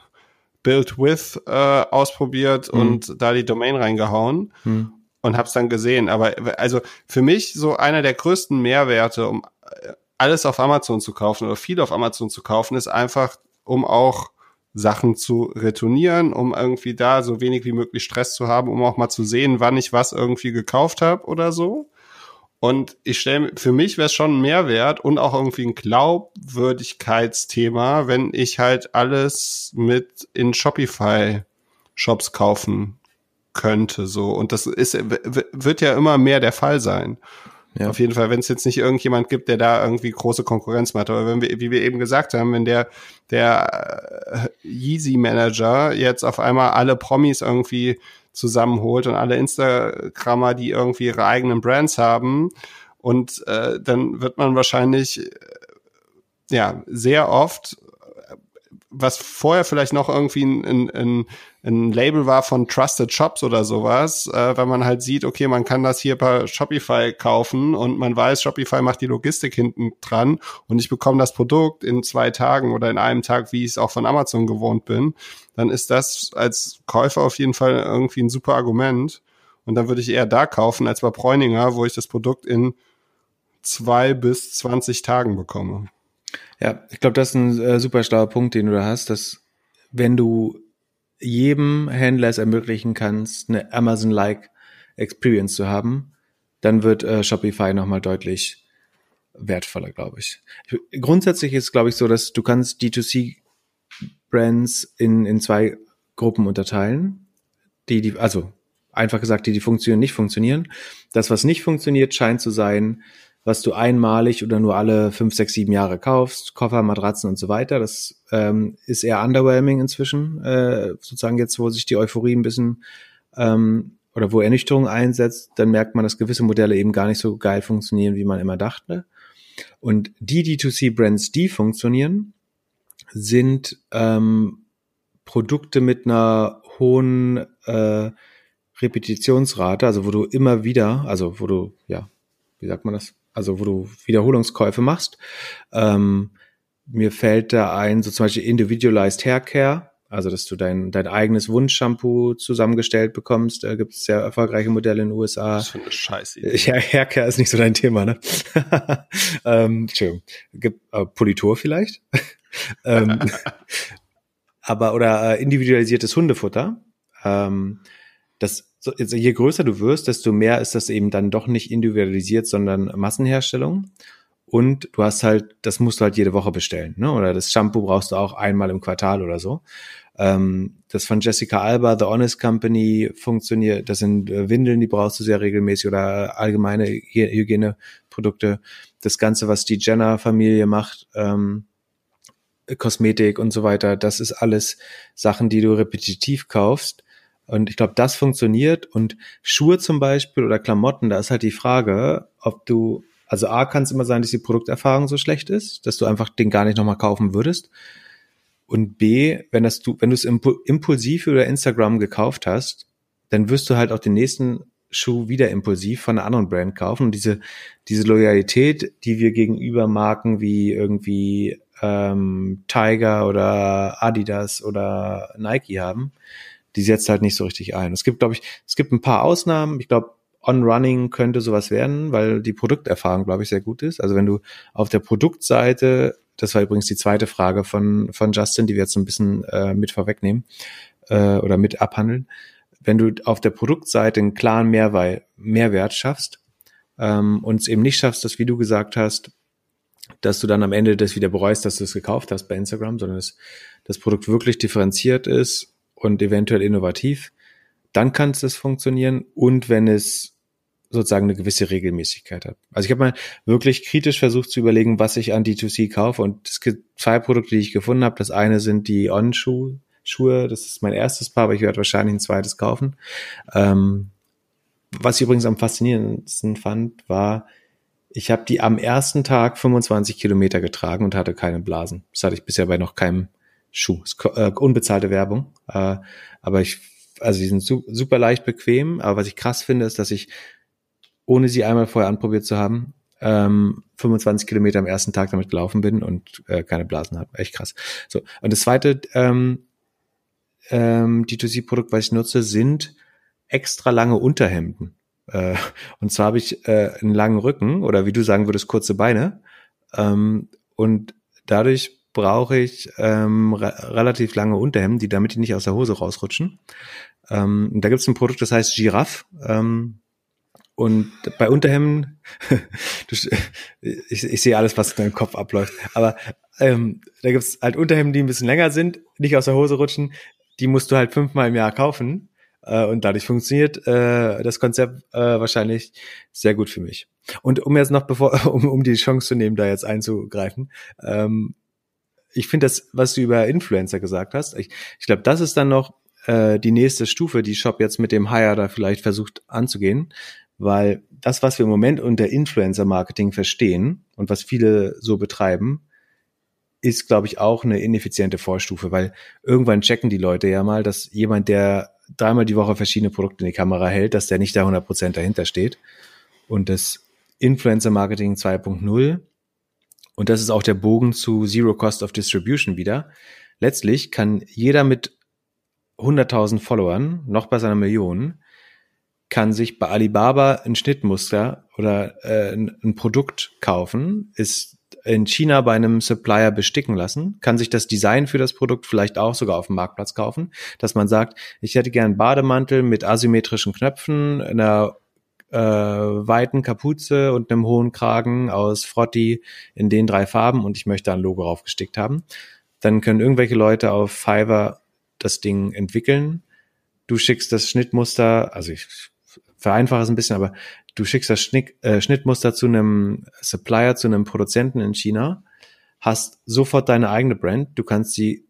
Build with äh, ausprobiert mhm. und da die Domain reingehauen mhm. und habe es dann gesehen. Aber also für mich so einer der größten Mehrwerte, um äh, alles auf Amazon zu kaufen oder viel auf Amazon zu kaufen, ist einfach, um auch Sachen zu retournieren, um irgendwie da so wenig wie möglich Stress zu haben, um auch mal zu sehen, wann ich was irgendwie gekauft habe oder so. Und ich stelle, für mich wäre es schon ein Mehrwert und auch irgendwie ein Glaubwürdigkeitsthema, wenn ich halt alles mit in Shopify Shops kaufen könnte, so. Und das ist, wird ja immer mehr der Fall sein. Ja. Auf jeden Fall, wenn es jetzt nicht irgendjemand gibt, der da irgendwie große Konkurrenz macht. Aber wenn wir, wie wir eben gesagt haben, wenn der, der äh, Yeezy Manager jetzt auf einmal alle Promis irgendwie zusammenholt und alle Instagrammer, die irgendwie ihre eigenen Brands haben. Und äh, dann wird man wahrscheinlich äh, ja sehr oft was vorher vielleicht noch irgendwie ein, ein, ein Label war von Trusted Shops oder sowas, äh, weil man halt sieht, okay, man kann das hier bei Shopify kaufen und man weiß, Shopify macht die Logistik hinten dran und ich bekomme das Produkt in zwei Tagen oder in einem Tag, wie ich es auch von Amazon gewohnt bin, dann ist das als Käufer auf jeden Fall irgendwie ein super Argument. Und dann würde ich eher da kaufen als bei Bräuninger, wo ich das Produkt in zwei bis zwanzig Tagen bekomme.
Ja, ich glaube, das ist ein äh, super schlauer Punkt, den du da hast, dass wenn du jedem Händler es ermöglichen kannst, eine Amazon-like Experience zu haben, dann wird äh, Shopify nochmal deutlich wertvoller, glaube ich. Grundsätzlich ist, glaube ich, so, dass du kannst D2C-Brands in, in zwei Gruppen unterteilen, die, die, also einfach gesagt, die, die funktionieren, nicht funktionieren. Das, was nicht funktioniert, scheint zu sein, was du einmalig oder nur alle fünf, sechs, sieben Jahre kaufst, Koffer, Matratzen und so weiter. Das ähm, ist eher underwhelming inzwischen, äh, sozusagen jetzt, wo sich die Euphorie ein bisschen ähm, oder wo Ernüchterung einsetzt, dann merkt man, dass gewisse Modelle eben gar nicht so geil funktionieren, wie man immer dachte. Und die D2C-Brands, die funktionieren, sind ähm, Produkte mit einer hohen äh, Repetitionsrate, also wo du immer wieder, also wo du, ja, wie sagt man das? Also wo du Wiederholungskäufe machst. Ähm, mir fällt da ein, so zum Beispiel Individualized Hair Care, also dass du dein, dein eigenes Wunschshampoo zusammengestellt bekommst. Da gibt es sehr erfolgreiche Modelle in den USA.
Das ist eine Scheiße.
Ja, Haircare ist nicht so dein Thema, ne? <laughs> ähm, Entschuldigung. Gibt äh, Politur vielleicht? <laughs> ähm, <laughs> aber oder äh, individualisiertes Hundefutter. Ähm, das so, also je größer du wirst, desto mehr ist das eben dann doch nicht individualisiert, sondern Massenherstellung. Und du hast halt, das musst du halt jede Woche bestellen, ne? Oder das Shampoo brauchst du auch einmal im Quartal oder so. Ähm, das von Jessica Alba, The Honest Company, funktioniert. Das sind äh, Windeln, die brauchst du sehr regelmäßig oder allgemeine Hygieneprodukte. Das Ganze, was die Jenner-Familie macht, ähm, Kosmetik und so weiter, das ist alles Sachen, die du repetitiv kaufst. Und ich glaube, das funktioniert. Und Schuhe zum Beispiel oder Klamotten, da ist halt die Frage, ob du, also A, kann es immer sein, dass die Produkterfahrung so schlecht ist, dass du einfach den gar nicht nochmal kaufen würdest. Und B, wenn das du, wenn du es impulsiv über Instagram gekauft hast, dann wirst du halt auch den nächsten Schuh wieder impulsiv von einer anderen Brand kaufen. Und diese, diese Loyalität, die wir gegenüber Marken wie irgendwie ähm, Tiger oder Adidas oder Nike haben, die setzt halt nicht so richtig ein. Es gibt, glaube ich, es gibt ein paar Ausnahmen. Ich glaube, On-Running könnte sowas werden, weil die Produkterfahrung, glaube ich, sehr gut ist. Also wenn du auf der Produktseite, das war übrigens die zweite Frage von, von Justin, die wir jetzt ein bisschen äh, mit vorwegnehmen äh, oder mit abhandeln. Wenn du auf der Produktseite einen klaren Mehrwert, Mehrwert schaffst ähm, und es eben nicht schaffst, dass, wie du gesagt hast, dass du dann am Ende das wieder bereust, dass du es gekauft hast bei Instagram, sondern dass das Produkt wirklich differenziert ist und eventuell innovativ, dann kann es funktionieren und wenn es sozusagen eine gewisse Regelmäßigkeit hat. Also ich habe mal wirklich kritisch versucht zu überlegen, was ich an D2C kaufe und es gibt zwei Produkte, die ich gefunden habe. Das eine sind die On-Schuhe, Schuhe, das ist mein erstes Paar, aber ich werde wahrscheinlich ein zweites kaufen. Ähm, was ich übrigens am faszinierendsten fand, war, ich habe die am ersten Tag 25 Kilometer getragen und hatte keine Blasen. Das hatte ich bisher bei noch keinem Schuh. Äh, unbezahlte Werbung. Äh, aber ich, also die sind su super leicht bequem. Aber was ich krass finde, ist, dass ich, ohne sie einmal vorher anprobiert zu haben, ähm, 25 Kilometer am ersten Tag damit gelaufen bin und äh, keine Blasen habe. Echt krass. So. Und das zweite ähm, ähm, D2C-Produkt, was ich nutze, sind extra lange Unterhemden. Äh, und zwar habe ich äh, einen langen Rücken oder wie du sagen würdest, kurze Beine. Ähm, und dadurch brauche ich ähm, re relativ lange Unterhemden, die damit die nicht aus der Hose rausrutschen. Ähm, da gibt es ein Produkt, das heißt Giraffe. Ähm, und bei Unterhemden, <laughs> ich, ich sehe alles, was in deinem Kopf abläuft, aber ähm, da gibt es halt Unterhemden, die ein bisschen länger sind, nicht aus der Hose rutschen. Die musst du halt fünfmal im Jahr kaufen. Äh, und dadurch funktioniert äh, das Konzept äh, wahrscheinlich sehr gut für mich. Und um jetzt noch bevor, <laughs> um, um die Chance zu nehmen, da jetzt einzugreifen, ähm, ich finde das, was du über Influencer gesagt hast, ich, ich glaube, das ist dann noch äh, die nächste Stufe, die Shop jetzt mit dem Hire da vielleicht versucht anzugehen, weil das, was wir im Moment unter Influencer-Marketing verstehen und was viele so betreiben, ist, glaube ich, auch eine ineffiziente Vorstufe, weil irgendwann checken die Leute ja mal, dass jemand, der dreimal die Woche verschiedene Produkte in die Kamera hält, dass der nicht da 100% dahinter steht. Und das Influencer Marketing 2.0, und das ist auch der Bogen zu Zero Cost of Distribution wieder. Letztlich kann jeder mit 100.000 Followern, noch bei seiner Million, kann sich bei Alibaba ein Schnittmuster oder äh, ein Produkt kaufen, ist in China bei einem Supplier besticken lassen, kann sich das Design für das Produkt vielleicht auch sogar auf dem Marktplatz kaufen, dass man sagt, ich hätte gern Bademantel mit asymmetrischen Knöpfen, einer äh, weiten Kapuze und einem hohen Kragen aus Frotti in den drei Farben und ich möchte ein Logo raufgestickt haben. Dann können irgendwelche Leute auf Fiverr das Ding entwickeln. Du schickst das Schnittmuster, also ich vereinfache es ein bisschen, aber du schickst das Schnick, äh, Schnittmuster zu einem Supplier, zu einem Produzenten in China, hast sofort deine eigene Brand, du kannst sie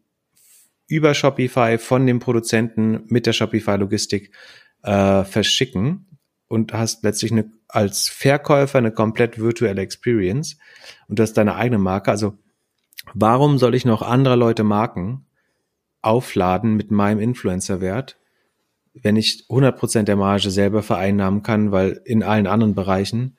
über Shopify von dem Produzenten mit der Shopify-Logistik äh, verschicken und hast letztlich eine, als Verkäufer eine komplett virtuelle Experience. Und du hast deine eigene Marke. Also warum soll ich noch andere Leute Marken aufladen mit meinem Influencer-Wert, wenn ich 100% der Marge selber vereinnahmen kann, weil in allen anderen Bereichen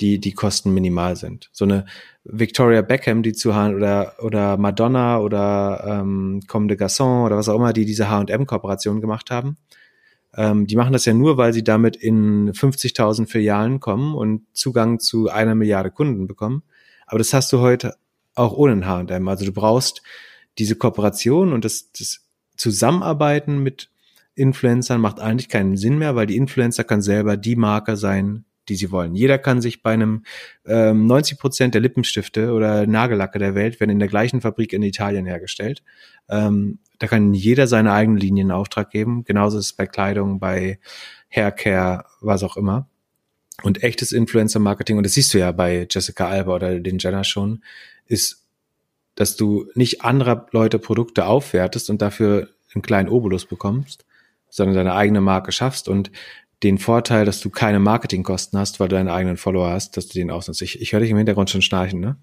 die, die Kosten minimal sind. So eine Victoria Beckham, die zu H oder, oder Madonna oder ähm, Comme de Garçon oder was auch immer, die diese H&M-Kooperation gemacht haben, ähm, die machen das ja nur, weil sie damit in 50.000 Filialen kommen und Zugang zu einer Milliarde Kunden bekommen. Aber das hast du heute auch ohne H&M. Also du brauchst diese Kooperation und das, das Zusammenarbeiten mit Influencern macht eigentlich keinen Sinn mehr, weil die Influencer kann selber die Marke sein, die sie wollen. Jeder kann sich bei einem ähm, 90 Prozent der Lippenstifte oder Nagellacke der Welt werden in der gleichen Fabrik in Italien hergestellt. Ähm, da kann jeder seine eigene Linie in Auftrag geben. Genauso ist es bei Kleidung, bei Haircare, was auch immer. Und echtes Influencer-Marketing, und das siehst du ja bei Jessica Alba oder den Jenner schon, ist, dass du nicht anderer Leute Produkte aufwertest und dafür einen kleinen Obolus bekommst, sondern deine eigene Marke schaffst und den Vorteil, dass du keine Marketingkosten hast, weil du deine eigenen Follower hast, dass du den ausnutzt. Ich, ich höre dich im Hintergrund schon schnarchen, ne?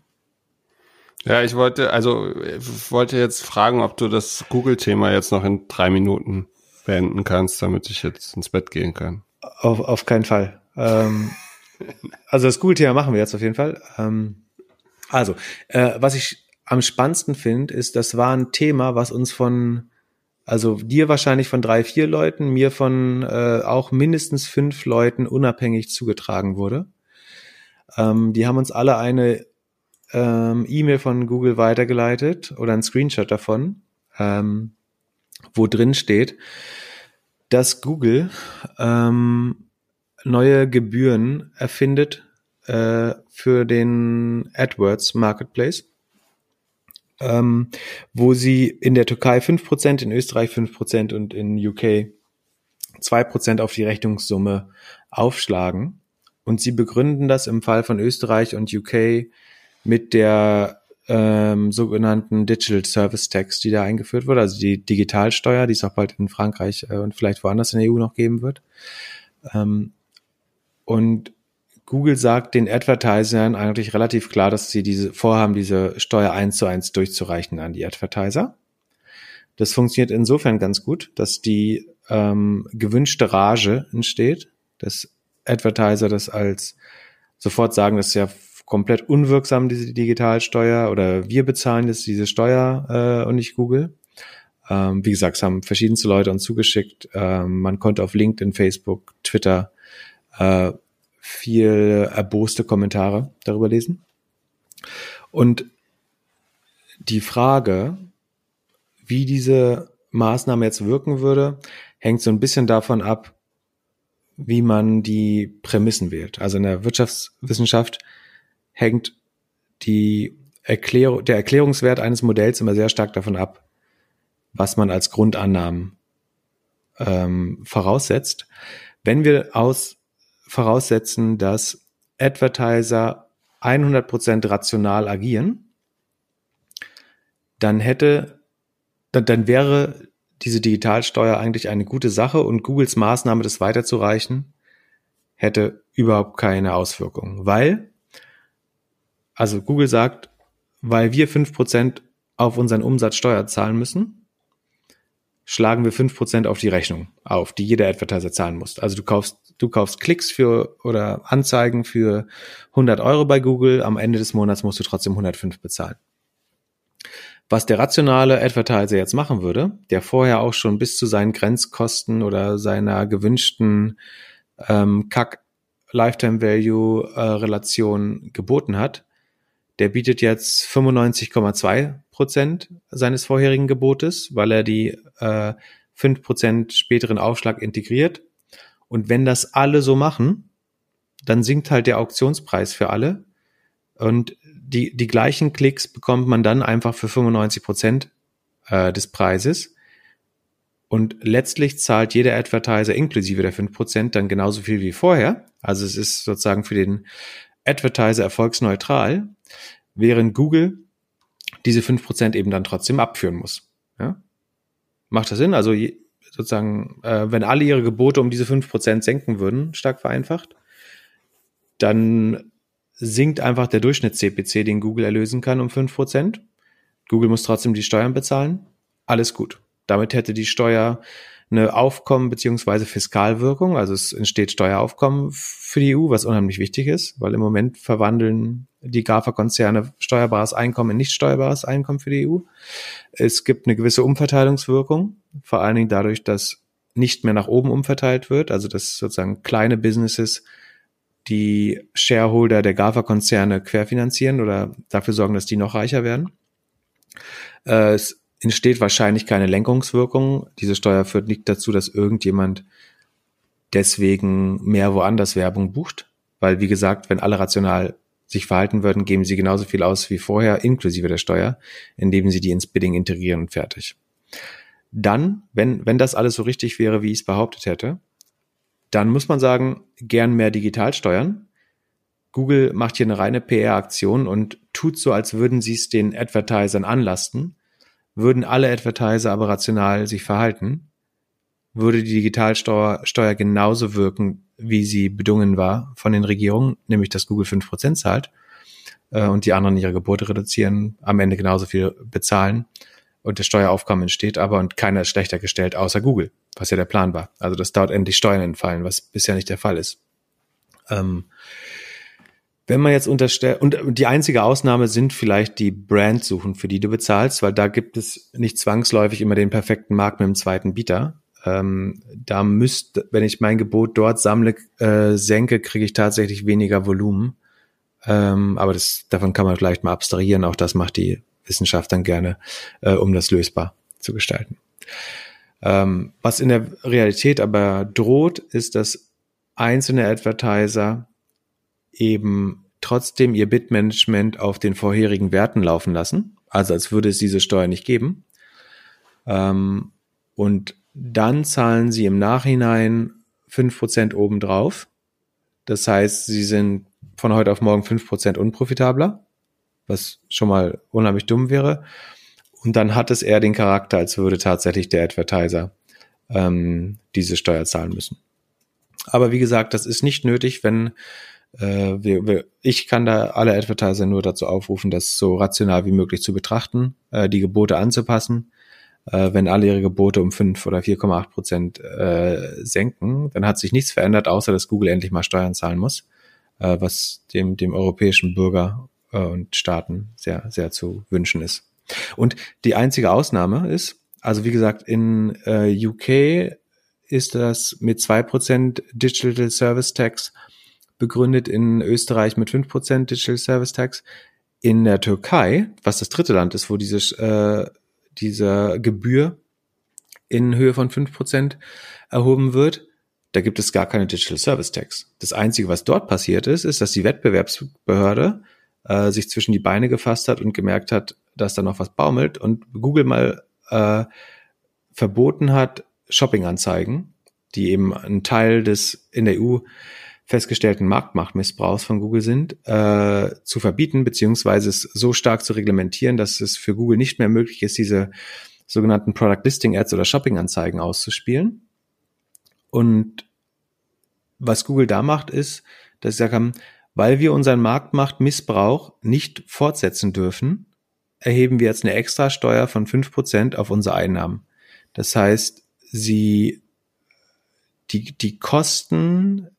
Ja, ich wollte, also ich wollte jetzt fragen, ob du das Google-Thema jetzt noch in drei Minuten beenden kannst, damit ich jetzt ins Bett gehen kann.
Auf, auf keinen Fall. Ähm, <laughs> also das Google-Thema machen wir jetzt auf jeden Fall. Ähm, also, äh, was ich am spannendsten finde, ist, das war ein Thema, was uns von also dir wahrscheinlich von drei, vier Leuten, mir von äh, auch mindestens fünf Leuten unabhängig zugetragen wurde. Ähm, die haben uns alle eine ähm, E-Mail von Google weitergeleitet oder ein Screenshot davon, ähm, wo drin steht, dass Google ähm, neue Gebühren erfindet äh, für den AdWords Marketplace ähm, wo sie in der Türkei fünf Prozent, in Österreich fünf Prozent und in UK zwei Prozent auf die Rechnungssumme aufschlagen. Und sie begründen das im Fall von Österreich und UK mit der ähm, sogenannten Digital Service Tax, die da eingeführt wurde, also die Digitalsteuer, die es auch bald in Frankreich äh, und vielleicht woanders in der EU noch geben wird. Ähm, und Google sagt den Advertisern eigentlich relativ klar, dass sie diese vorhaben, diese Steuer eins zu eins durchzureichen an die Advertiser. Das funktioniert insofern ganz gut, dass die ähm, gewünschte Rage entsteht, dass Advertiser das als sofort sagen, das ist ja komplett unwirksam, diese Digitalsteuer, oder wir bezahlen jetzt diese Steuer äh, und nicht Google. Ähm, wie gesagt, es haben verschiedenste Leute uns zugeschickt. Ähm, man konnte auf LinkedIn, Facebook, Twitter äh, viel erboste Kommentare darüber lesen. Und die Frage, wie diese Maßnahme jetzt wirken würde, hängt so ein bisschen davon ab, wie man die Prämissen wählt. Also in der Wirtschaftswissenschaft hängt die Erklärung, der Erklärungswert eines Modells immer sehr stark davon ab, was man als Grundannahmen ähm, voraussetzt. Wenn wir aus voraussetzen, dass Advertiser 100% rational agieren, dann hätte, dann, dann wäre diese Digitalsteuer eigentlich eine gute Sache und Googles Maßnahme, das weiterzureichen, hätte überhaupt keine Auswirkungen, weil, also Google sagt, weil wir 5% auf unseren Umsatz Steuer zahlen müssen, schlagen wir fünf Prozent auf die Rechnung auf, die jeder Advertiser zahlen muss. Also du kaufst, du kaufst Klicks für oder Anzeigen für 100 Euro bei Google, am Ende des Monats musst du trotzdem 105 bezahlen. Was der rationale Advertiser jetzt machen würde, der vorher auch schon bis zu seinen Grenzkosten oder seiner gewünschten ähm, Kack Lifetime Value äh, geboten hat, der bietet jetzt 95,2 Prozent seines vorherigen Gebotes, weil er die äh, 5 Prozent späteren Aufschlag integriert. Und wenn das alle so machen, dann sinkt halt der Auktionspreis für alle. Und die, die gleichen Klicks bekommt man dann einfach für 95 Prozent äh, des Preises. Und letztlich zahlt jeder Advertiser inklusive der 5 Prozent dann genauso viel wie vorher. Also es ist sozusagen für den Advertiser erfolgsneutral, während Google diese fünf Prozent eben dann trotzdem abführen muss. Ja? Macht das Sinn? Also sozusagen, äh, wenn alle ihre Gebote um diese fünf Prozent senken würden, stark vereinfacht, dann sinkt einfach der Durchschnitts-CPC, den Google erlösen kann, um fünf Prozent. Google muss trotzdem die Steuern bezahlen. Alles gut. Damit hätte die Steuer eine Aufkommen beziehungsweise Fiskalwirkung. Also es entsteht Steueraufkommen für die EU, was unheimlich wichtig ist, weil im Moment verwandeln die GAFA-Konzerne steuerbares Einkommen in nicht steuerbares Einkommen für die EU. Es gibt eine gewisse Umverteilungswirkung, vor allen Dingen dadurch, dass nicht mehr nach oben umverteilt wird, also dass sozusagen kleine Businesses die Shareholder der GAFA-Konzerne querfinanzieren oder dafür sorgen, dass die noch reicher werden. Äh, es entsteht wahrscheinlich keine Lenkungswirkung. Diese Steuer führt nicht dazu, dass irgendjemand deswegen mehr woanders Werbung bucht, weil wie gesagt, wenn alle rational sich verhalten würden, geben sie genauso viel aus wie vorher, inklusive der Steuer, indem sie die ins Bidding integrieren und fertig. Dann, wenn, wenn das alles so richtig wäre, wie ich es behauptet hätte, dann muss man sagen, gern mehr digital steuern. Google macht hier eine reine PR-Aktion und tut so, als würden sie es den Advertisern anlasten. Würden alle Advertiser aber rational sich verhalten, würde die Digitalsteuer Steuer genauso wirken, wie sie bedungen war von den Regierungen, nämlich dass Google fünf Prozent zahlt äh, und die anderen ihre Gebote reduzieren, am Ende genauso viel bezahlen und das Steueraufkommen entsteht aber und keiner ist schlechter gestellt außer Google, was ja der Plan war. Also dass dort endlich Steuern entfallen, was bisher nicht der Fall ist. Ähm, wenn man jetzt unterstellt, und die einzige Ausnahme sind vielleicht die Brandsuchen, für die du bezahlst, weil da gibt es nicht zwangsläufig immer den perfekten Markt mit dem zweiten Bieter. Ähm, da müsste, wenn ich mein Gebot dort sammle, äh, senke, kriege ich tatsächlich weniger Volumen. Ähm, aber das, davon kann man vielleicht mal abstrahieren. Auch das macht die Wissenschaft dann gerne, äh, um das lösbar zu gestalten. Ähm, was in der Realität aber droht, ist, dass einzelne Advertiser eben trotzdem ihr Bitmanagement auf den vorherigen Werten laufen lassen, also als würde es diese Steuer nicht geben. Ähm, und dann zahlen sie im Nachhinein fünf Prozent obendrauf. Das heißt, sie sind von heute auf morgen fünf Prozent unprofitabler, was schon mal unheimlich dumm wäre. Und dann hat es eher den Charakter, als würde tatsächlich der Advertiser ähm, diese Steuer zahlen müssen. Aber wie gesagt, das ist nicht nötig, wenn äh, wir, wir, ich kann da alle Advertiser nur dazu aufrufen, das so rational wie möglich zu betrachten, äh, die Gebote anzupassen. Äh, wenn alle ihre Gebote um 5 oder 4,8 Prozent äh, senken, dann hat sich nichts verändert, außer dass Google endlich mal Steuern zahlen muss, äh, was dem, dem europäischen Bürger äh, und Staaten sehr, sehr zu wünschen ist. Und die einzige Ausnahme ist, also wie gesagt, in äh, UK ist das mit zwei Prozent Digital Service Tax begründet, in Österreich mit fünf Prozent Digital Service Tax. In der Türkei, was das dritte Land ist, wo diese, äh, diese Gebühr in Höhe von fünf Prozent erhoben wird, da gibt es gar keine Digital Service Tax. Das Einzige, was dort passiert ist, ist, dass die Wettbewerbsbehörde äh, sich zwischen die Beine gefasst hat und gemerkt hat, dass da noch was baumelt und Google mal äh, verboten hat, Shopping-Anzeigen, die eben ein Teil des in der EU festgestellten Marktmachtmissbrauchs von Google sind, äh, zu verbieten, beziehungsweise es so stark zu reglementieren, dass es für Google nicht mehr möglich ist, diese sogenannten Product Listing Ads oder Shopping-Anzeigen auszuspielen. Und was Google da macht, ist, dass sie sagen, weil wir unseren Marktmachtmissbrauch nicht fortsetzen dürfen, erheben wir jetzt eine Extrasteuer von fünf Prozent auf unsere Einnahmen. Das heißt, sie die, die Kosten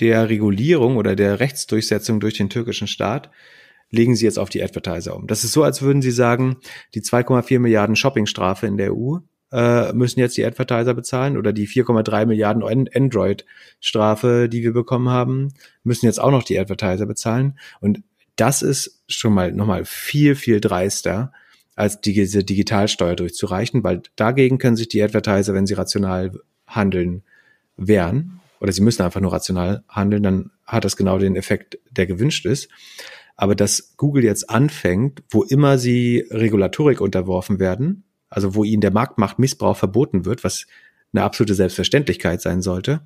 der Regulierung oder der Rechtsdurchsetzung durch den türkischen Staat legen sie jetzt auf die Advertiser um. Das ist so, als würden sie sagen, die 2,4 Milliarden Shoppingstrafe in der EU äh, müssen jetzt die Advertiser bezahlen oder die 4,3 Milliarden Android-Strafe, die wir bekommen haben, müssen jetzt auch noch die Advertiser bezahlen. Und das ist schon mal nochmal viel, viel dreister, als diese Digitalsteuer durchzureichen, weil dagegen können sich die Advertiser, wenn sie rational handeln, wehren oder sie müssen einfach nur rational handeln, dann hat das genau den Effekt, der gewünscht ist. Aber dass Google jetzt anfängt, wo immer sie Regulatorik unterworfen werden, also wo ihnen der Marktmachtmissbrauch verboten wird, was eine absolute Selbstverständlichkeit sein sollte,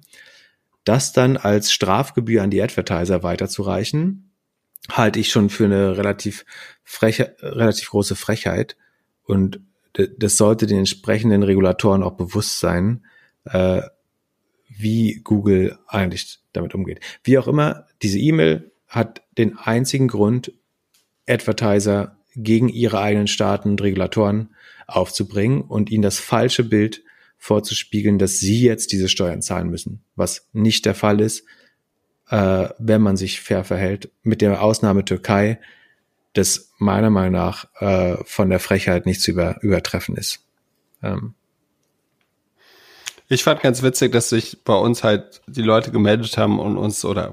das dann als Strafgebühr an die Advertiser weiterzureichen, halte ich schon für eine relativ freche, relativ große Frechheit. Und das sollte den entsprechenden Regulatoren auch bewusst sein, äh, wie Google eigentlich damit umgeht. Wie auch immer, diese E-Mail hat den einzigen Grund, Advertiser gegen ihre eigenen Staaten und Regulatoren aufzubringen und ihnen das falsche Bild vorzuspiegeln, dass sie jetzt diese Steuern zahlen müssen, was nicht der Fall ist, äh, wenn man sich fair verhält, mit der Ausnahme Türkei, das meiner Meinung nach äh, von der Frechheit nicht zu über, übertreffen ist. Ähm.
Ich fand ganz witzig, dass sich bei uns halt die Leute gemeldet haben und uns oder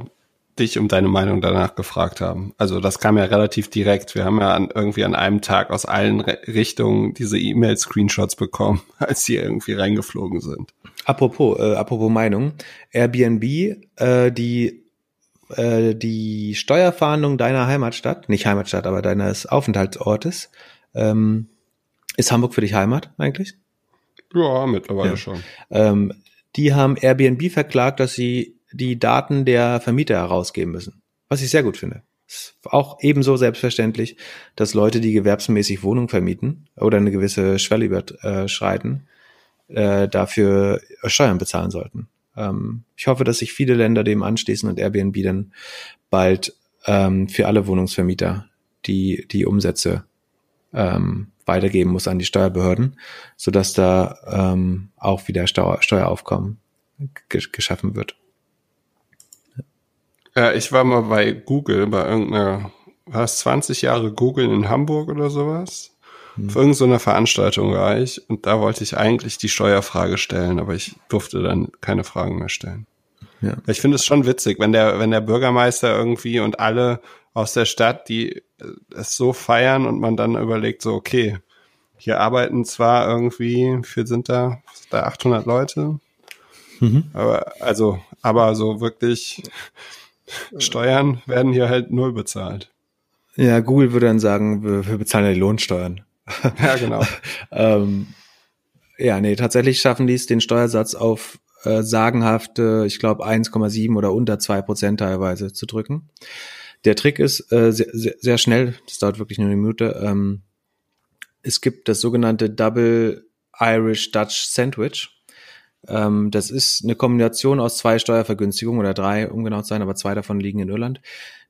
dich um deine Meinung danach gefragt haben. Also das kam ja relativ direkt. Wir haben ja an, irgendwie an einem Tag aus allen Re Richtungen diese E-Mail-Screenshots bekommen, <laughs> als die irgendwie reingeflogen sind.
Apropos, äh, apropos Meinung, Airbnb, äh, die äh, die Steuerfahndung deiner Heimatstadt, nicht Heimatstadt, aber deines Aufenthaltsortes, ähm, ist Hamburg für dich Heimat eigentlich?
Ja, mittlerweile ja. schon.
Ähm, die haben Airbnb verklagt, dass sie die Daten der Vermieter herausgeben müssen. Was ich sehr gut finde. Ist auch ebenso selbstverständlich, dass Leute, die gewerbsmäßig Wohnungen vermieten oder eine gewisse Schwelle überschreiten, äh, dafür Steuern bezahlen sollten. Ähm, ich hoffe, dass sich viele Länder dem anschließen und Airbnb dann bald ähm, für alle Wohnungsvermieter die, die Umsätze ähm, weitergeben muss an die Steuerbehörden, sodass da ähm, auch wieder Steuer, Steueraufkommen geschaffen wird.
Ja, ich war mal bei Google, bei irgendeiner, war es 20 Jahre Google in Hamburg oder sowas? Hm. Für irgendeine Veranstaltung war ich und da wollte ich eigentlich die Steuerfrage stellen, aber ich durfte dann keine Fragen mehr stellen. Ja. Ich finde es schon witzig, wenn der, wenn der Bürgermeister irgendwie und alle aus der Stadt, die es so feiern und man dann überlegt so, okay, hier arbeiten zwar irgendwie, für sind da, da 800 Leute, mhm. aber also, aber so wirklich Steuern werden hier halt null bezahlt.
Ja, Google würde dann sagen, wir, wir bezahlen ja die Lohnsteuern. <laughs>
Ja, genau. <laughs>
ähm, ja, nee, tatsächlich schaffen die es, den Steuersatz auf äh, sagenhafte, ich glaube 1,7 oder unter zwei Prozent teilweise zu drücken. Der Trick ist äh, sehr, sehr, sehr schnell, das dauert wirklich nur eine Minute. Ähm, es gibt das sogenannte Double Irish Dutch Sandwich. Ähm, das ist eine Kombination aus zwei Steuervergünstigungen oder drei, um genau zu sein, aber zwei davon liegen in Irland.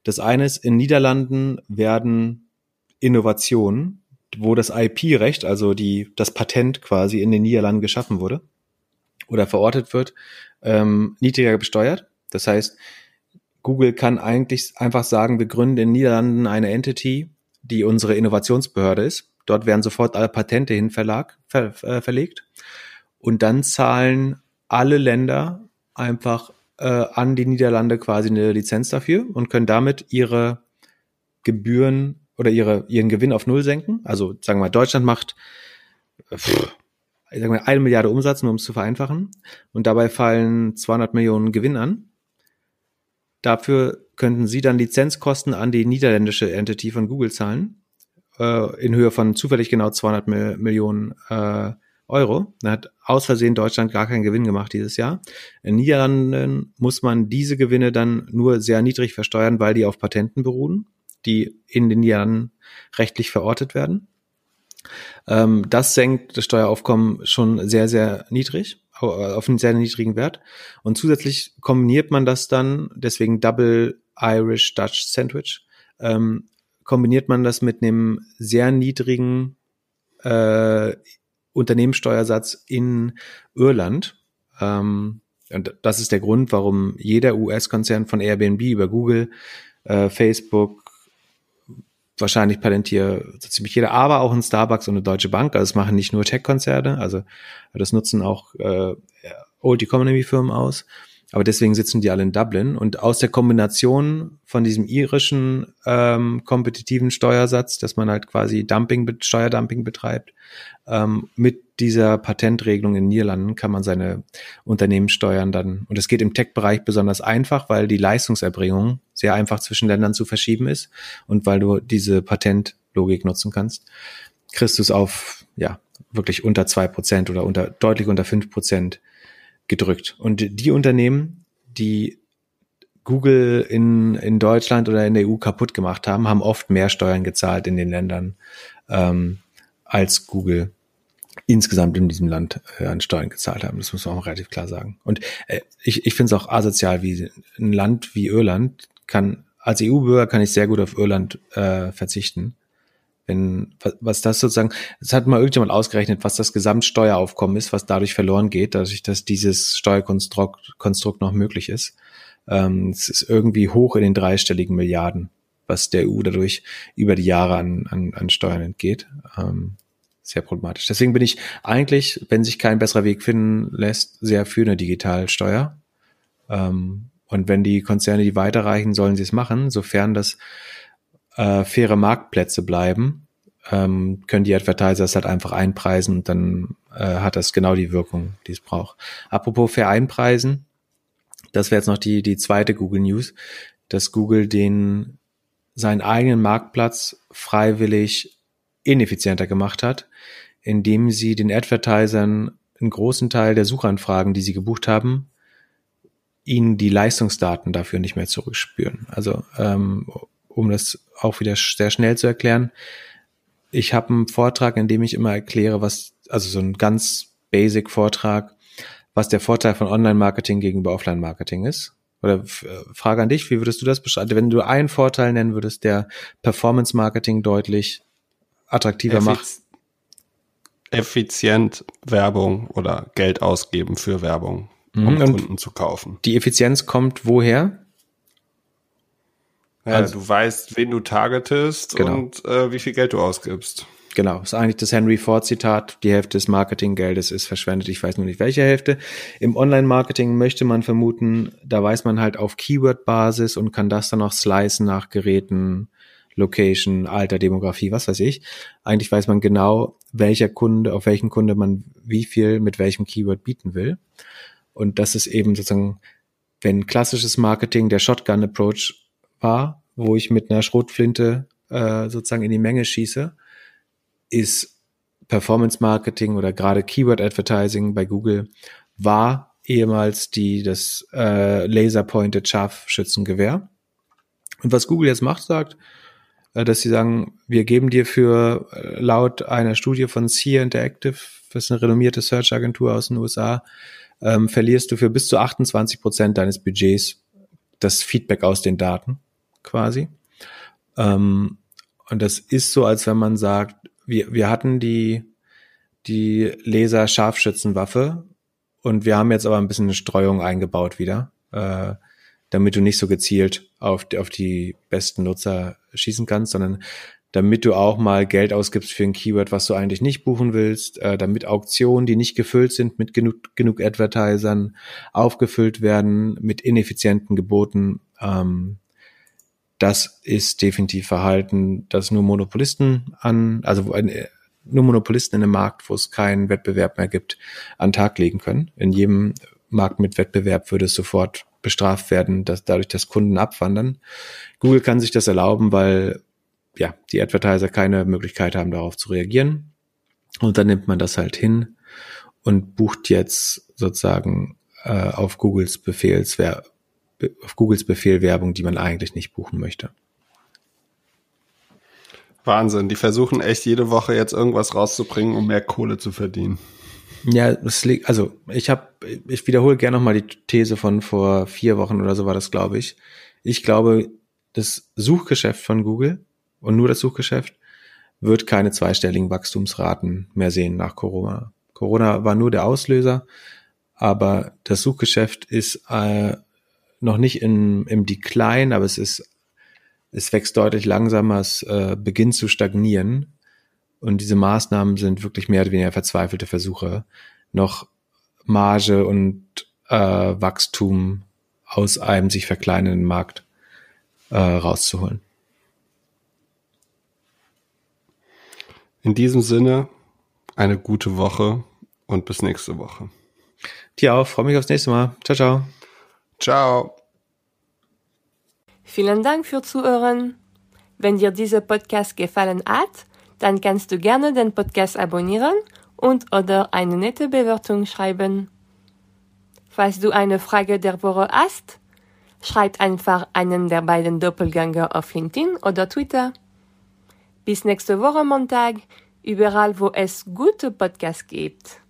Das eine ist, in Niederlanden werden Innovationen, wo das IP-Recht, also die, das Patent quasi in den Niederlanden geschaffen wurde oder verortet wird, ähm, niedriger besteuert. Das heißt, Google kann eigentlich einfach sagen, wir gründen in den Niederlanden eine Entity, die unsere Innovationsbehörde ist. Dort werden sofort alle Patente hin Verlag, ver, äh, verlegt. Und dann zahlen alle Länder einfach äh, an die Niederlande quasi eine Lizenz dafür und können damit ihre Gebühren oder ihre, ihren Gewinn auf Null senken. Also sagen wir mal, Deutschland macht pff, sagen wir, eine Milliarde Umsatz, nur um es zu vereinfachen. Und dabei fallen 200 Millionen Gewinn an. Dafür könnten Sie dann Lizenzkosten an die niederländische Entity von Google zahlen, äh, in Höhe von zufällig genau 200 Mil Millionen äh, Euro. Da hat aus Versehen Deutschland gar keinen Gewinn gemacht dieses Jahr. In Niederlanden muss man diese Gewinne dann nur sehr niedrig versteuern, weil die auf Patenten beruhen, die in den Niederlanden rechtlich verortet werden. Ähm, das senkt das Steueraufkommen schon sehr, sehr niedrig, auf einen sehr niedrigen Wert. Und zusätzlich kombiniert man das dann, deswegen Double Irish Dutch Sandwich, ähm, kombiniert man das mit einem sehr niedrigen äh, Unternehmenssteuersatz in Irland. Ähm, und das ist der Grund, warum jeder US-Konzern von Airbnb über Google, äh, Facebook, wahrscheinlich patentiert so ziemlich jeder, aber auch ein Starbucks und eine Deutsche Bank. Also es machen nicht nur Tech-Konzerne, also das nutzen auch äh, Old Economy-Firmen aus. Aber deswegen sitzen die alle in Dublin. Und aus der Kombination von diesem irischen ähm, kompetitiven Steuersatz, dass man halt quasi Dumping, Steuerdumping betreibt, ähm, mit dieser Patentregelung in Niederlanden kann man seine Unternehmenssteuern dann, und es geht im Tech-Bereich besonders einfach, weil die Leistungserbringung sehr einfach zwischen Ländern zu verschieben ist und weil du diese Patentlogik nutzen kannst, es auf, ja, wirklich unter zwei Prozent oder unter, deutlich unter fünf Prozent gedrückt. Und die Unternehmen, die Google in, in Deutschland oder in der EU kaputt gemacht haben, haben oft mehr Steuern gezahlt in den Ländern ähm, als Google insgesamt in diesem Land äh, an Steuern gezahlt haben. Das muss man auch relativ klar sagen. Und äh, ich, ich finde es auch asozial, wie ein Land wie Irland kann, als EU-Bürger kann ich sehr gut auf Irland äh, verzichten. Wenn, was, was das sozusagen, es hat mal irgendjemand ausgerechnet, was das Gesamtsteueraufkommen ist, was dadurch verloren geht, dadurch, dass dieses Steuerkonstrukt Konstrukt noch möglich ist. Ähm, es ist irgendwie hoch in den dreistelligen Milliarden, was der EU dadurch über die Jahre an, an, an Steuern entgeht. Ähm, sehr problematisch. Deswegen bin ich eigentlich, wenn sich kein besserer Weg finden lässt, sehr für eine Digitalsteuer. Ähm, und wenn die Konzerne die weiterreichen, sollen sie es machen, sofern das äh, faire Marktplätze bleiben, ähm, können die Advertiser es halt einfach einpreisen und dann äh, hat das genau die Wirkung, die es braucht. Apropos fair einpreisen, das wäre jetzt noch die, die zweite Google News, dass Google den seinen eigenen Marktplatz freiwillig ineffizienter gemacht hat, indem sie den Advertisern einen großen Teil der Suchanfragen, die sie gebucht haben, ihnen die Leistungsdaten dafür nicht mehr zurückspüren. Also ähm, um das auch wieder sehr schnell zu erklären, ich habe einen Vortrag, in dem ich immer erkläre, was, also so ein ganz basic Vortrag, was der Vorteil von Online-Marketing gegenüber Offline-Marketing ist. Oder äh, Frage an dich, wie würdest du das beschreiben? Wenn du einen Vorteil nennen würdest, der Performance-Marketing deutlich attraktiver Effiz macht.
Effizient Werbung oder Geld ausgeben für Werbung, um mhm. Kunden zu kaufen.
Die Effizienz kommt woher?
Ja, also, du weißt, wen du targetest genau. und äh, wie viel Geld du ausgibst.
Genau, ist eigentlich das Henry Ford Zitat, die Hälfte des Marketinggeldes ist verschwendet, ich weiß nur nicht welche Hälfte. Im Online-Marketing möchte man vermuten, da weiß man halt auf Keyword-Basis und kann das dann auch slicen nach Geräten, Location, Alter, Demografie, was weiß ich. Eigentlich weiß man genau, welcher Kunde, auf welchen Kunde man wie viel mit welchem Keyword bieten will. Und das ist eben sozusagen, wenn klassisches Marketing der Shotgun-Approach war, wo ich mit einer Schrotflinte äh, sozusagen in die Menge schieße, ist Performance Marketing oder gerade Keyword Advertising bei Google war ehemals die das äh, Laser Pointed Scharfschützengewehr. Und was Google jetzt macht, sagt, äh, dass sie sagen, wir geben dir für äh, laut einer Studie von Sear Interactive, das ist eine renommierte Search-Agentur aus den USA, ähm, verlierst du für bis zu 28 Prozent deines Budgets das Feedback aus den Daten quasi. Ähm, und das ist so, als wenn man sagt, wir, wir hatten die, die Laser-Scharfschützenwaffe und wir haben jetzt aber ein bisschen eine Streuung eingebaut wieder. Äh, damit du nicht so gezielt auf, auf die besten Nutzer schießen kannst, sondern damit du auch mal Geld ausgibst für ein Keyword, was du eigentlich nicht buchen willst, äh, damit Auktionen, die nicht gefüllt sind mit genug, genug Advertisern, aufgefüllt werden mit ineffizienten Geboten. Ähm, das ist definitiv Verhalten, das nur Monopolisten an, also äh, nur Monopolisten in einem Markt, wo es keinen Wettbewerb mehr gibt, an Tag legen können. In jedem Markt mit Wettbewerb würde es sofort bestraft werden, dass dadurch, dass Kunden abwandern. Google kann sich das erlauben, weil ja die Advertiser keine Möglichkeit haben, darauf zu reagieren. Und dann nimmt man das halt hin und bucht jetzt sozusagen äh, auf Googles Befehls, auf Googles Befehl Werbung, die man eigentlich nicht buchen möchte.
Wahnsinn, die versuchen echt jede Woche jetzt irgendwas rauszubringen, um mehr Kohle zu verdienen.
Ja, es liegt, also ich habe, ich wiederhole gerne nochmal die These von vor vier Wochen oder so war das, glaube ich. Ich glaube, das Suchgeschäft von Google und nur das Suchgeschäft wird keine zweistelligen Wachstumsraten mehr sehen nach Corona. Corona war nur der Auslöser, aber das Suchgeschäft ist äh, noch nicht in, im Decline, aber es ist, es wächst deutlich langsamer, es äh, beginnt zu stagnieren. Und diese Maßnahmen sind wirklich mehr oder weniger verzweifelte Versuche, noch Marge und äh, Wachstum aus einem sich verkleinernden Markt äh, rauszuholen.
In diesem Sinne, eine gute Woche und bis nächste Woche.
Dir auch, freue mich aufs nächste Mal. Ciao, ciao.
Ciao.
Vielen Dank für Zuhören. Wenn dir dieser Podcast gefallen hat, dann kannst du gerne den Podcast abonnieren und oder eine nette Bewertung schreiben. Falls du eine Frage der Woche hast, schreib einfach einen der beiden Doppelgänger auf LinkedIn oder Twitter. Bis nächste Woche Montag. überall, wo es gute Podcasts gibt.